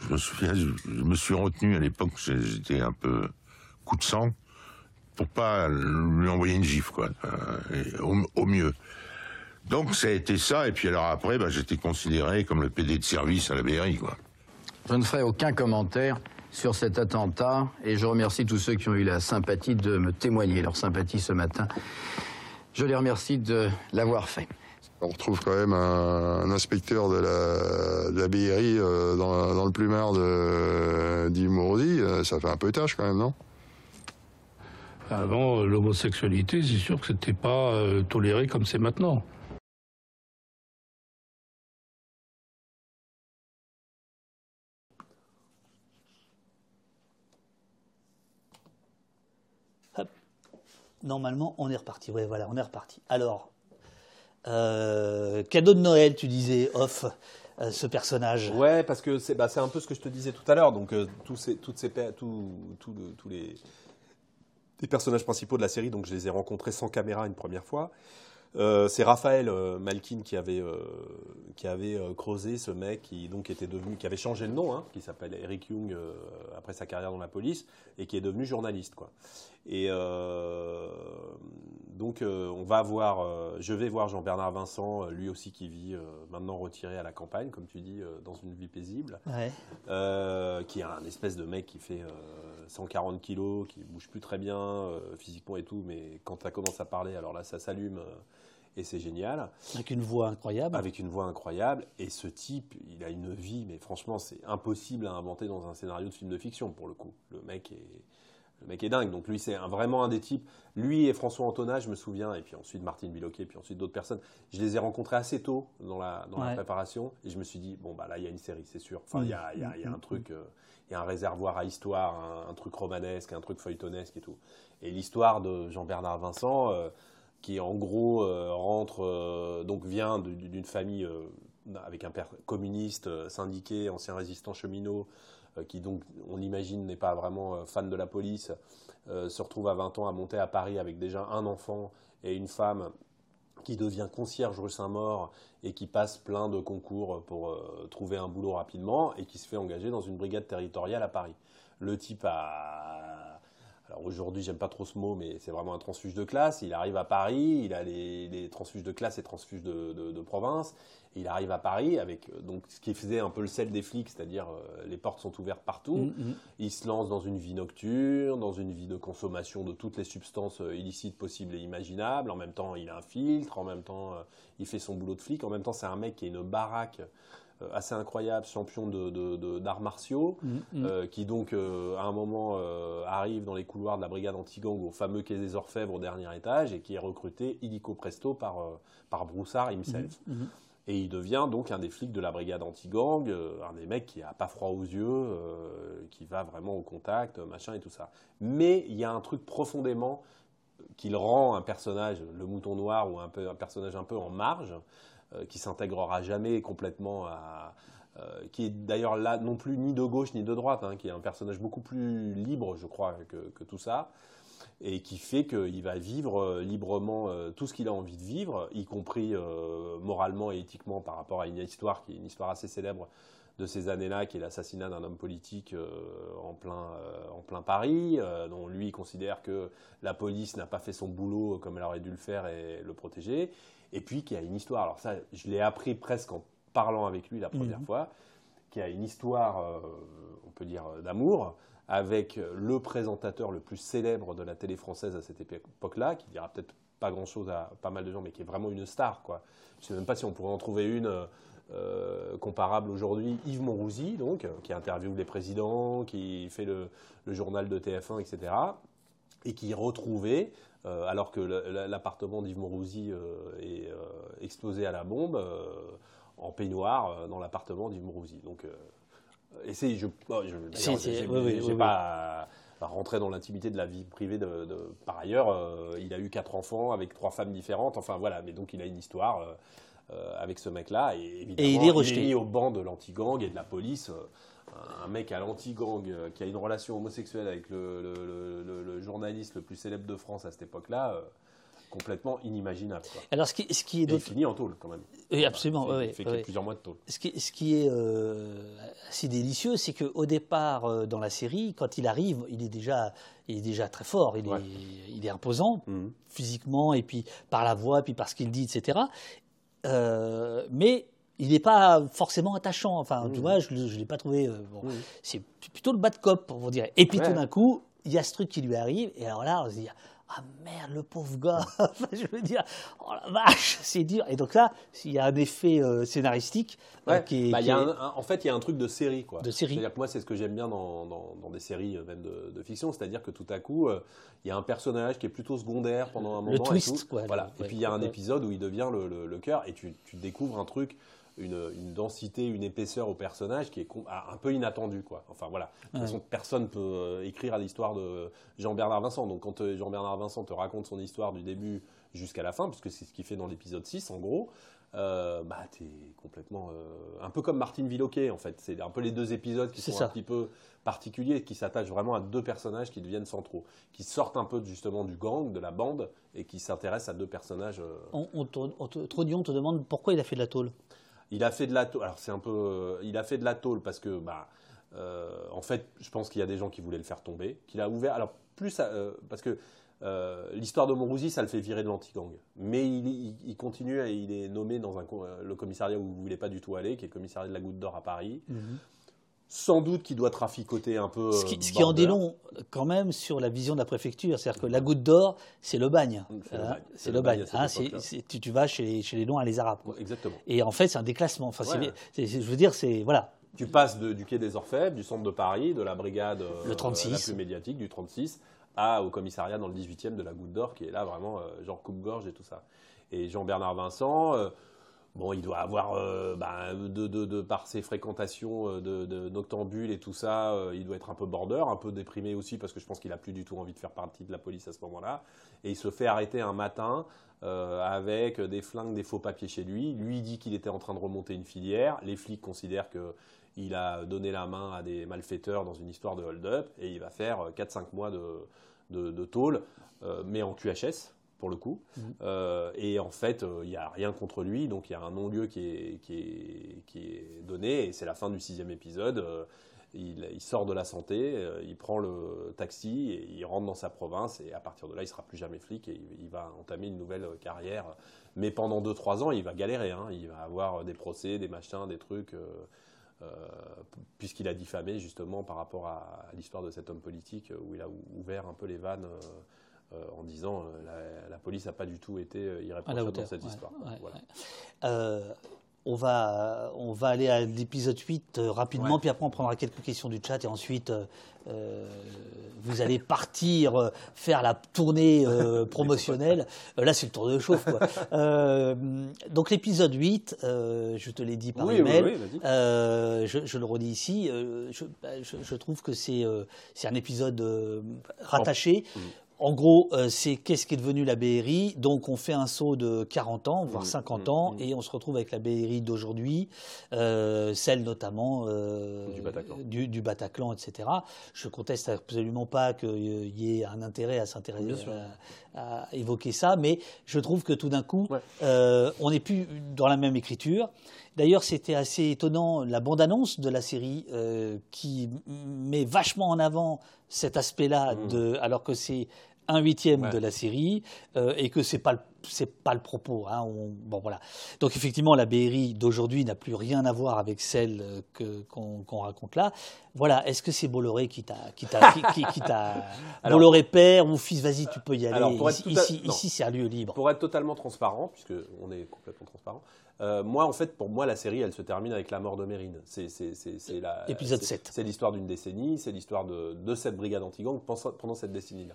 Je me souviens, je, me suis retenu à l'époque, j'étais un peu coup de sang, pour pas lui envoyer une gifle, quoi, euh, au, mieux. Donc ça a été ça, et puis alors après, bah, j'étais considéré comme le PD de service à la BRI, quoi. Je ne ferai aucun commentaire sur cet attentat, et je remercie tous ceux qui ont eu la sympathie de me témoigner leur sympathie ce matin. Je les remercie de l'avoir fait. On retrouve quand même un, inspecteur de la, BRI euh, dans, le plumard d'Imorosi. Euh, ça fait un peu tâche quand même, non? Avant, l'homosexualité, c'est sûr que c'était pas euh, toléré comme c'est maintenant. Normalement, on est reparti. Oui, voilà, on est reparti. Alors, euh, cadeau de Noël, tu disais, off, euh, ce personnage. Ouais, parce que c'est bah, un peu ce que je te disais tout à l'heure. Donc, euh, tous, toutes ces, tous les, personnages principaux de la série, donc je les ai rencontrés sans caméra une première fois. C'est Raphaël Malkin qui avait, qui avait creusé ce mec qui donc était devenu, qui avait changé de nom, hein, qui s'appelle Eric Young après sa carrière dans la police et qui est devenu journaliste quoi. Et donc on va voir, je vais voir Jean-Bernard Vincent, lui aussi qui vit maintenant retiré à la campagne, comme tu dis, dans une vie paisible, qui est un espèce de mec qui fait 140 kilos, qui bouge plus très bien physiquement et tout, mais quand ça commence à parler, alors là ça s'allume et c'est génial. Avec une voix incroyable. Avec une voix incroyable. Et ce type, il a une vie, mais franchement, c'est impossible à inventer dans un scénario de film de fiction, pour le coup. Le mec est, le mec est dingue. Donc lui, c'est vraiment un des types. Lui et François Antonat, je me souviens, et puis ensuite Martine Biloquet, puis ensuite d'autres personnes. Je les ai rencontrés assez tôt dans la, dans la préparation, et je me suis dit, bon, bah là, il y a une série, c'est sûr. Enfin, il y, a, y, a, y, a, un truc, euh, il y a un réservoir à histoire, un, truc romanesque, un truc feuilletonesque et tout. Et l'histoire de Jean-Bernard Vincent... Euh, qui en gros euh, rentre, euh, donc vient d'une famille avec un père communiste, syndiqué, ancien résistant cheminot, qui donc, on imagine, n'est pas vraiment fan de la police, se retrouve à 20 ans à monter à Paris avec déjà un enfant et une femme qui devient concierge rue Saint-Maur et qui passe plein de concours pour euh, trouver un boulot rapidement et qui se fait engager dans une brigade territoriale à Paris. Le type a. Alors aujourd'hui, j'aime pas trop ce mot, mais c'est vraiment un transfuge de classe. Il arrive à Paris, il a les, transfuges de classe et transfuges de province il arrive à Paris avec euh, donc ce qui faisait un peu le sel des flics, c'est-à-dire euh, les portes sont ouvertes partout. Mm, mm. Il se lance dans une vie nocturne, dans une vie de consommation de toutes les substances euh, illicites possibles et imaginables. En même temps, il a un filtre. En même temps, il fait son boulot de flic. En même temps, c'est un mec qui a une baraque assez incroyable, champion d'arts martiaux, mm, qui donc à un moment arrive dans les couloirs de la brigade anti-gang au fameux quai des Orfèvres au dernier étage et qui est recruté illico presto par, par Broussard himself. Et il devient donc un des flics de la brigade anti-gang, euh, un des mecs qui a pas froid aux yeux, euh, qui va vraiment au contact, machin et tout ça. Mais il y a un truc profondément qui le rend un personnage, le mouton noir, ou un, peu, un personnage un peu en marge, euh, qui s'intégrera jamais complètement à. qui est d'ailleurs là non plus ni de gauche ni de droite, hein, qui est un personnage beaucoup plus libre, je crois, que, que tout ça et qui fait qu'il va vivre euh, librement euh, tout ce qu'il a envie de vivre, y compris euh, moralement et éthiquement par rapport à une histoire qui est une histoire assez célèbre de ces années-là, qui est l'assassinat d'un homme politique en, plein, en plein Paris, dont lui considère que la police n'a pas fait son boulot comme elle aurait dû le faire et le protéger, et puis qui a une histoire, alors ça je l'ai appris presque en parlant avec lui la première mhm. fois, qui a une histoire, on peut dire, d'amour, avec le présentateur le plus célèbre de la télé française à cette époque-là, qui dira peut-être pas grand-chose à pas mal de gens, mais qui est vraiment une star. Je ne sais même pas si on pourrait en trouver une euh, comparable aujourd'hui. Yves Monrouzy, donc, qui interviewe les présidents, qui fait le, journal de TF1, etc., et qui est retrouvé, euh, alors que l'appartement d'Yves Monrouzy euh, est explosé à la bombe, en peignoir dans l'appartement d'Yves Monrouzy. Donc et c'est, je, je, pas à, rentrer dans l'intimité de la vie privée de. par ailleurs, euh, il a eu quatre enfants avec trois femmes différentes. Enfin voilà, mais donc il a une histoire euh, euh, avec ce mec-là. Et évidemment, il est rejeté. mis au banc de l'anti-gang et de la police. un mec à l'anti-gang qui a une relation homosexuelle avec le, le, journaliste le plus célèbre de France à cette époque-là complètement inimaginable. Alors, ce qui, ce qui est et fini en tôle, quand même. Oui, absolument. Il fait plusieurs mois de tôle. Ce qui, ce qui est euh, assez délicieux, c'est qu'au départ, euh, dans la série, quand il arrive, il est déjà, il est déjà très fort, il, est, il est imposant, mhm. physiquement, et puis par la voix, puis par ce qu'il dit, etc. Euh, mais il n'est pas forcément attachant. Enfin, tu mhm. vois, je ne l'ai pas trouvé. Bon, mhm. C'est plutôt le bas de cop, on dire. Et puis tout d'un coup, il y a ce truc qui lui arrive, et alors là, on se dit ah merde, le pauvre gars, je veux dire, oh la vache, c'est dur. Et donc là, il y a un effet euh, scénaristique euh, qui est. Bah, en fait, il y a un truc de série, quoi. De série. C'est-à-dire que moi, c'est ce que j'aime bien dans, dans, des séries, euh, même de, fiction, c'est-à-dire que tout à coup, il y a un personnage qui est plutôt secondaire pendant un moment. Le twist, et Quoi, voilà. et puis il y a un épisode où il devient le, le, cœur, et tu, tu découvres un truc une, densité, une épaisseur au personnage qui est ah, un peu inattendue. Quoi. Enfin voilà, de toute façon, personne peut euh, écrire l'histoire de Jean-Bernard Vincent. Donc quand euh, Jean-Bernard Vincent te raconte son histoire du début jusqu'à la fin, puisque c'est ce qu'il fait dans l'épisode 6 en gros, euh, bah, t'es complètement un peu comme Martine Villoquet en fait. C'est un peu les deux épisodes qui sont un petit peu particuliers, qui s'attachent vraiment à deux personnages qui deviennent centraux, qui sortent un peu justement du gang, de la bande, et qui s'intéressent à deux personnages. On, on, te, on, te, on te demande pourquoi il a fait de la tôle. Il a fait de la tôle. Alors c'est un peu, euh, il a fait de la tôle parce que, bah, euh, en fait, je pense qu'il y a des gens qui voulaient le faire tomber. Qu'il a ouvert. Alors plus euh, parce que l'histoire de Monrouzi, ça le fait virer de l'anti-gang. Mais il, continue et il est nommé dans un, le commissariat où vous voulez pas du tout aller, qui est le commissariat de la Goutte d'Or à Paris. Mhm. Sans doute qu'il doit traficoter un peu. Ce qui, ce qui en dit long quand même sur la vision de la préfecture. C'est-à-dire que la goutte d'or, c'est le bagne. C'est le bagne. Hein, tu, tu, vas chez, chez les Noirs et les Arabes. Exactement. Et en fait, c'est un déclassement. Enfin, je veux dire, c'est. Voilà. Tu passes du quai des Orfèvres, du centre de Paris, de la brigade le 36. Euh, la plus médiatique, du 36, à, au commissariat dans le 18e de la Goutte d'Or, qui est là vraiment euh, genre coupe-gorge et tout ça. Et Jean-Bernard Vincent. Euh, Bon, il doit avoir, euh, bah, de, par ses fréquentations euh, de, noctambules et tout ça, euh, il doit être un peu border, un peu déprimé aussi, parce que je pense qu'il a plus du tout envie de faire partie de la police à ce moment-là. Et il se fait arrêter un matin avec des flingues, des faux papiers chez lui. Lui dit qu'il était en train de remonter une filière. Les flics considèrent qu'il a donné la main à des malfaiteurs dans une histoire de hold-up, et il va faire 4-5 mois de, de, tôle, mais en QHS pour le coup. Mhm. Euh, et en fait, il n'y a rien contre lui, donc il y a un non-lieu qui est, qui, est, qui est, donné, et c'est la fin du sixième épisode. Il, il, sort de la santé, il prend le taxi, et il rentre dans sa province, et à partir de là, il sera plus jamais flic, et il, va entamer une nouvelle carrière. Mais pendant 2-3 ans, il va galérer, hein. il va avoir des procès, des machins, des trucs. Euh, puisqu'il a diffamé justement par rapport à, l'histoire de cet homme politique où il a ouvert un peu les vannes. Euh, en disant la, la, police n'a pas du tout été irréprochable dans cette histoire. On va, on va aller à l'épisode 8 euh, rapidement, puis après on prendra quelques questions du chat et ensuite euh, euh, vous allez partir faire la tournée promotionnelle. là c'est le tour de chauffe. donc l'épisode 8, je te l'ai dit par email, je, le redis ici, bah, je, trouve que c'est un épisode rattaché. En gros, euh, c'est qu'est-ce qui est devenu la BRI. Donc, on fait un saut de 40 ans, voire 50 mmh, mmh, ans, mmh. et on se retrouve avec la BRI d'aujourd'hui, euh, celle notamment euh, du, Bataclan. etc. Je conteste absolument pas qu'il y ait un intérêt à s'intéresser à, évoquer ça, mais je trouve que tout d'un coup, on n'est plus dans la même écriture. D'ailleurs, c'était assez étonnant, la bande-annonce de la série qui met vachement en avant cet aspect-là, mmh. alors que c'est un huitième de la série euh, et que c'est pas c'est pas le propos. Hein, bon voilà. Donc effectivement, la BRI d'aujourd'hui n'a plus rien à voir avec celle que qu'on raconte là. Voilà. Est-ce que c'est Bolloré qui t'a qui t'a qui, qui, Bolloré père ou fils Vas-y, tu peux y aller. ici, ici, c'est un lieu libre. Pour être totalement transparent, puisque on est complètement transparent. Euh, moi, en fait, pour moi, la série, elle se termine avec la mort de Mérine. C'est épisode 7. C'est l'histoire d'une décennie, c'est l'histoire de, de, cette brigade anti-gang pendant cette décennie-là.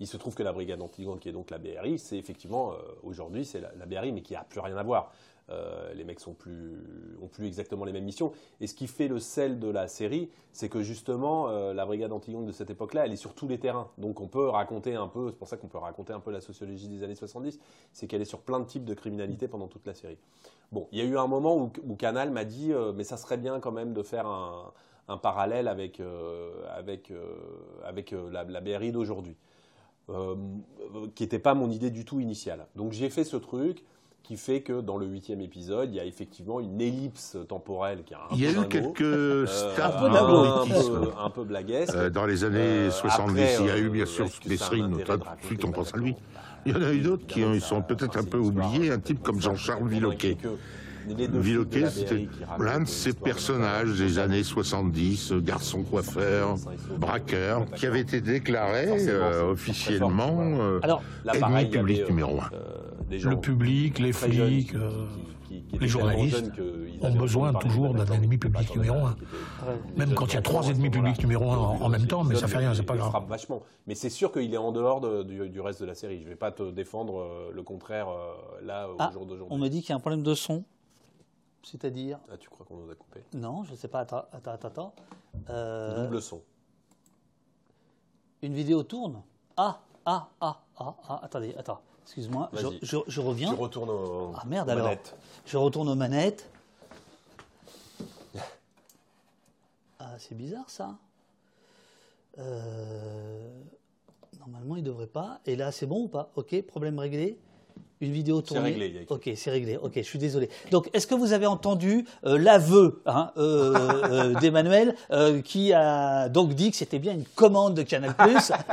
Il se trouve que la brigade anti-gang, qui est donc la BRI, c'est effectivement, euh, aujourd'hui, c'est la, BRI, mais qui n'a plus rien à voir. Euh, les mecs sont plus, ont plus exactement les mêmes missions. Et ce qui fait le sel de la série, c'est que justement, la brigade anti-gang de cette époque-là, elle est sur tous les terrains. Donc on peut raconter un peu, c'est pour ça qu'on peut raconter un peu la sociologie des années 70, c'est qu'elle est sur plein de types de criminalité pendant toute la série. Bon, il y a eu un moment où, Canal m'a dit, euh, mais ça serait bien quand même de faire un, parallèle avec, euh, avec, euh, avec la, la, BRI d'aujourd'hui, qui n'était pas mon idée du tout initiale. Donc j'ai fait ce truc qui fait que dans le huitième épisode, il y a effectivement une ellipse temporelle qui a un Il y a eu quelques stars un, peu, un peu blaguesques. dans les années 70, il y a eu bien sûr Messrine, suite on pense à lui. Il y en a eu d'autres qui sont peut-être un peu oubliés, un type comme Jean-Charles Villoquet. Villoquet, c'était l'un de ces personnages des années 70, garçon coiffeur, braqueur, qui avait été déclaré euh, officiellement euh, ennemi public numéro un. Le public, les flics, les journalistes ont besoin toujours d'un ennemi public numéro un. Même quand il y a trois ennemis publics numéro un en, même temps, mais ça fait rien, c'est pas grave. vachement. Mais c'est sûr qu'il est en dehors du, reste de la série. Je vais pas te défendre euh, le contraire euh, là au ah, jour d'aujourd'hui. On me dit qu'il y a un problème de son. C'est-à-dire Ah, tu crois qu'on nous a coupé Non, je ne sais pas. Attends, attends, attends. Euh, Double son. Une vidéo tourne Ah, ah, ah, ah, ah, attendez, attends. Excuse-moi, je, je, reviens. Je retourne aux, ah, merde, alors. Je retourne aux manettes. Ah, c'est bizarre ça. Euh, normalement, il ne devrait pas. Et là, c'est bon ou pas? Ok, problème réglé une vidéo tournée. C'est réglé. Ok, c'est réglé. Ok, je suis désolé. Donc, est-ce que vous avez entendu euh, l'aveu hein, euh, euh, d'Emmanuel qui a donc dit que c'était bien une commande de Canal+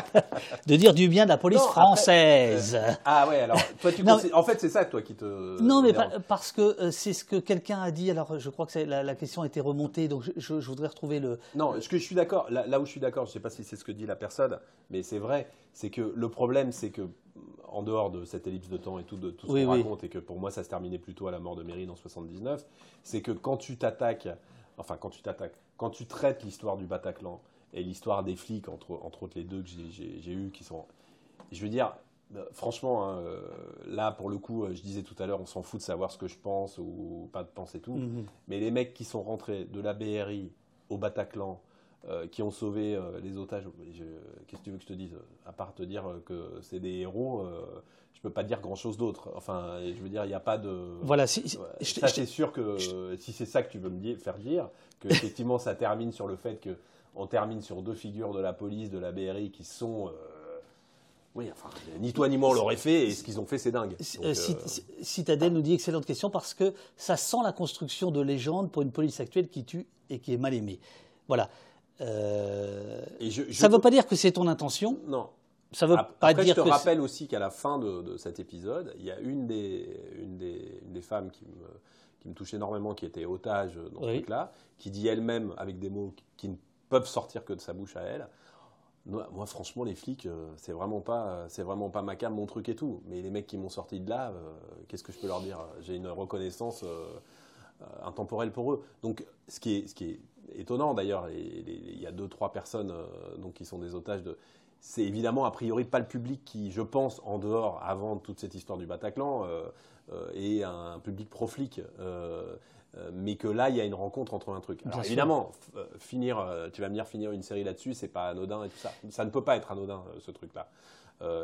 de dire du bien de la police française? Ah ouais, alors toi, tu en fait, c'est ça toi qui te. Non, mais parce que c'est ce que quelqu'un a dit. Alors, je crois que la, la, question a été remontée, donc je, voudrais retrouver le. Non, ce que je suis d'accord. Là, là, où je suis d'accord, je ne sais pas si c'est ce que dit la personne, mais c'est vrai. C'est que le problème, c'est que en dehors de cette ellipse de temps et tout, de, tout ce qu'on raconte, et que pour moi ça se terminait plutôt à la mort de Mérine en 79, c'est que quand tu t'attaques, enfin quand tu t'attaques, quand tu traites l'histoire du Bataclan et l'histoire des flics, entre, entre autres les deux que j'ai eus, qui sont. Je veux dire, franchement, hein, euh, là pour le coup, je disais tout à l'heure, on s'en fout de savoir ce que je pense ou pas de penser tout, mhm. mais les mecs qui sont rentrés de la BRI au Bataclan, euh, qui ont sauvé euh, les otages. Qu'est-ce que tu veux que je te dise? À part te dire que c'est des héros, je euh, je peux pas dire grand-chose d'autre. Enfin, je veux dire, il n'y a pas de. Voilà, si, ça, c'est sûr que si c'est ça que tu veux me dire, faire dire, que effectivement ça termine sur le fait que on termine sur deux figures de la police, de la BRI qui sont Oui, enfin, ni toi ni moi on l'aurait fait, et ce qu'ils ont fait, c'est dingue. Euh, Citadel nous dit excellente question parce que ça sent la construction de légende pour une police actuelle qui tue et qui est mal aimée. Voilà. Euh, ça ne veut pas dire que c'est ton intention. Non. Ça veut pas dire je te rappelle aussi qu'à la fin de, cet épisode, il y a une des, une des, des femmes qui me, qui me, touche énormément, qui était otage dans ce truc-là, qui dit elle-même, avec des mots qui ne peuvent sortir que de sa bouche à elle, moi, franchement, les flics, euh, c'est vraiment pas, c'est vraiment pas ma cam, mon truc et tout. Mais les mecs qui m'ont sorti de là, euh, qu'est-ce que je peux leur dire? J'ai une reconnaissance euh, intemporelle pour eux. Donc, ce qui est, ce qui est étonnant d'ailleurs, il y a deux, trois personnes donc qui sont des otages de. C'est évidemment a priori pas le public qui, je pense, en dehors, avant toute cette histoire du Bataclan, est un public pro-flic. Euh, mais que là, il y a une rencontre entre un truc. Alors évidemment, euh, finir, euh, tu vas me dire finir une série là-dessus, c'est pas anodin et tout ça. Ça ne peut pas être anodin, ce truc-là.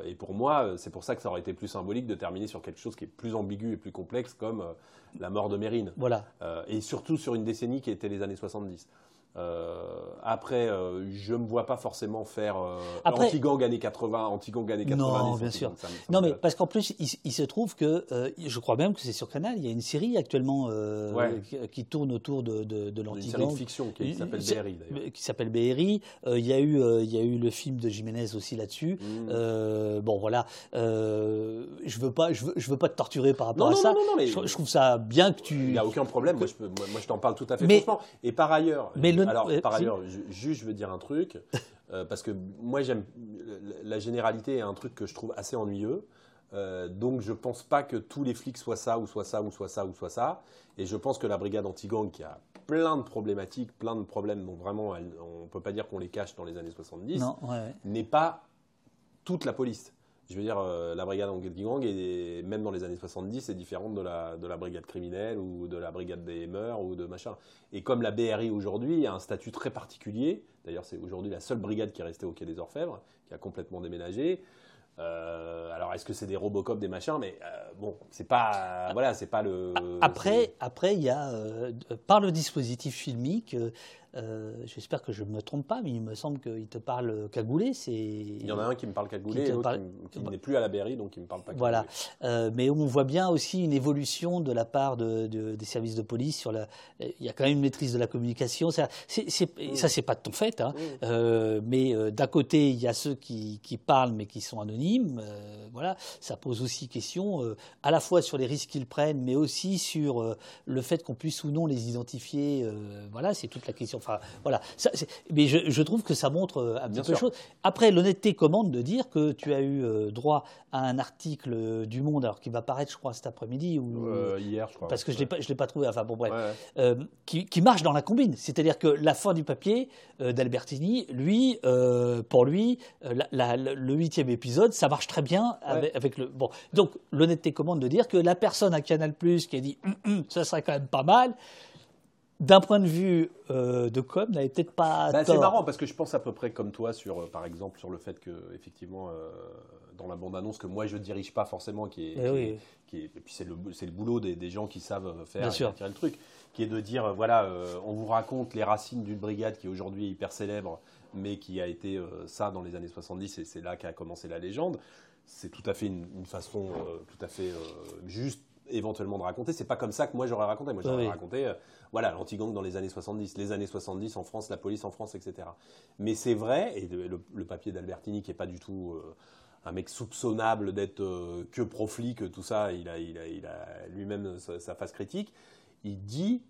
Et pour moi, c'est pour ça que ça aurait été plus symbolique de terminer sur quelque chose qui est plus ambigu et plus complexe, comme la mort de Mérine. Voilà. et surtout sur une décennie qui était les années 70. Euh, après, euh, je me vois pas forcément faire euh, anti-gang années 80, anti-gang années 90. Non, bien sûr. non, mais parce qu'en plus, il, se trouve que, euh, je crois même que c'est sur Canal, il y a une série actuellement qui, tourne autour de, de, de l'anti-gang. Une série de fiction qui s'appelle BRI, d'ailleurs. Qui s'appelle BRI. il, y a eu, il y a eu le film de Jiménez aussi là-dessus. Mmh. bon, voilà. je veux pas, je veux, je veux, pas te torturer par rapport à ça. Non, non, mais je, trouve ça bien que tu. Il n'y a aucun problème. Moi, je, moi, je t'en parle tout à fait franchement. Et par ailleurs. Mais alors, par ailleurs, juste, je veux dire un truc, euh, parce que moi, j'aime. La généralité est un truc que je trouve assez ennuyeux. Euh, donc, je pense pas que tous les flics soient ça, ou soient ça, ou soient ça, ou soient ça. Et je pense que la brigade anti-gang, qui a plein de problématiques, plein de problèmes, donc vraiment, on ne peut pas dire qu'on les cache dans les années 70, n'est pas toute la police. Je veux dire, euh, la brigade anti-gang, et même dans les années 70, est différente de la, de la brigade criminelle ou de la brigade des mœurs ou de machin. Et comme la BRI aujourd'hui a un statut très particulier, d'ailleurs c'est aujourd'hui la seule brigade qui est restée au Quai des Orfèvres, qui a complètement déménagé, euh, alors est-ce que c'est des Robocop, des machins, mais euh, bon, c'est pas, voilà, c'est pas le. Après, après, il y a par le dispositif filmique, euh, j'espère que je ne me trompe pas, mais il me semble qu'il te parle cagoulé. Il y en a un qui me parle cagoulé et l'autre qui, n'est plus à la BRI, donc il ne me parle pas cagoulé. Voilà. Euh, mais on voit bien aussi une évolution de la part de, des services de police. Sur la... Il y a quand même une maîtrise de la communication. Ça, c'est, mm. c'est pas de ton fait. Hein. Mm. Euh, mais d'un côté, il y a ceux qui, qui, parlent mais qui sont anonymes. voilà. Ça pose aussi question à la fois sur les risques qu'ils prennent, mais aussi sur le fait qu'on puisse ou non les identifier. voilà, c'est toute la question Enfin, voilà. mais je, trouve que ça montre euh, un petit peu de choses. Après, l'honnêteté commande de dire que tu as eu euh, droit à un article du Monde, alors qui va paraître, je crois, cet après-midi ou euh, hier, je crois. Parce que je ne l'ai pas trouvé. Enfin bon, bref, qui, marche dans la combine. C'est-à-dire que la fin du papier d'Albertini, lui, pour lui, le huitième épisode, ça marche très bien avec, le. Bon, donc l'honnêteté commande de dire que la personne à Canal Plus qui a dit, hum, hum, ça serait quand même pas mal d'un point de vue euh, de com, n'avait peut-être pas. Bah, c'est marrant parce que je pense à peu près comme toi sur, euh, par exemple, sur le fait que effectivement, euh, dans la bande annonce que moi je dirige pas forcément, qui est, eh qui et puis c'est le, c'est le boulot des, gens qui savent faire tirer le truc, qui est de dire voilà, on vous raconte les racines d'une brigade qui est aujourd'hui hyper célèbre, mais qui a été ça dans les années 70 et c'est là qu'a commencé la légende. C'est tout à fait une, une façon tout à fait juste éventuellement de raconter. C'est pas comme ça que moi j'aurais raconté. Moi j'aurais raconté, euh, voilà, l'anti-gang dans les années 70, les années 70 en France, la police en France, etc. Mais c'est vrai, et le, papier d'Albertini qui est pas du tout euh, un mec soupçonnable d'être euh, que pro-flic, tout ça, il a, il a, il a lui-même sa, phase critique. Il dit,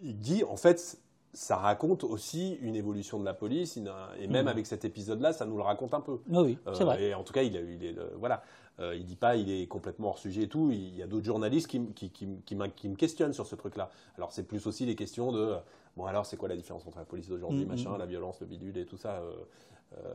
il dit, en fait, ça raconte aussi une évolution de la police, et même mmh. avec cet épisode-là, ça nous le raconte un peu. Oui, c'est vrai. Et en tout cas, il, a, il est, voilà. Euh, il dit pas il est complètement hors sujet et tout. Il y a d'autres journalistes qui, qui, qui, qui, me questionnent sur ce truc-là. Alors c'est plus aussi les questions de bon alors c'est quoi la différence entre la police d'aujourd'hui, mm, machin, mm. la violence, le bidule et tout ça. Euh, euh,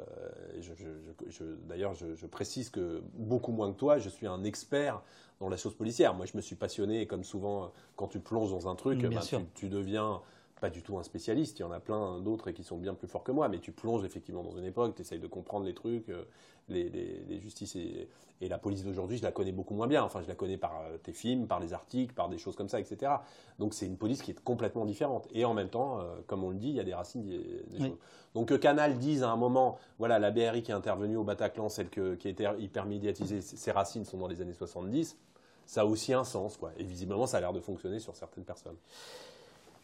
D'ailleurs, je, précise que beaucoup moins que toi, je suis un expert dans la chose policière. Moi, je me suis passionné, comme souvent, quand tu plonges dans un truc, mm, bah, tu, tu, deviens pas du tout un spécialiste, il y en a plein d'autres qui sont bien plus forts que moi, mais tu plonges effectivement dans une époque, tu essayes de comprendre les trucs, euh, les, justices et, la police d'aujourd'hui, je la connais beaucoup moins bien. Enfin, je la connais par euh, tes films, par les articles, par des choses comme ça, etc. Donc c'est une police qui est complètement différente. Et en même temps, euh, comme on le dit, il y a des racines des, choses. Donc que Canal dise à un moment, voilà, la BRI qui est intervenue au Bataclan, celle qui a été hyper médiatisée, ses racines sont dans les années 70, ça a aussi un sens, quoi. Et visiblement, ça a l'air de fonctionner sur certaines personnes.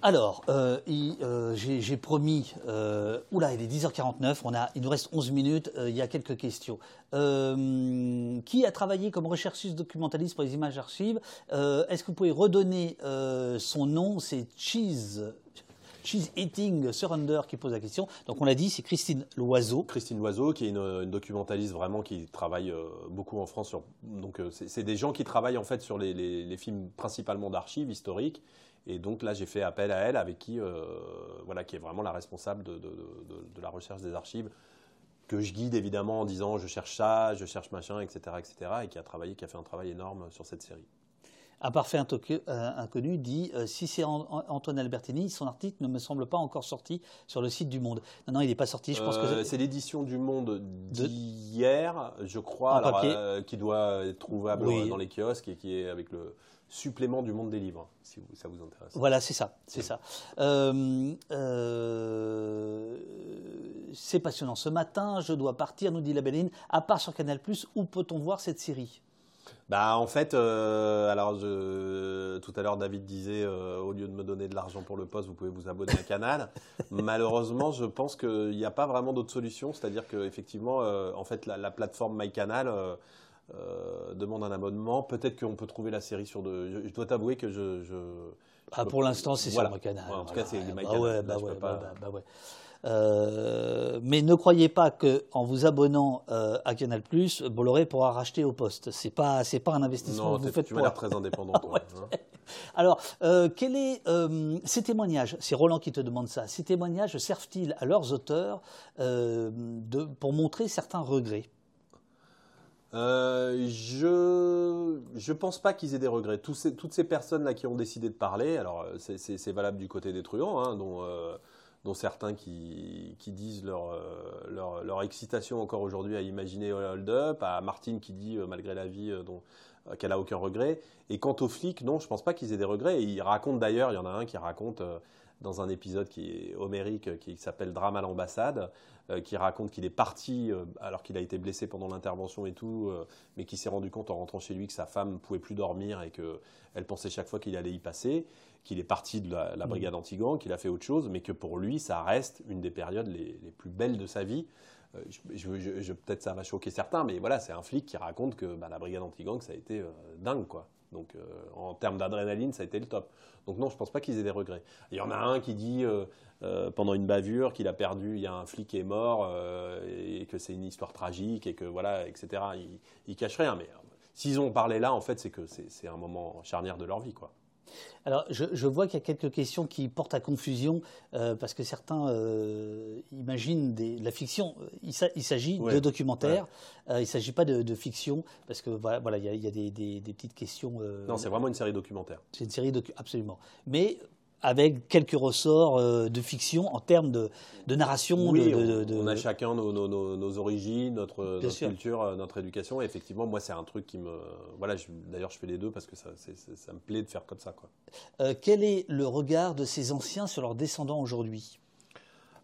Alors, euh, euh, j'ai promis, euh, oula, il est 10h49, on a, il nous reste 11 minutes, il y a quelques questions. qui a travaillé comme recherchiste documentaliste pour les images archives Est-ce que vous pouvez redonner son nom? C'est Cheese. Cheese Eating Surrender qui pose la question. Donc on l'a dit, c'est Christine Loiseau. Christine Loiseau, qui est une, documentaliste vraiment qui travaille beaucoup en France. Sur, donc c'est des gens qui travaillent en fait sur les, les films principalement d'archives historiques et donc là, j'ai fait appel à elle, avec qui, euh, voilà, qui est vraiment la responsable de, la recherche des archives, que je guide évidemment en disant je cherche ça, je cherche machin, etc., etc., et qui a travaillé, qui a fait un travail énorme sur cette série. Un parfait euh, inconnu dit euh, si c'est Antoine Albertini, son article ne me semble pas encore sorti sur le site du Monde. Non, non, il n'est pas sorti. Je pense que c'est l'édition du Monde d'hier, je crois, qui doit être trouvable dans les kiosques et qui est avec le supplément du monde des livres, si ça vous intéresse. Voilà, c'est ça, c'est ça. Euh, euh, c'est passionnant. Ce matin, je dois partir, nous dit la Belline. À part sur Canal+, où peut-on voir cette série? Bah en fait, euh, alors tout à l'heure David disait au lieu de me donner de l'argent pour le poste, vous pouvez vous abonner à Canal. Malheureusement, je pense qu'il n'y a pas vraiment d'autre solution. C'est-à-dire qu'effectivement, en fait, la, la plateforme MyCanal euh, demande un abonnement. Peut-être qu'on peut trouver la série sur de. Je, dois t'avouer que je. ah, pour l'instant, c'est sur MyCanal. en tout cas, c'est bah, ouais, bah, ouais, bah, ouais. Euh, mais ne croyez pas qu'en vous abonnant euh, à Canal+, Bolloré pourra racheter au poste. C'est pas c'est pas un investissement non, que vous faites tu m'as l'air très indépendant. toi, hein. Alors, quel est ces témoignages C'est Roland qui te demande ça. Ces témoignages servent-ils à leurs auteurs de, pour montrer certains regrets? Euh, je je pense pas qu'ils aient des regrets. toutes ces personnes là qui ont décidé de parler, alors euh, c'est valable du côté des truands, hein, dont euh, dont certains qui, qui disent leur, leur, leur excitation encore aujourd'hui à imaginer Hold Up, à Martine qui dit malgré la vie qu'elle a aucun regret. Et quant aux flics, non, je pense pas qu'ils aient des regrets. Et ils racontent d'ailleurs, il y en a un qui raconte dans un épisode qui est homérique, qui s'appelle Drame à l'ambassade, qui raconte qu'il est parti euh, alors qu'il a été blessé pendant l'intervention et tout, euh, mais qui s'est rendu compte en rentrant chez lui que sa femme ne pouvait plus dormir et qu'elle pensait chaque fois qu'il allait y passer, qu'il est parti de la, mmh. brigade anti-gang, qu'il a fait autre chose, mais que pour lui, ça reste une des périodes les, plus belles de sa vie. Je, peut-être ça va choquer certains, mais voilà, c'est un flic qui raconte que bah, la brigade anti-gang, ça a été dingue, quoi. Donc en termes d'adrénaline, ça a été le top. Donc non, je ne pense pas qu'ils aient des regrets. Il y en a un qui dit euh, pendant une bavure qu'il a perdu, il y a un flic qui est mort euh, et que c'est une histoire tragique et que voilà, etc. Il, il cache rien. Mais euh, s'ils ont parlé là, en fait, c'est que c'est un moment charnière de leur vie, quoi. Alors, je, vois qu'il y a quelques questions qui portent à confusion parce que certains imaginent des, la fiction. Il, s'agit de documentaires. il ne s'agit pas de, fiction parce que voilà, il y a, des, des, petites questions. non, c'est vraiment une série documentaire. C'est une série documentaire, absolument. Mais avec quelques ressorts euh, de fiction en termes de, narration. Oui, on, a chacun nos, origines, notre, culture, euh, notre éducation. Et effectivement, moi, c'est un truc qui me. Voilà, d'ailleurs, je fais les deux parce que ça, ça me plaît de faire comme ça. Quoi. Euh, quel est le regard de ces anciens sur leurs descendants aujourd'hui?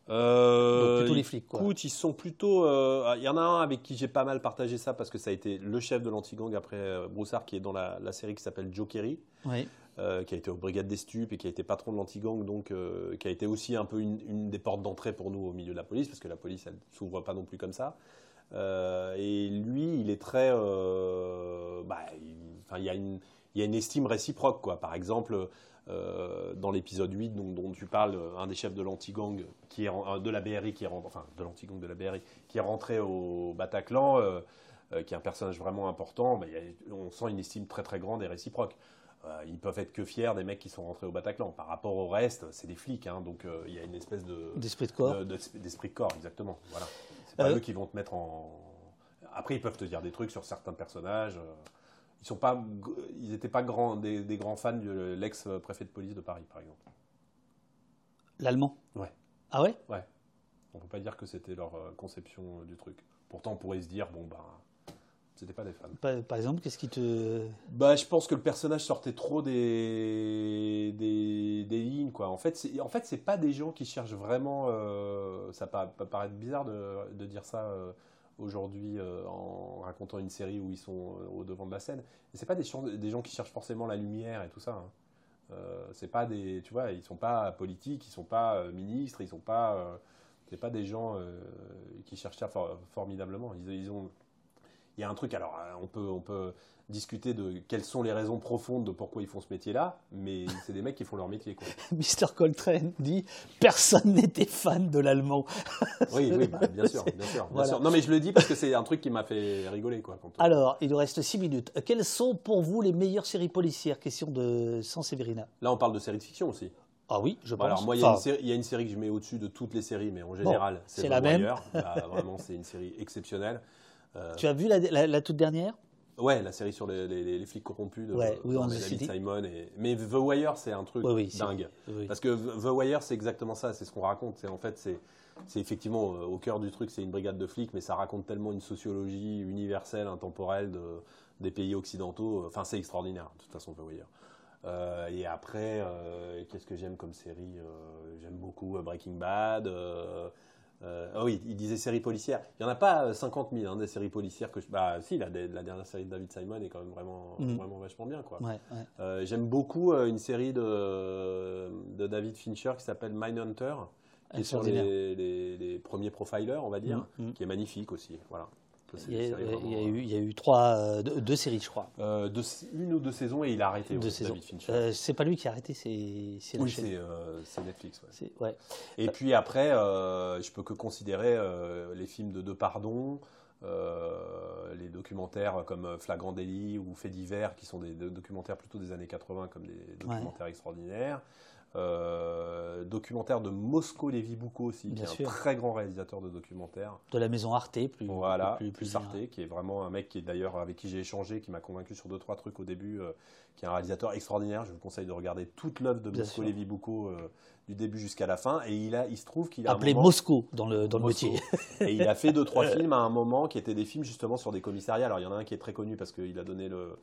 Euh, plutôt les flics. Quoi. Écoute, ils sont plutôt. Il y en a un avec qui j'ai pas mal partagé ça parce que ça a été le chef de l'anti-gang après Broussard, qui est dans la, la série qui s'appelle Joe Kerry. Oui. Euh, qui a été aux brigades des stupes et qui a été patron de l'anti-gang, donc euh, qui a été aussi un peu une, des portes d'entrée pour nous au milieu de la police, parce que la police, ne s'ouvre pas non plus comme ça. Euh, et lui, il est très... Bah, il, y a une, il y a une estime réciproque, quoi. Par exemple, dans l'épisode 8 dont, tu parles, un des chefs de l'anti-gang, de la BRI, qui est, enfin, de l'anti-gang de la BRI, qui est rentré au Bataclan, qui est un personnage vraiment important, bah, on sent une estime très très grande et réciproque. Euh, ils peuvent être que fiers des mecs qui sont rentrés au Bataclan. Par rapport au reste, c'est des flics, hein, donc euh, il y a une espèce de d'esprit de corps. d'esprit de, corps, exactement. Voilà. C'est pas euh, eux qui vont te mettre en. Après, ils peuvent te dire des trucs sur certains personnages. Ils sont pas, ils n'étaient pas grands, des, grands fans de l'ex-préfet de police de Paris, par exemple. L'allemand Ouais. Ah ouais? Ouais. On peut pas dire que c'était leur conception du truc. Pourtant, on pourrait se dire, bon, bah, c'était pas des fans. Par, exemple, qu'est-ce qui te. Bah, je pense que le personnage sortait trop des, des, des lignes, quoi. En fait, c'est, en fait, c'est pas des gens qui cherchent vraiment. Euh, ça peut, paraître bizarre de, de dire ça euh, aujourd'hui euh, en racontant une série où ils sont au devant de la scène. Mais c'est pas des, des gens qui cherchent forcément la lumière et tout ça. Hein. c'est pas des, tu vois, ils sont pas politiques, ils sont pas ministres, ils sont pas. c'est pas des gens qui cherchent ça formidablement. Ils, ils ont il y a un truc, alors euh, on peut, on peut discuter de quelles sont les raisons profondes de pourquoi ils font ce métier-là, mais c'est des mecs qui font leur métier. Quoi. Mr. Coltrane dit personne n'était fan de l'allemand. oui, oui bah, bien, sûr, bien, sûr, Non, mais je le dis parce que c'est un truc qui m'a fait rigoler. Quoi, Alors, il nous reste six minutes. Quelles sont pour vous les meilleures séries policières? Question de San Severina. Là, on parle de séries de fiction aussi. Ah oui, je pense. alors moi, il y, a une série que je mets au-dessus de toutes les séries, mais en général, c'est la même. Bah, vraiment, c'est une série exceptionnelle. Euh, tu as vu la, toute dernière? Ouais, la série sur les, flics corrompus de, ouais, oui, Simon. Et... Mais The Wire, c'est un truc dingue. Parce que The Wire, c'est exactement ça, c'est ce qu'on raconte. En fait, c'est effectivement euh, au cœur du truc, c'est une brigade de flics, mais ça raconte tellement une sociologie universelle, intemporelle de, des pays occidentaux. Enfin, c'est extraordinaire, de toute façon, The Wire. Euh, et après, qu'est-ce que j'aime comme série? J'aime beaucoup Breaking Bad. Euh, ah oui, il disait série policière. Il n'y en a pas 50 euh, 000 hein, des séries policières que je... Bah si, la, la, dernière série de David Simon est quand même vraiment, mhm. vraiment vachement bien. Quoi. Euh, j'aime beaucoup une série de, de David Fincher qui s'appelle Mindhunter, qui est sur les, les, premiers profilers, on va dire, mhm, mhm. qui est magnifique aussi. Voilà. Il y, a, eu, il y, a, eu, trois, euh, deux, séries, je crois. Euh, une ou deux saisons et il a arrêté. Deux saisons. Euh, c'est pas lui qui a arrêté, c'est Oui, c'est Netflix. Ouais. Et puis après, je peux que considérer les films de Depardon, les documentaires comme Flagrant délit ou Faits divers, qui sont des, documentaires plutôt des années 80 comme des documentaires extraordinaires. Euh, documentaire de Mosco Lévy Boucault aussi, qui est un très grand réalisateur de documentaires. De la maison Arte, plus. Voilà, plus, plus, Arte, qui est vraiment un mec qui est d'ailleurs avec qui j'ai échangé, qui m'a convaincu sur deux trois trucs au début, euh, qui est un réalisateur extraordinaire. Je vous conseille de regarder toute l'œuvre de Mosco Lévy Boucault euh, du début jusqu'à la fin. Et il a, il se trouve qu'il a appelé Mosco dans le dans le métier. et il a fait deux trois films à un moment qui étaient des films justement sur des commissariats. Alors il y en a un qui est très connu parce qu'il a donné le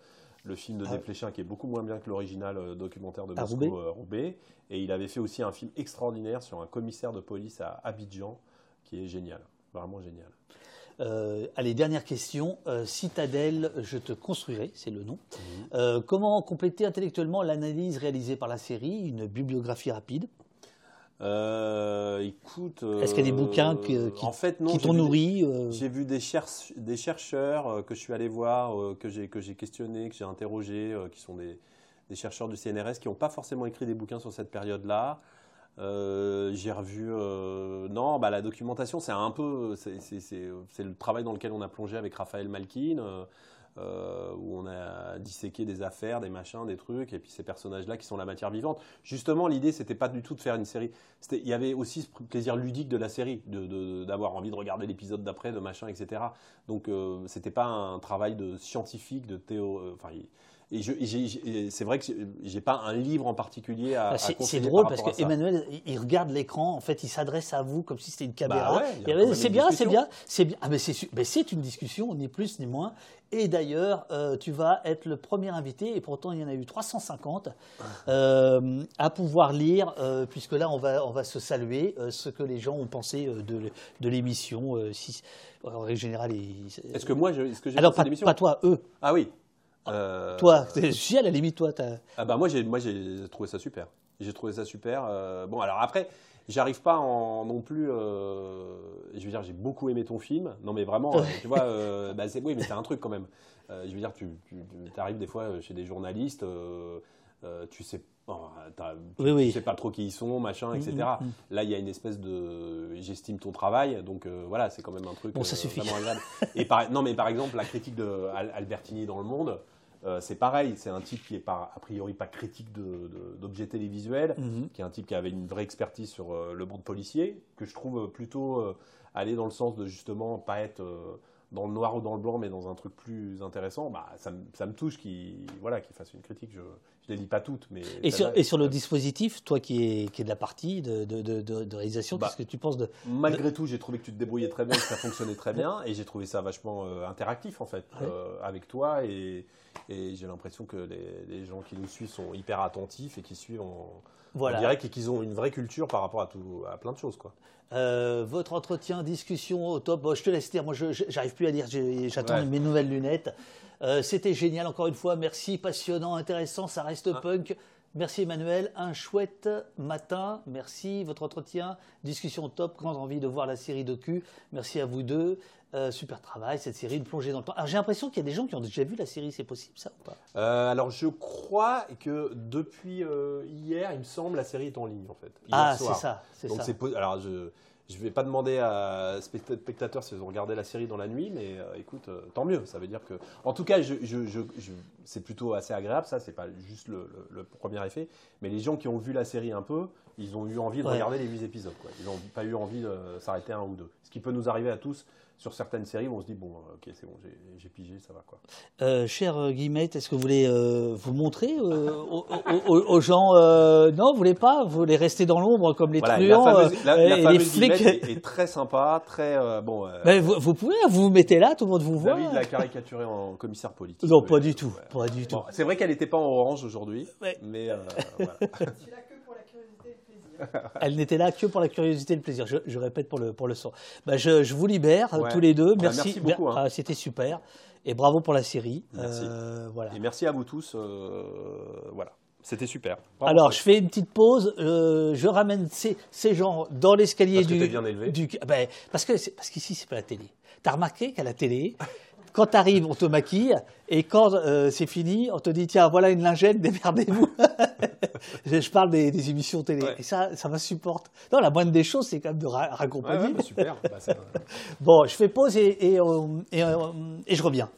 le film de ah. qui est beaucoup moins bien que l'original euh, documentaire de Moscou, euh, Roubaix. Et il avait fait aussi un film extraordinaire sur un commissaire de police à Abidjan, qui est génial, vraiment génial. Euh, allez, dernière question. Citadelle, je te construirai, c'est le nom. Mhm. comment compléter intellectuellement l'analyse réalisée par la série Une bibliographie rapide? Euh, écoute. Est-ce qu'il y a des bouquins qui, en fait, qui t'ont nourri euh J'ai vu des, des chercheurs euh, que je suis allé voir, que j'ai questionné, que j'ai interrogé, qui sont des, des, chercheurs du CNRS qui n'ont pas forcément écrit des bouquins sur cette période-là. J'ai revu. non, bah, la documentation, c'est un peu. C'est le travail dans lequel on a plongé avec Raphaël Malkin. Euh, où on a disséqué des affaires, des machins, des trucs, et puis ces personnages-là qui sont la matière vivante. Justement, l'idée, c'était pas du tout de faire une série. Il y avait aussi ce plaisir ludique de la série, d'avoir de, envie de regarder l'épisode d'après, de machin, etc. Donc, euh, c'était pas un travail de scientifique, de théo. Euh, et, c'est vrai que j'ai pas un livre en particulier à. Bah, c'est drôle parce qu'Emmanuel, il regarde l'écran, en fait, il s'adresse à vous comme si c'était une caméra. Bah c'est bien, c'est bien, c'est bien. Ah, mais c'est une discussion, ni plus ni moins. Et d'ailleurs, euh, tu vas être le premier invité, et pourtant il y en a eu 350, euh, à pouvoir lire, euh, puisque là on va, on va se saluer, ce que les gens ont pensé de, de l'émission. si, en règle générale, est-ce que moi, est-ce que j'ai Alors pas, pas, toi, eux. Ah oui. Toi, si à la limite, toi. Ah bah moi j'ai, moi j'ai trouvé ça super. J'ai trouvé ça super. bon alors après, J'arrive pas en, non plus. Euh, je veux dire, j'ai beaucoup aimé ton film. Non, mais vraiment, euh, tu vois, euh, bah, c'est oui, mais c'est un truc quand même. je veux dire, tu, tu arrives des fois chez des journalistes, tu sais. tu, sais pas trop qui ils sont, machin, etc. Mm, mm, mm. Là, il y a une espèce de, j'estime ton travail, donc voilà, c'est quand même un truc bon, ça suffit. vraiment agréable. Et par, non, mais par exemple, la critique de Albertini dans Le Monde, euh, c'est pareil, c'est un type qui est pas, a priori pas critique d'objets télévisuels, mhm. qui est un type qui avait une vraie expertise sur euh, le monde policier, que je trouve plutôt euh, aller dans le sens de justement pas être dans le noir ou dans le blanc, mais dans un truc plus intéressant, bah, ça, me, ça me touche qu'il voilà, qu'il fasse une critique. Je ne les lis pas toutes. Mais et, sur, et sur le dispositif, toi qui es, qui est de la partie de, de, de, réalisation, bah, qu'est-ce que tu penses de. Malgré tout, j'ai trouvé que tu te débrouillais très bien, que ça fonctionnait très bien, et j'ai trouvé ça vachement interactif en fait, avec toi. Et, et j'ai l'impression que les, les, gens qui nous suivent sont hyper attentifs et qui suivent en, voilà. direct et qu'ils ont une vraie culture par rapport à, tout, à plein de choses. Quoi. Euh, votre entretien, discussion au top. je te laisse dire. Moi, je j'arrive plus à lire. J'attends mes nouvelles lunettes. Euh, c'était génial, encore une fois. Merci, passionnant, intéressant. Ça reste ah. punk. Merci Emmanuel, un chouette matin. Merci, votre entretien, discussion top, grande envie de voir la série docu. Merci à vous deux. Euh, super travail, cette série, de plonger dans le temps. Alors j'ai l'impression qu'il y a des gens qui ont déjà vu la série, c'est possible ça ou pas? Euh, Alors je crois que depuis hier, il me semble, la série est en ligne en fait. ah, c'est ça, c'est ça. Alors je ne vais pas demander à spectateurs s'ils ont regardé la série dans la nuit, mais euh, écoute, euh, tant mieux. Ça veut dire que, en tout cas, c'est plutôt assez agréable. Ça, c'est pas juste le, premier effet, mais les gens qui ont vu la série un peu, ils ont eu envie de regarder les huit épisodes. Ils n'ont pas eu envie de s'arrêter un ou deux. Ce qui peut nous arriver à tous sur certaines séries où on se dit bon, euh, ok, c'est bon, j'ai pigé, ça va quoi. Euh, cher euh, Guillemette, est-ce que vous voulez vous montrer aux, gens Non, vous voulez pas? Vous voulez rester dans l'ombre comme les truands La fameuse, flics est, très sympa, très bon. vous, pouvez, hein, vous vous mettez là, tout le monde vous voit. David l'a caricaturé en commissaire politique. Non, pas du tout, pas du tout. c'est vrai qu'elle n'était pas en orange aujourd'hui, mais voilà. Elle n'était là que pour la curiosité et le plaisir. Je, répète pour le, pour le son. Bah, je, vous libère tous les deux. Ah, merci. merci beaucoup. Hein. Ah, c'était super. Et bravo pour la série. Merci. Euh, voilà. Et merci à vous tous. Euh, voilà. C'était super. Alors, je fais une petite pause. Euh, je ramène ces, ces, gens dans l'escalier du. Que bien élevé. Du, ben, parce que parce qu'ici c'est pas la télé. T'as remarqué qu'à la télé, quand tu arrives, on te maquille, et quand euh, c'est fini, on te dit tiens, voilà une lingette, démerdez-vous. je parle des, émissions télé. Et ça, ça m'insupporte. Non, la moindre des choses, c'est quand même de raccompagner. super. Bah, bon, je fais pause et, et, et, et je reviens.